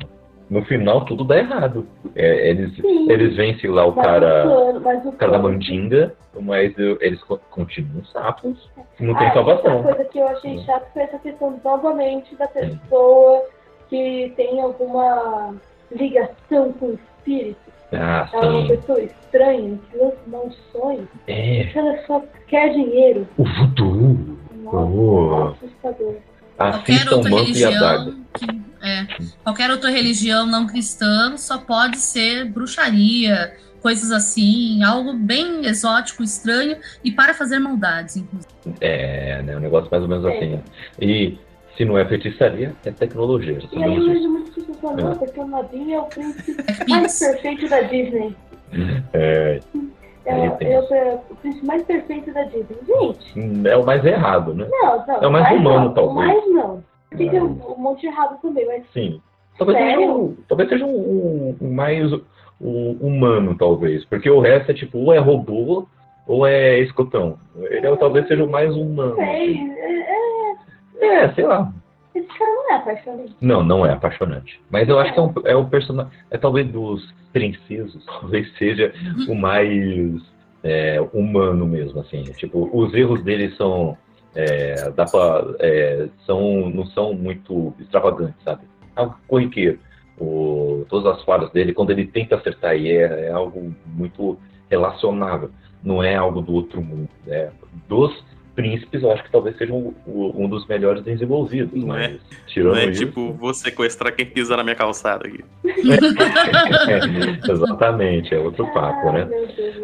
Speaker 4: No final tudo dá errado. É, eles,
Speaker 5: Sim.
Speaker 4: eles vencem lá o
Speaker 5: Mas
Speaker 4: cara.
Speaker 5: o plano, o
Speaker 4: cara da mandinga, mas eu- eles co- continuam sapos, não tem
Speaker 5: Ah,
Speaker 4: salvação.
Speaker 5: Outra coisa que eu achei chato foi essa questão novamente da pessoa que tem alguma ligação com o espírito.
Speaker 4: Ah,
Speaker 5: Ela é uma pessoa estranha, que lança maldições.
Speaker 4: É,
Speaker 5: Ela só quer dinheiro.
Speaker 4: o voodoo.
Speaker 5: Nossa,
Speaker 4: Oh.
Speaker 5: assustador.
Speaker 4: Assistam Manto e a Daga.
Speaker 6: Que, é, qualquer outra religião não cristã só pode ser bruxaria, coisas assim, algo bem exótico, estranho e para fazer maldades, inclusive.
Speaker 4: É, né? Um negócio mais ou menos
Speaker 5: É.
Speaker 4: assim. né? E se não é feitiçaria, é tecnologia.
Speaker 5: E aí vejo muitas pessoas
Speaker 4: É.
Speaker 5: "Não, porque o Nadine é o príncipe mais
Speaker 6: Pix.
Speaker 5: perfeito da Disney.
Speaker 4: É,
Speaker 5: É,
Speaker 4: tem
Speaker 5: é o, príncipe mais perfeito da Disney. Gente,
Speaker 4: é o mais errado, né?
Speaker 5: não, não.
Speaker 4: É o mais humano,
Speaker 5: não,
Speaker 4: talvez.
Speaker 5: Mais não. Tem um, um monte errado também, mas
Speaker 4: Sim. Talvez seja,
Speaker 5: Sério?
Speaker 4: um, talvez seja um, um- um mais um humano, talvez. Porque o resto é tipo, ou é robô ou é escotão. Ele é, talvez seja o mais humano.
Speaker 5: sei.
Speaker 4: assim.
Speaker 5: É, é,
Speaker 4: É, sei lá.
Speaker 5: esse cara não é apaixonante.
Speaker 4: Não, não é apaixonante. Mas eu acho que é, um, é o personagem. É talvez dos princesos, talvez seja o mais é, humano mesmo, assim. Tipo, os erros dele são. É, dá pra, é, são não são muito extravagantes, sabe? É algo corriqueiro. O, todas as falhas dele, quando ele tenta acertar e é, é algo muito relacionável. Não é algo do outro mundo. É, dos príncipes, eu acho que talvez seja um, um dos melhores desenvolvidos.
Speaker 7: Não é-
Speaker 4: mas, tirando
Speaker 7: Não é
Speaker 4: isso,
Speaker 7: tipo, vou sequestrar quem pisar na minha calçada aqui.
Speaker 4: Exatamente, é outro papo, né?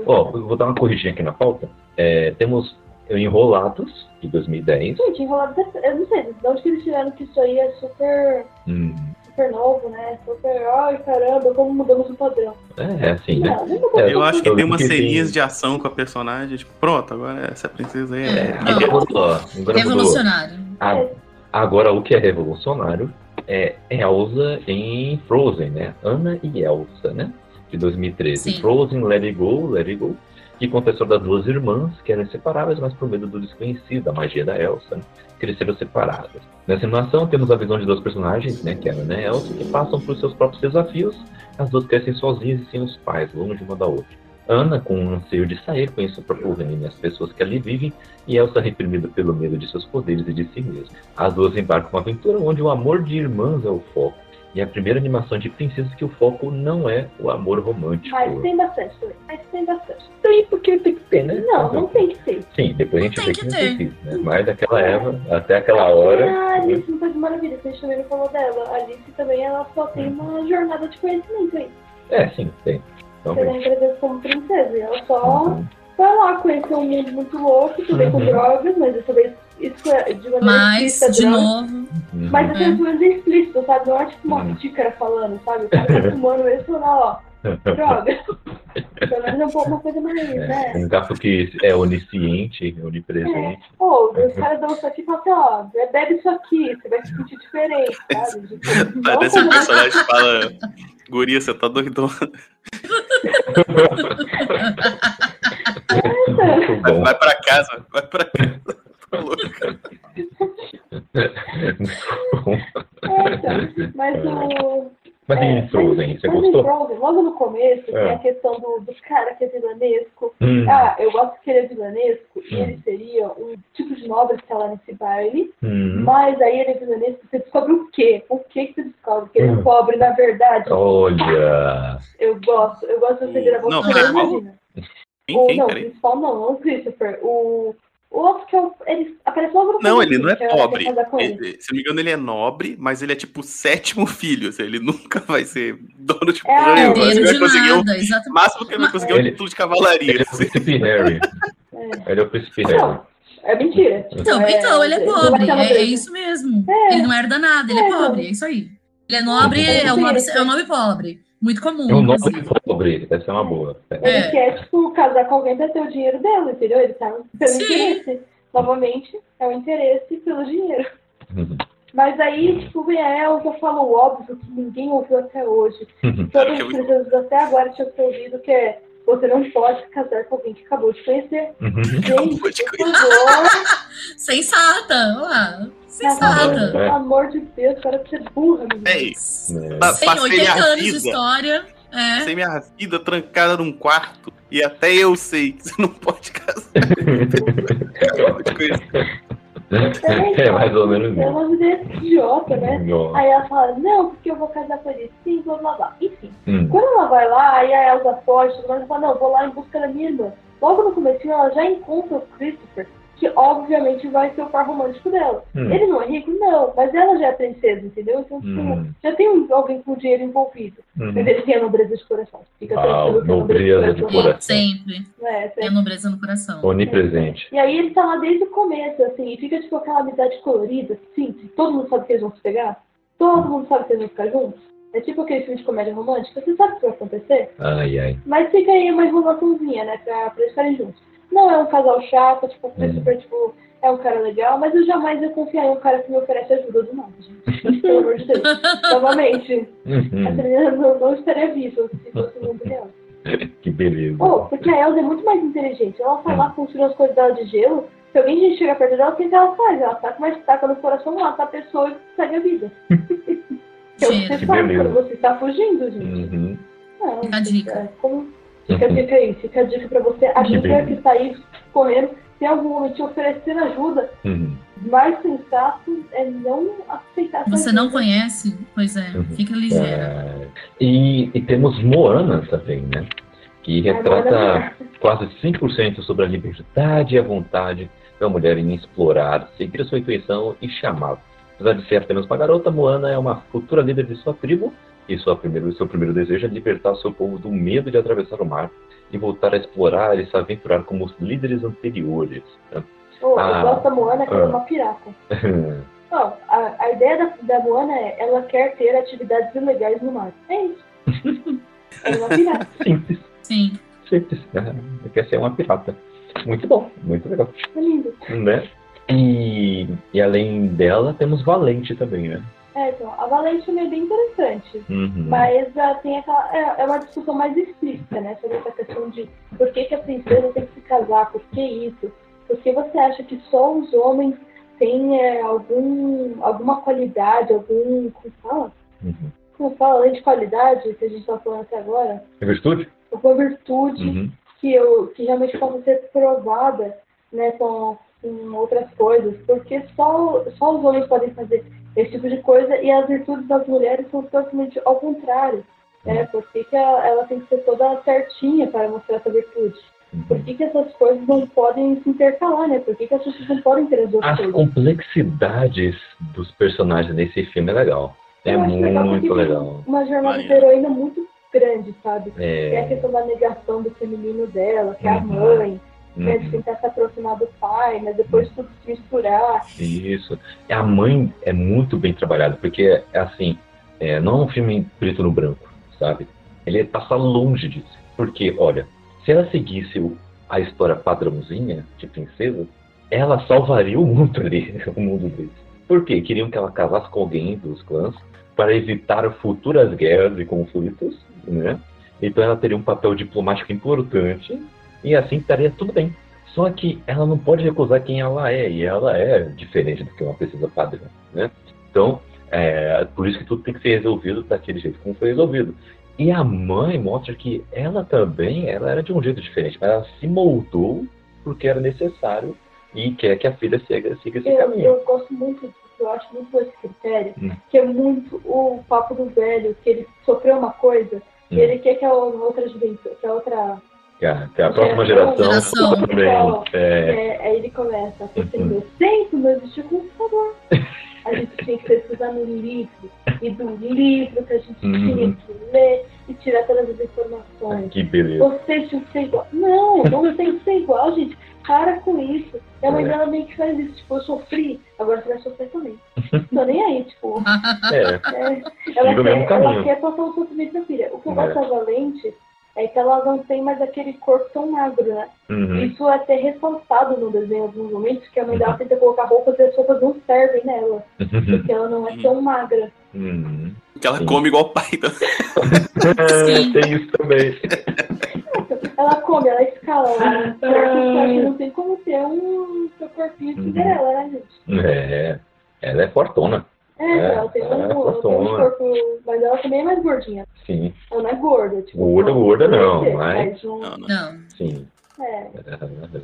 Speaker 4: Ó, vou dar uma corridinha aqui na pauta. É, temos Enrolados, de 2010.
Speaker 5: Gente, enrolado, eu não sei de onde que eles tiraram que isso aí é super,
Speaker 4: Hum,
Speaker 5: super novo, né? Super, ai caramba, como mudamos o padrão.
Speaker 4: é, assim, né?
Speaker 5: Não,
Speaker 4: É,
Speaker 7: Eu acho que
Speaker 4: eu
Speaker 7: tem umas ceninhas de ação com a personagem, tipo, pronto, agora essa princesa aí é.
Speaker 6: É.
Speaker 4: Agora mudou.
Speaker 6: Revolucionário.
Speaker 4: A- Agora, o que é revolucionário é Elsa em Frozen, né? Ana e Elsa, né? De 2013.
Speaker 6: Sim.
Speaker 4: Frozen, Let It Go, Let It Go. Que conta a história das duas irmãs, que eram inseparáveis, mas por medo do desconhecido, a magia da Elsa, né? cresceram separadas. Nessa animação, temos a visão de duas personagens, né? Que é a Ana e a Elsa, que passam por seus próprios desafios. As duas crescem sozinhas e sem os pais, longe uma da outra. Ana, com um anseio de sair, conhece o próprio reino e as pessoas que ali vivem, e Elsa reprimida pelo medo de seus poderes e de si mesma. As duas embarcam uma aventura onde o amor de irmãs é o foco. E é a primeira animação de princesas que o foco não é o amor romântico.
Speaker 5: Mas tem bastante também. Mas tem bastante.
Speaker 4: Tem porque tem que ter, né?
Speaker 5: Não, não tem que ter.
Speaker 4: Sim, depois a gente vê que
Speaker 6: que
Speaker 4: não
Speaker 6: ter.
Speaker 4: tem né? Mas daquela Eva, até aquela hora.
Speaker 5: Ah,
Speaker 4: né?
Speaker 5: Alice não faz maravilha, a gente também não falou dela. A Alice também ela só tem uma jornada de conhecimento aí.
Speaker 4: É, sim, tem.
Speaker 5: Você
Speaker 4: Realmente.
Speaker 5: lembra dela como princesa. E ela só
Speaker 4: Uhum.
Speaker 5: vai lá conhecer um mundo muito louco, também com
Speaker 4: Uhum.
Speaker 5: drogas, mas dessa vez isso é de maneira
Speaker 6: Mas,
Speaker 5: explícita,
Speaker 6: de novo,
Speaker 4: Uhum.
Speaker 5: Mas é pelo menos explícito, sabe? Não é tipo uma xícara falando, sabe? O cara tá fumando isso lá, ó, droga. Pelo menos é um pouco uma coisa mais, né?
Speaker 4: É, um gato que é onisciente, onipresente.
Speaker 5: Pô, os caras dão isso aqui e falam assim, ó, bebe isso aqui, você vai se sentir diferente, sabe? Tipo,
Speaker 7: Parece um
Speaker 5: como-
Speaker 7: personagem fala, guria, você tá doidona.
Speaker 5: É.
Speaker 4: bom.
Speaker 7: Vai pra casa, vai pra casa. Tá louca.
Speaker 5: Então, mas o.
Speaker 4: Mas
Speaker 5: é,
Speaker 4: em Frozen, você gostou?
Speaker 5: Frozen, logo no começo, tem
Speaker 4: É.
Speaker 5: a questão do, do cara que é vilanesco.
Speaker 4: Hum,
Speaker 5: Ah, eu gosto que ele é vilanesco e
Speaker 4: Hum.
Speaker 5: ele seria um tipo de nobre que tá lá nesse baile.
Speaker 4: hum.
Speaker 5: Mas aí ele é vilanesco, você descobre o quê? O que que você descobre? Que ele é
Speaker 4: Hum.
Speaker 5: pobre, na verdade.
Speaker 4: Olha.
Speaker 5: Eu gosto, eu gosto de você virar
Speaker 7: Não,
Speaker 5: você não, o
Speaker 7: peraí?
Speaker 5: principal não, não o Christopher. O, o outro que é o. Ele aparece logo no
Speaker 7: Não, ele não é
Speaker 5: que
Speaker 7: pobre.
Speaker 5: ele.
Speaker 7: Se não me engano, ele é nobre, mas ele é tipo o sétimo filho. assim, ele nunca vai ser dono de
Speaker 5: É,
Speaker 7: porra nenhuma.
Speaker 6: herdeiro
Speaker 7: Ele vai
Speaker 6: de
Speaker 7: conseguir o
Speaker 6: nada, exatamente.
Speaker 7: máximo que ele vai conseguir é um
Speaker 4: Ele-
Speaker 7: título de cavalaria.
Speaker 4: Ele é o
Speaker 7: assim.
Speaker 4: príncipe Harry.
Speaker 5: É.
Speaker 4: Ele é o príncipe Harry.
Speaker 5: Não, é mentira.
Speaker 6: Então,
Speaker 5: É,
Speaker 6: então, ele é
Speaker 5: vai
Speaker 6: pobre, é, é isso mesmo.
Speaker 5: É.
Speaker 6: Ele não herda nada, ele
Speaker 5: É,
Speaker 6: é
Speaker 5: então.
Speaker 6: pobre, é isso aí. Ele é nobre,
Speaker 5: É,
Speaker 6: é um nobre, é um nobre pobre. Muito comum.
Speaker 4: É um nome
Speaker 6: inclusive.
Speaker 4: pobre. Essa é uma boa.
Speaker 5: Ele
Speaker 6: É.
Speaker 5: quer, tipo, casar com alguém pra ter o dinheiro dela, entendeu? Ele tá pelo
Speaker 6: Sim.
Speaker 5: interesse. Novamente, é o interesse pelo dinheiro.
Speaker 4: Uhum.
Speaker 5: Mas aí, tipo, vem a Elsa fala o óbvio que ninguém ouviu até hoje.
Speaker 4: Uhum.
Speaker 5: Todas
Speaker 7: que é
Speaker 5: as
Speaker 7: muito-
Speaker 5: pessoas até agora tinham que ter ouvido que é você não pode se casar com alguém que acabou de conhecer.
Speaker 4: Uhum.
Speaker 5: Gente,
Speaker 7: Acabou de
Speaker 5: por favor,
Speaker 6: Sensata, lá. Sensata.
Speaker 5: pelo amor de Deus, para de ser burra, menina.
Speaker 7: Ei,
Speaker 4: É.
Speaker 6: Tem
Speaker 7: passei
Speaker 6: 80
Speaker 7: minha
Speaker 6: anos de
Speaker 7: vida,
Speaker 6: história. É.
Speaker 7: passei minha vida trancada num quarto e até eu sei que você não pode casar.
Speaker 4: É mais ou menos
Speaker 5: É
Speaker 4: isso.
Speaker 5: uma ideia idiota, né?
Speaker 4: Nossa.
Speaker 5: Aí ela fala, não, porque eu vou casar com ele. Sim, blá blá blá. Enfim,
Speaker 4: Hum.
Speaker 5: quando ela vai lá, aí a Elsa foge, mais, ela fala, não, vou lá em busca da minha irmã. Logo no começo ela já encontra o Christopher, que obviamente vai ser o par romântico dela.
Speaker 4: Hum.
Speaker 5: Ele não é rico? Não, mas ela já é princesa, entendeu? Então, tipo,
Speaker 4: Hum.
Speaker 5: já tem um- alguém com dinheiro envolvido.
Speaker 4: Uhum.
Speaker 5: Mas ele tem a nobreza de coração. Fica
Speaker 4: Ah,
Speaker 5: tranquilo que a
Speaker 4: nobreza de coração.
Speaker 6: Sempre.
Speaker 5: É,
Speaker 6: Tem a nobreza no coração.
Speaker 4: Onipresente.
Speaker 5: E aí ele tá lá desde o começo, assim, e fica tipo aquela amizade colorida, assim, que todo mundo sabe que eles vão se pegar, todo mundo sabe que eles vão ficar juntos. É tipo aquele filme de comédia romântica, você sabe o que vai acontecer,
Speaker 4: Ai, ai.
Speaker 5: mas fica aí uma enrolaçãozinha, né, pra, pra eles ficarem juntos. Não é um casal chato, tipo, o Christopher, tipo, é um cara legal, mas eu jamais ia confiar em um cara que me oferece ajuda do nada, gente. Pelo amor de Deus. Novamente,
Speaker 4: Uhum.
Speaker 5: menina não, não estaria viva se fosse um mundo real.
Speaker 4: Que beleza.
Speaker 5: Oh, porque a Elsa é muito mais inteligente. Ela vai lá construir as coisas dela de gelo. Se alguém gente chega perto dela, o que, que ela faz? Ela taca uma estaca no coração, mata a pessoa e segue a vida. Que é o que
Speaker 6: Sim.
Speaker 5: você
Speaker 4: Que
Speaker 5: faz
Speaker 4: beleza.
Speaker 5: quando você está fugindo, gente.
Speaker 4: Uhum.
Speaker 5: Não,
Speaker 6: Fica a dica.
Speaker 5: é como- Fica a dica aí, fica a dica pra você. A
Speaker 4: beleza.
Speaker 5: que tá aí correndo, se em algum momento te oferecer ajuda,
Speaker 4: Uhum.
Speaker 5: mais sensato é não aceitar
Speaker 6: Você não
Speaker 5: ajuda.
Speaker 6: conhece? Pois é,
Speaker 4: Uhum.
Speaker 6: fica ligeira.
Speaker 4: É, E, e temos Moana também, né? Que
Speaker 5: É,
Speaker 4: retrata
Speaker 5: Moana
Speaker 4: quase 100% sobre a liberdade e a vontade da mulher em explorar, seguir a sua intuição e chamá-la. Apesar de ser apenas uma garota, Moana é uma futura líder de sua tribo e sua primeiro, seu primeiro desejo é libertar seu povo do medo de atravessar o mar e voltar a explorar e se aventurar como os líderes anteriores. né?
Speaker 5: Oh,
Speaker 4: Ah.
Speaker 5: eu gosto da Moana, que ela é
Speaker 4: Ah.
Speaker 5: uma pirata. A, a ideia da, da Moana é ela quer ter atividades ilegais no mar. É isso. É uma pirata.
Speaker 4: simples,
Speaker 6: Sim.
Speaker 4: simples. né? Quer ser uma pirata. Muito bom, muito legal.
Speaker 5: É lindo.
Speaker 4: Né? E, e além dela, temos Valente também, né?
Speaker 5: É, então, a Valente é bem interessante.
Speaker 4: Uhum.
Speaker 5: Mas ah, tem aquela, é, é uma discussão mais explícita, né? Sobre essa questão de por que, que a princesa tem que se casar, por que isso? Por que você acha que só os homens têm é, algum, alguma qualidade, algum. Como fala?
Speaker 4: Uhum.
Speaker 5: Como fala? Além de qualidade, que a gente está falando até agora,
Speaker 4: É virtude?
Speaker 5: alguma virtude
Speaker 4: Uhum.
Speaker 5: que, eu, que realmente possa ser provada né, com, com outras coisas, porque só, só os homens podem fazer esse tipo de coisa e as virtudes das mulheres são totalmente ao contrário. Né? Por que, que ela, ela tem que ser toda certinha para mostrar essa virtude? Por
Speaker 4: Uhum.
Speaker 5: que, que essas coisas não podem se intercalar, né? Por que, que as pessoas não podem ter as duas
Speaker 4: As
Speaker 5: coisas?
Speaker 4: complexidades dos personagens nesse filme é legal. É
Speaker 5: Eu legal
Speaker 4: muito legal.
Speaker 5: tem Uma jornada de heroína muito grande, sabe? É a
Speaker 4: É.
Speaker 5: questão da negação do feminino dela, que é a
Speaker 4: Uhum.
Speaker 5: mãe, né, de
Speaker 4: uhum.
Speaker 5: tentar se aproximar do pai, mas depois tudo se misturar.
Speaker 4: Isso. A mãe é muito bem trabalhada, porque é assim, é, não é um filme preto no branco, sabe? Ele passa longe disso. Porque, olha, se ela seguisse a história padrãozinha de princesa, ela salvaria o mundo ali, o mundo deles. Por quê? Queriam que ela casasse com alguém dos clãs para evitar futuras guerras e conflitos, né? Então ela teria um papel diplomático importante e assim estaria tudo bem. Só que ela não pode recusar quem ela é, e ela é diferente do que uma princesa padrão, né? Então, é por isso que tudo tem que ser resolvido daquele jeito como foi resolvido. E a mãe mostra que ela também, ela era de um jeito diferente, mas ela se moldou porque era necessário e quer que a filha siga, siga esse
Speaker 5: Eu,
Speaker 4: caminho.
Speaker 5: eu gosto muito disso, eu acho muito bom esse critério,
Speaker 4: Hum.
Speaker 5: que é muito o papo do velho, que ele sofreu uma coisa e
Speaker 4: Hum.
Speaker 5: ele quer que a outra juventude, que a outra.
Speaker 4: Que a, que a próxima
Speaker 5: Geração.
Speaker 4: geração,
Speaker 6: Geração.
Speaker 4: também. É,
Speaker 5: É, aí ele começa a meu tempo, não existe computador. A gente tinha que pesquisar no livro, e do livro que a gente
Speaker 4: Uhum.
Speaker 5: tinha que ler e tirar todas as informações.
Speaker 4: que beleza.
Speaker 5: Vocês tinham que ser igual. Não, não tem que ser igual, gente. Para com isso. E a mãe
Speaker 4: É.
Speaker 5: dela meio que faz isso. Tipo, eu sofri, agora você vai sofrer também. Tô nem aí, tipo.
Speaker 4: É,
Speaker 5: é, ela,
Speaker 4: o mesmo
Speaker 5: quer, ela
Speaker 4: caminho.
Speaker 5: quer passar o sofrimento da filha. O que eu
Speaker 4: É.
Speaker 5: gosto da Valente é que ela não tem mais aquele corpo tão magro, né?
Speaker 4: uhum.
Speaker 5: Isso é até ressaltado no desenho em alguns momentos, que a mãe dela
Speaker 4: Uhum.
Speaker 5: tenta colocar roupas e as roupas não servem nela. Porque ela não é tão magra.
Speaker 4: Uhum.
Speaker 7: Que ela
Speaker 4: Sim.
Speaker 7: come igual o pai. Então.
Speaker 6: Sim.
Speaker 4: É, tem isso também.
Speaker 5: Ela come, ela escala né? Que não tem como ter um seu corpinho de
Speaker 4: Uhum.
Speaker 5: Cinderela, né, gente?
Speaker 4: É, ela é fortona,
Speaker 5: É,
Speaker 4: É,
Speaker 5: ela tem um,
Speaker 4: é
Speaker 5: ela tem um corpo, mas ela também é mais gordinha.
Speaker 4: sim.
Speaker 5: Ela não é gorda, tipo.
Speaker 4: Gorda, gorda não,
Speaker 5: você,
Speaker 4: mas-
Speaker 5: não-
Speaker 7: Não, não.
Speaker 6: Não.
Speaker 4: Sim.
Speaker 5: É.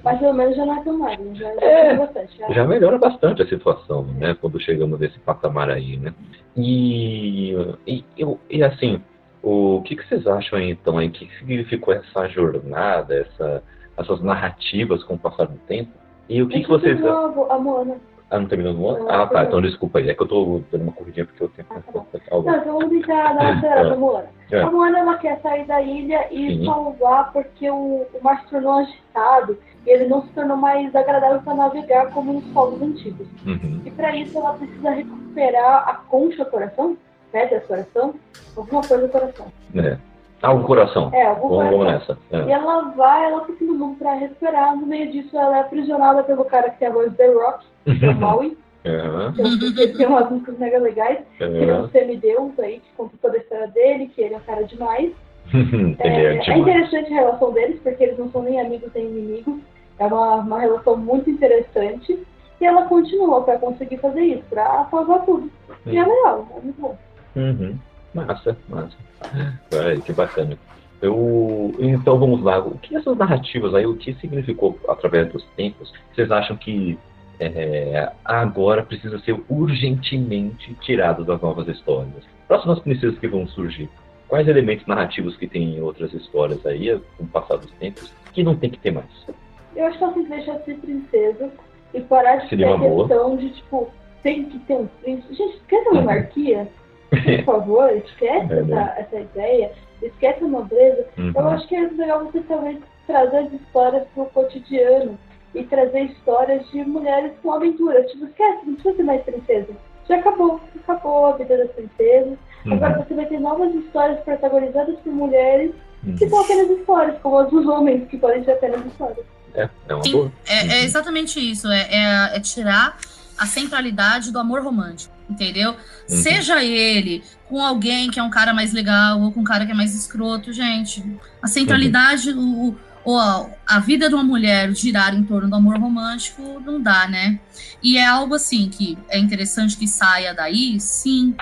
Speaker 5: Mas pelo menos já não é tão magro, já,
Speaker 4: É.
Speaker 5: é. bastante. Já.
Speaker 4: já melhora bastante a situação, né? Quando chegamos nesse patamar aí, né? E, e, eu- e assim, o que, que vocês acham aí, então aí? O que significou essa jornada, essa, essas narrativas com o passar do tempo? E o que, que vocês.
Speaker 5: Novo, a Moana.
Speaker 4: Ah, não terminou no ano? Ah, tá. Então desculpa aí. É que eu tô dando uma corridinha porque eu tenho
Speaker 5: Ah, tá
Speaker 4: que
Speaker 5: bom.
Speaker 4: algo.
Speaker 5: Não, então vamos brincar da acelerada da Moana.
Speaker 4: É.
Speaker 5: A Moana ela quer sair da ilha e
Speaker 4: Sim.
Speaker 5: salvar porque o, o mar se tornou agitado e ele não se tornou mais agradável para navegar como nos povos antigos.
Speaker 4: Uhum.
Speaker 5: E para isso ela precisa recuperar a concha coração, pedra coração, alguma coisa coração.
Speaker 4: É. Ah, o coração.
Speaker 5: É, algum
Speaker 4: Vamos, vamos
Speaker 5: coração.
Speaker 4: nessa.
Speaker 5: E
Speaker 4: É.
Speaker 5: ela vai, ela fica no mundo para recuperar. No meio disso, ela é aprisionada pelo cara que tem a voz The Rock, que é o Maui.
Speaker 4: Aham,
Speaker 5: que é Ele tem umas músicas mega legais. que Ele é um
Speaker 4: aham.
Speaker 5: semideus aí, que conta toda a história dele, que ele é um cara demais. É,
Speaker 4: é
Speaker 5: é
Speaker 4: demais.
Speaker 5: interessante a relação deles, porque eles não são nem amigos nem inimigos. É uma, uma relação muito interessante. E ela continua para conseguir fazer isso, para salvar tudo. E é legal, é muito bom.
Speaker 4: Uhum. Massa, massa. Ai, que bacana. Eu, então vamos lá. O que essas narrativas aí, o que significou através dos tempos? Vocês acham que é, agora precisa ser urgentemente tirado das novas histórias? Próximas princesas que vão surgir. Quais elementos narrativos que tem em outras histórias aí, com o passar dos tempos, que não tem que ter mais?
Speaker 5: Eu acho que ela tem que deixar de ser princesa e parar de
Speaker 4: Seria
Speaker 5: ter a
Speaker 4: boa.
Speaker 5: questão de, tipo, tem que ter um príncipe. Gente, esquece a monarquia, por favor, esquece
Speaker 4: É, né?
Speaker 5: essa, essa ideia, esquece a nobreza.
Speaker 4: Uhum.
Speaker 5: Eu acho que é legal você talvez trazer as histórias pro cotidiano e trazer histórias de mulheres com aventuras. Tipo, esquece, não precisa ser mais princesa. Já acabou, acabou a vida das princesas.
Speaker 4: Uhum.
Speaker 5: Agora você vai ter novas histórias protagonizadas por mulheres que
Speaker 4: Uhum.
Speaker 5: são apenas histórias, como as dos homens, que podem ser apenas histórias.
Speaker 4: É, é uma boa.
Speaker 6: É, é exatamente isso. É, é- é tirar a centralidade do amor romântico, entendeu? Seja ele com alguém que é um cara mais legal ou com um cara que é mais escroto, gente. A centralidade, o, o- ou a, a vida de uma mulher girar em torno do amor romântico não dá, né? E é algo assim que é interessante que saia daí, sim.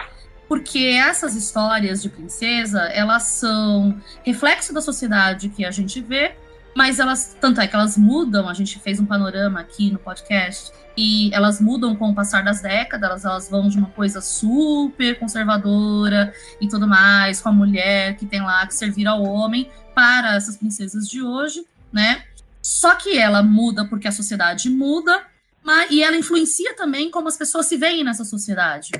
Speaker 6: Porque essas histórias de princesa, elas são reflexo da sociedade que a gente vê, mas elas, tanto é que elas mudam, a gente fez um panorama aqui no podcast, e elas mudam com o passar das décadas, elas, elas vão de uma coisa super conservadora e tudo mais, com a mulher que tem lá que servir ao homem, para essas princesas de hoje, né? Só que ela muda porque a sociedade muda, mas, e ela influencia também como as pessoas se veem nessa sociedade.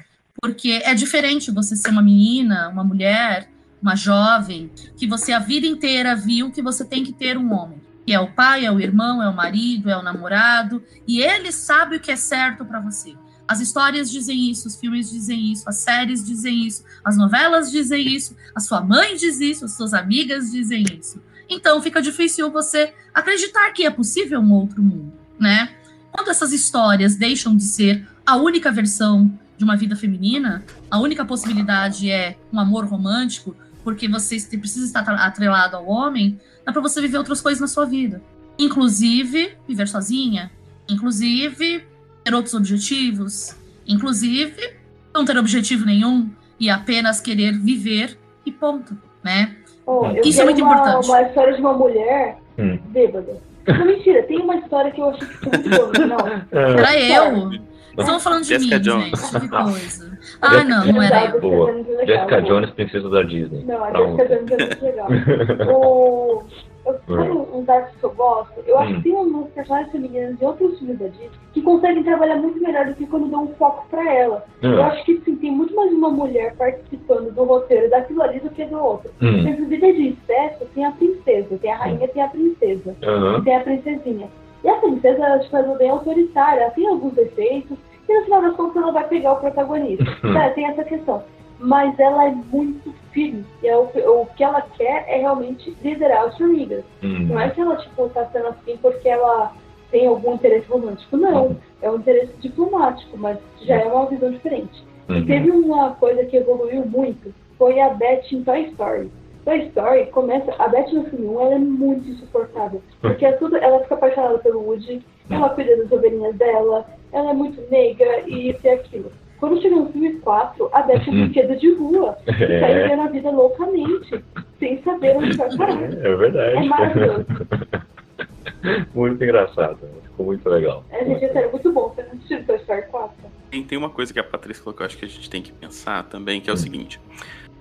Speaker 6: Porque é diferente você ser uma menina, uma mulher, uma jovem, que você a vida inteira viu que você tem que ter um homem. Que é o pai, é o irmão, é o marido, é o namorado, e ele sabe o que é certo para você. As histórias dizem isso, os filmes dizem isso, as séries dizem isso, as novelas dizem isso, a sua mãe diz isso, as suas amigas dizem isso. Então fica difícil você acreditar que é possível um outro mundo, né? Quando essas histórias deixam de ser a única versão de uma vida feminina, a única possibilidade é um amor romântico, porque você precisa estar atrelado ao homem, dá para você viver outras coisas na sua vida. Inclusive, viver sozinha, inclusive ter outros objetivos, inclusive não ter objetivo nenhum e apenas querer viver e ponto, né?
Speaker 5: Oh,
Speaker 6: Isso é muito
Speaker 5: uma,
Speaker 6: importante.
Speaker 5: uma história de uma mulher
Speaker 4: Hum.
Speaker 5: bêbada. Não, mentira, tem uma história que eu achei que foi muito boa no final.
Speaker 6: Era eu. Estamos falando de
Speaker 7: Jessica
Speaker 6: mim,
Speaker 7: Jones.
Speaker 6: gente. Que coisa. Ah, não, não era eu.
Speaker 4: Boa.
Speaker 5: Jessica Jones é legal,
Speaker 4: Jessica
Speaker 5: boa.
Speaker 4: Jones, princesa da Disney.
Speaker 5: Não, a Jessica. Jones é muito legal. O... Eu, sabe um Dark que eu gosto? Eu acho
Speaker 4: Hum.
Speaker 5: que tem uns personagens femininos de outros filmes da Disney que conseguem trabalhar muito melhor do que quando dão um foco pra ela. Eu
Speaker 4: Ah,
Speaker 5: acho que sim, tem muito mais uma mulher participando do roteiro daquilo ali do que do outro.
Speaker 4: hum,
Speaker 5: vida de incesto, tem a princesa, tem a rainha, tem a princesa,
Speaker 4: aham,
Speaker 5: tem a princesinha. E a princesa, ela, é bem autoritária, ela tem alguns defeitos, e no final das contas ela vai pegar o protagonista. Tá, tem essa questão. Mas ela é muito firme. E é o, o que ela quer é realmente liderar as formigas.
Speaker 4: hum.
Speaker 5: Não é que ela, tipo, tá sendo assim porque ela tem algum interesse romântico. Não. É um interesse diplomático, mas já é uma visão diferente. E
Speaker 4: Uhum.
Speaker 5: teve uma coisa que evoluiu muito, foi a Beth em Toy Story. Toy Story começa. A Beth no filme 1 ela é muito insuportável. Porque é tudo, ela fica apaixonada pelo Woody, ela cuida das ovelhinhas dela, ela é muito negra e isso e aquilo. Quando chega no filme 4, a Beth é um brinquedo de rua. E tá
Speaker 4: É,
Speaker 5: vivendo a vida loucamente, sem saber onde vai parar.
Speaker 4: é verdade.
Speaker 5: É maravilhoso.
Speaker 4: Muito engraçado. Ficou muito legal.
Speaker 5: É, gente, é sério, muito bom. Você não assistiu Toy Story 4?
Speaker 7: Tem, tem uma coisa que a Patrícia falou que eu acho que a gente tem que pensar também, que é o seguinte.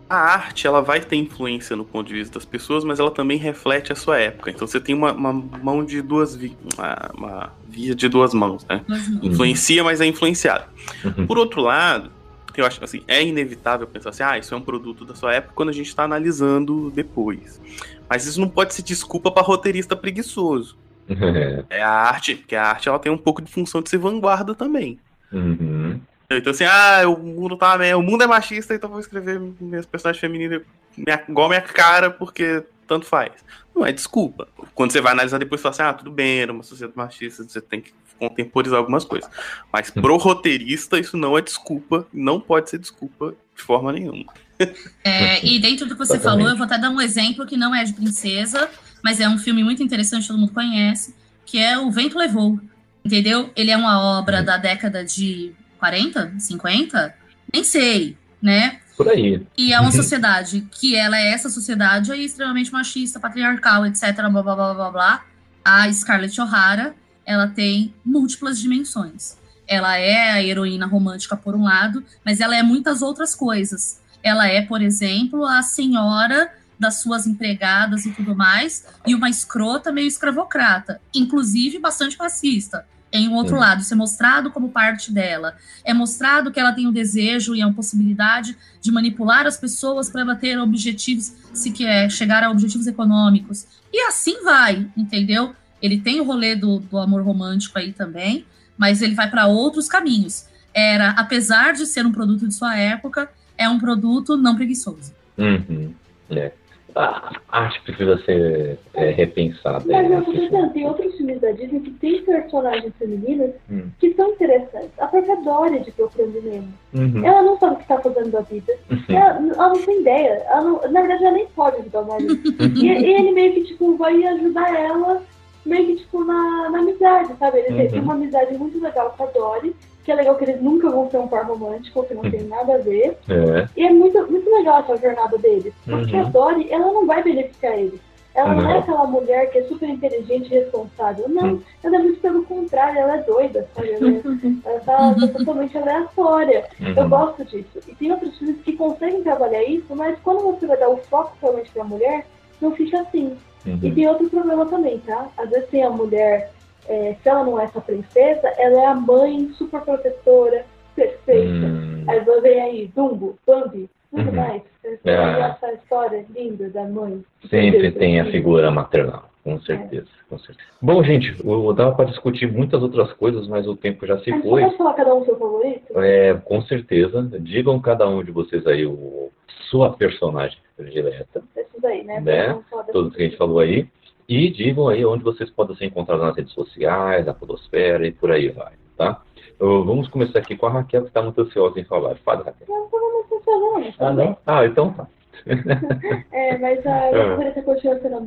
Speaker 7: A arte, ela vai ter influência no ponto de vista das pessoas, mas ela também reflete a sua época. Então você tem uma, uma mão de duas vias, uma, uma via de duas mãos, né?
Speaker 6: Não.
Speaker 7: Influencia, mas é influenciado.
Speaker 4: Uhum.
Speaker 7: Por outro lado, eu acho que assim, é inevitável pensar assim, ah, isso é um produto da sua época quando a gente está analisando depois. Mas isso não pode ser desculpa para roteirista preguiçoso. É a arte, porque a arte ela tem um pouco de função de ser vanguarda também.
Speaker 4: Uhum.
Speaker 7: Então assim, ah, o mundo tá, o mundo é machista, então eu vou escrever minhas personagens femininas minha- igual a minha cara, porque tanto faz. Não é desculpa. Quando você vai analisar depois, você fala assim, ah, tudo bem, era uma sociedade machista, você tem que contemporizar algumas coisas. Mas pro roteirista, isso não é desculpa, não pode ser desculpa de forma nenhuma.
Speaker 6: É, e dentro do que você
Speaker 4: Exatamente.
Speaker 6: falou, eu vou até dar um exemplo que não é de princesa, mas é um filme muito interessante, todo mundo conhece, que é O Vento Levou. Entendeu? Ele é uma obra
Speaker 4: Uhum.
Speaker 6: da década de 40, 50? Nem sei, né?
Speaker 4: Por aí.
Speaker 6: E é uma sociedade que ela é essa sociedade aí extremamente machista, patriarcal, etc, blá blá blá blá blá. A Scarlett O'Hara, ela tem múltiplas dimensões. Ela é a heroína romântica por um lado, mas ela é muitas outras coisas. Ela é, por exemplo, a senhora das suas empregadas e tudo mais, e uma escrota meio escravocrata, inclusive bastante racista. Em um outro
Speaker 4: Sim.
Speaker 6: lado, isso é mostrado como parte dela. É mostrado que ela tem o desejo e a possibilidade de manipular as pessoas para ela ter objetivos, se quer chegar a objetivos econômicos. E assim vai, entendeu? Ele tem o rolê do, do amor romântico aí também, mas ele vai para outros caminhos. Era, apesar de ser um produto de sua época, é um produto não preguiçoso.
Speaker 4: Uhum. É. A arte precisa ser é, repensada.
Speaker 5: Mas
Speaker 4: é,
Speaker 5: eu tô pensando, tem outros filmes da Disney que tem personagens femininas
Speaker 4: Hum.
Speaker 5: que são interessantes. A própria Dory de Procurando Nemo.
Speaker 4: Uhum.
Speaker 5: Ela não sabe o que tá fazendo da vida. Ela, ela não tem ideia. Ela não- na verdade, ela nem pode ajudar o marido. E, e ele meio que, tipo, vai ajudar ela meio que, tipo, na, na amizade, sabe? Ele
Speaker 4: Uhum.
Speaker 5: tem uma amizade muito legal com a Dory, que é legal que eles nunca vão ter um par romântico, que não tem nada a ver.
Speaker 4: É.
Speaker 5: E é muito, muito legal essa jornada deles. Porque
Speaker 4: Uhum.
Speaker 5: a Dory, ela não vai beneficiar eles. Ela não, é
Speaker 4: Não.
Speaker 5: aquela mulher que é super inteligente e responsável. Não, ela é muito pelo contrário, ela é doida, sabe? Ela, é- ela tá, tá totalmente aleatória. Eu
Speaker 4: Uhum.
Speaker 5: gosto disso. E tem outros filmes que conseguem trabalhar isso, mas quando você vai dar o foco realmente pra mulher, não fica assim. E
Speaker 4: Uhum.
Speaker 5: tem outro problema também, tá? Às vezes tem a mulher, é, se ela não é essa princesa, ela é a mãe super protetora, perfeita.
Speaker 4: Hum.
Speaker 5: Aí você vem aí, Dumbo, Bambi, tudo
Speaker 4: Uhum.
Speaker 5: mais.
Speaker 4: Ah.
Speaker 5: essa história linda da mãe.
Speaker 4: Sempre tem a figura maternal, com certeza, com certeza. Bom, gente, eu dava para discutir muitas outras coisas, mas o tempo já se
Speaker 5: Mas
Speaker 4: foi.
Speaker 5: pode falar cada um seu favorito?
Speaker 4: É, com certeza. Digam cada um de vocês aí o, sua personagem predileta,
Speaker 5: Esses aí, né?
Speaker 4: Né? Todos que a gente falou aí. E digam aí onde vocês podem ser encontrados nas redes sociais, na podosfera e por aí vai, tá? Eu- vamos começar aqui com a Raquel, que está muito ansiosa em falar. Fala, Raquel.
Speaker 5: Não, não, não sei falar,
Speaker 4: Ah, não? Ah, então tá.
Speaker 5: É, mas a
Speaker 4: Ah.
Speaker 5: minha favorita continua sendo a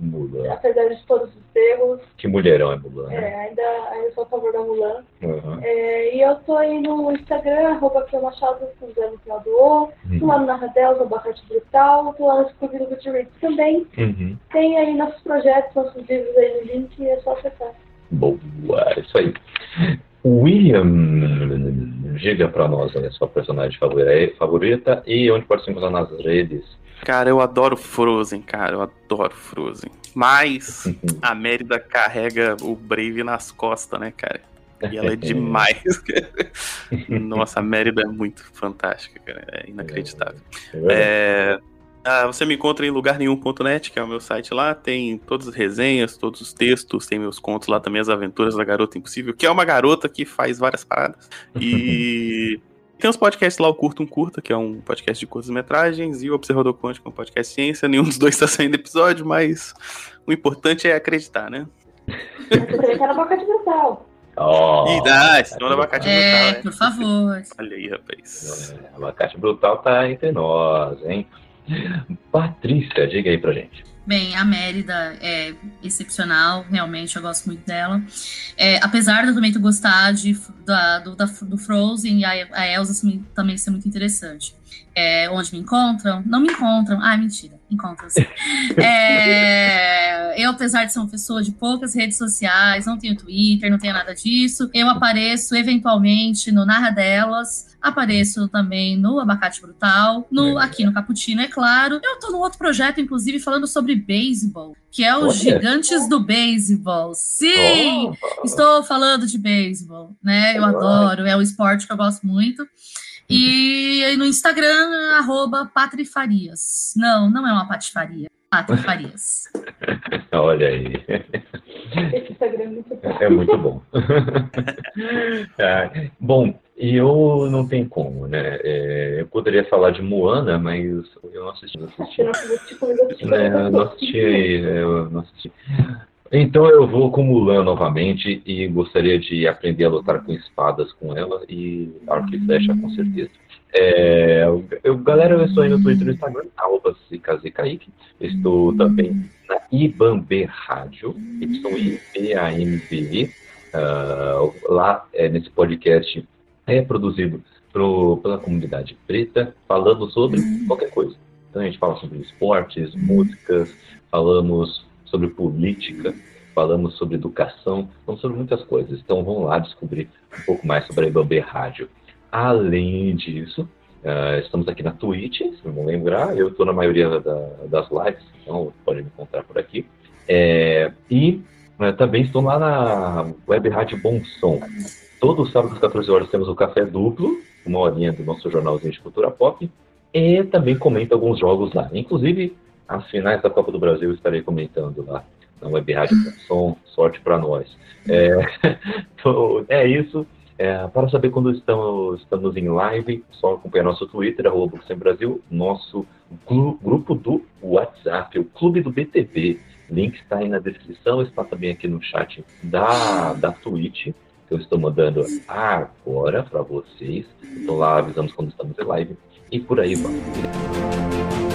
Speaker 5: Mulan, apesar de todos os erros.
Speaker 4: Que mulherão é Mulan, né?
Speaker 5: É, ainda, ainda sou a favor da Mulan.
Speaker 4: Uhum.
Speaker 5: É, e eu tô aí no Instagram, arroba Kia Machado, com zero no final do O. Tô lá no Narradels, Abacate Brutal. Tô lá no Clube do Goodreads também.
Speaker 4: Uhum.
Speaker 5: Tem aí nossos projetos, nossos livros aí no link, é só acessar.
Speaker 4: Boa, isso aí. William, diga pra nós a sua personagem favori- favorita e onde pode se encontrar nas redes.
Speaker 7: Cara, eu adoro Frozen, cara, eu adoro Frozen. Mas a Mérida carrega o Brave nas costas, né, cara? E ela é demais. Nossa, a Mérida é muito fantástica, cara. É inacreditável. É, ah, você me encontra em lugarnenhum.net, que é o meu site lá. Tem todas as resenhas, todos os textos, tem meus contos lá também, as aventuras da Garota Impossível, que é uma garota que faz várias paradas. E tem os podcasts lá, o Curto um Curta, que é um podcast de curtas-metragens, e o Observador Quântico, que é um podcast de ciência. Nenhum dos dois está saindo episódio, mas o importante é acreditar, né?
Speaker 5: Você também tá no Abacate Brutal.
Speaker 4: Oh,
Speaker 7: dá, esse nome do abacate
Speaker 6: É,
Speaker 7: brutal,
Speaker 6: por favor.
Speaker 7: né? Olha aí, rapaz.
Speaker 4: É, abacate brutal tá entre nós, hein? Patrícia, diga aí pra gente.
Speaker 6: Bem, a Mérida é excepcional, realmente, eu gosto muito dela. É, apesar de eu também ter gostado de, da, do, da, do Frozen a, a Elsa também ser muito interessante. É, onde me encontram? Não me encontram. Ah, mentira, encontram-se. É, eu, apesar de ser uma pessoa de poucas redes sociais, não tenho Twitter, não tenho nada disso, eu apareço eventualmente no Narra Delas, apareço também no Abacate Brutal, no, aqui no Caputino, é claro. Eu tô num outro projeto, inclusive, falando sobre beisebol, que é os Gigantes do Beisebol. Sim! Estou falando de beisebol, né? Eu adoro, é um esporte que eu gosto muito. E no Instagram, arroba Patrifarias. Não, não é uma patifaria. Patrifarias.
Speaker 4: Olha aí.
Speaker 5: Esse Instagram é muito bom.
Speaker 4: É muito bom. ah, bom, eu não tenho como, né? É, eu poderia falar de Moana, mas eu não assisti. Não assisti. Né, eu não assisti, eu não assisti. Então eu vou com Mulan novamente e gostaria de aprender a lutar com espadas com ela e arco e flecha com certeza. É, eu, galera, eu estou aí no Twitter e no Instagram, arroba. Estou também na Ibambe Rádio, Y-I-B-A-M-B. Uh, lá é, nesse podcast é produzido pro, pela comunidade preta, falando sobre qualquer coisa. Então a gente fala sobre esportes, músicas, falamos sobre política, falamos sobre educação, falamos sobre muitas coisas. Então vamos lá descobrir um pouco mais sobre a Ibambe Rádio. Além disso, uh, estamos aqui na Twitch, se não lembrar, eu estou na maioria da, das lives, então pode me encontrar por aqui. É, e uh, também estou lá na Web Rádio Bom Som. Todo sábado às 14 horas temos o Café Duplo, uma horinha do nosso jornalzinho de cultura pop, e também comento alguns jogos lá. Inclusive, as finais da Copa do Brasil estarei comentando lá na Web Rádio Som. Sorte para nós. É, é isso. É, para saber quando estamos, estamos em live, só acompanhar nosso Twitter, arroba Brasil, nosso grupo do WhatsApp, o Clube do BTV. Link está aí na descrição, está também aqui no chat da, da Twitch, que eu estou mandando agora para vocês. Então lá avisamos quando estamos em live. E por aí vai.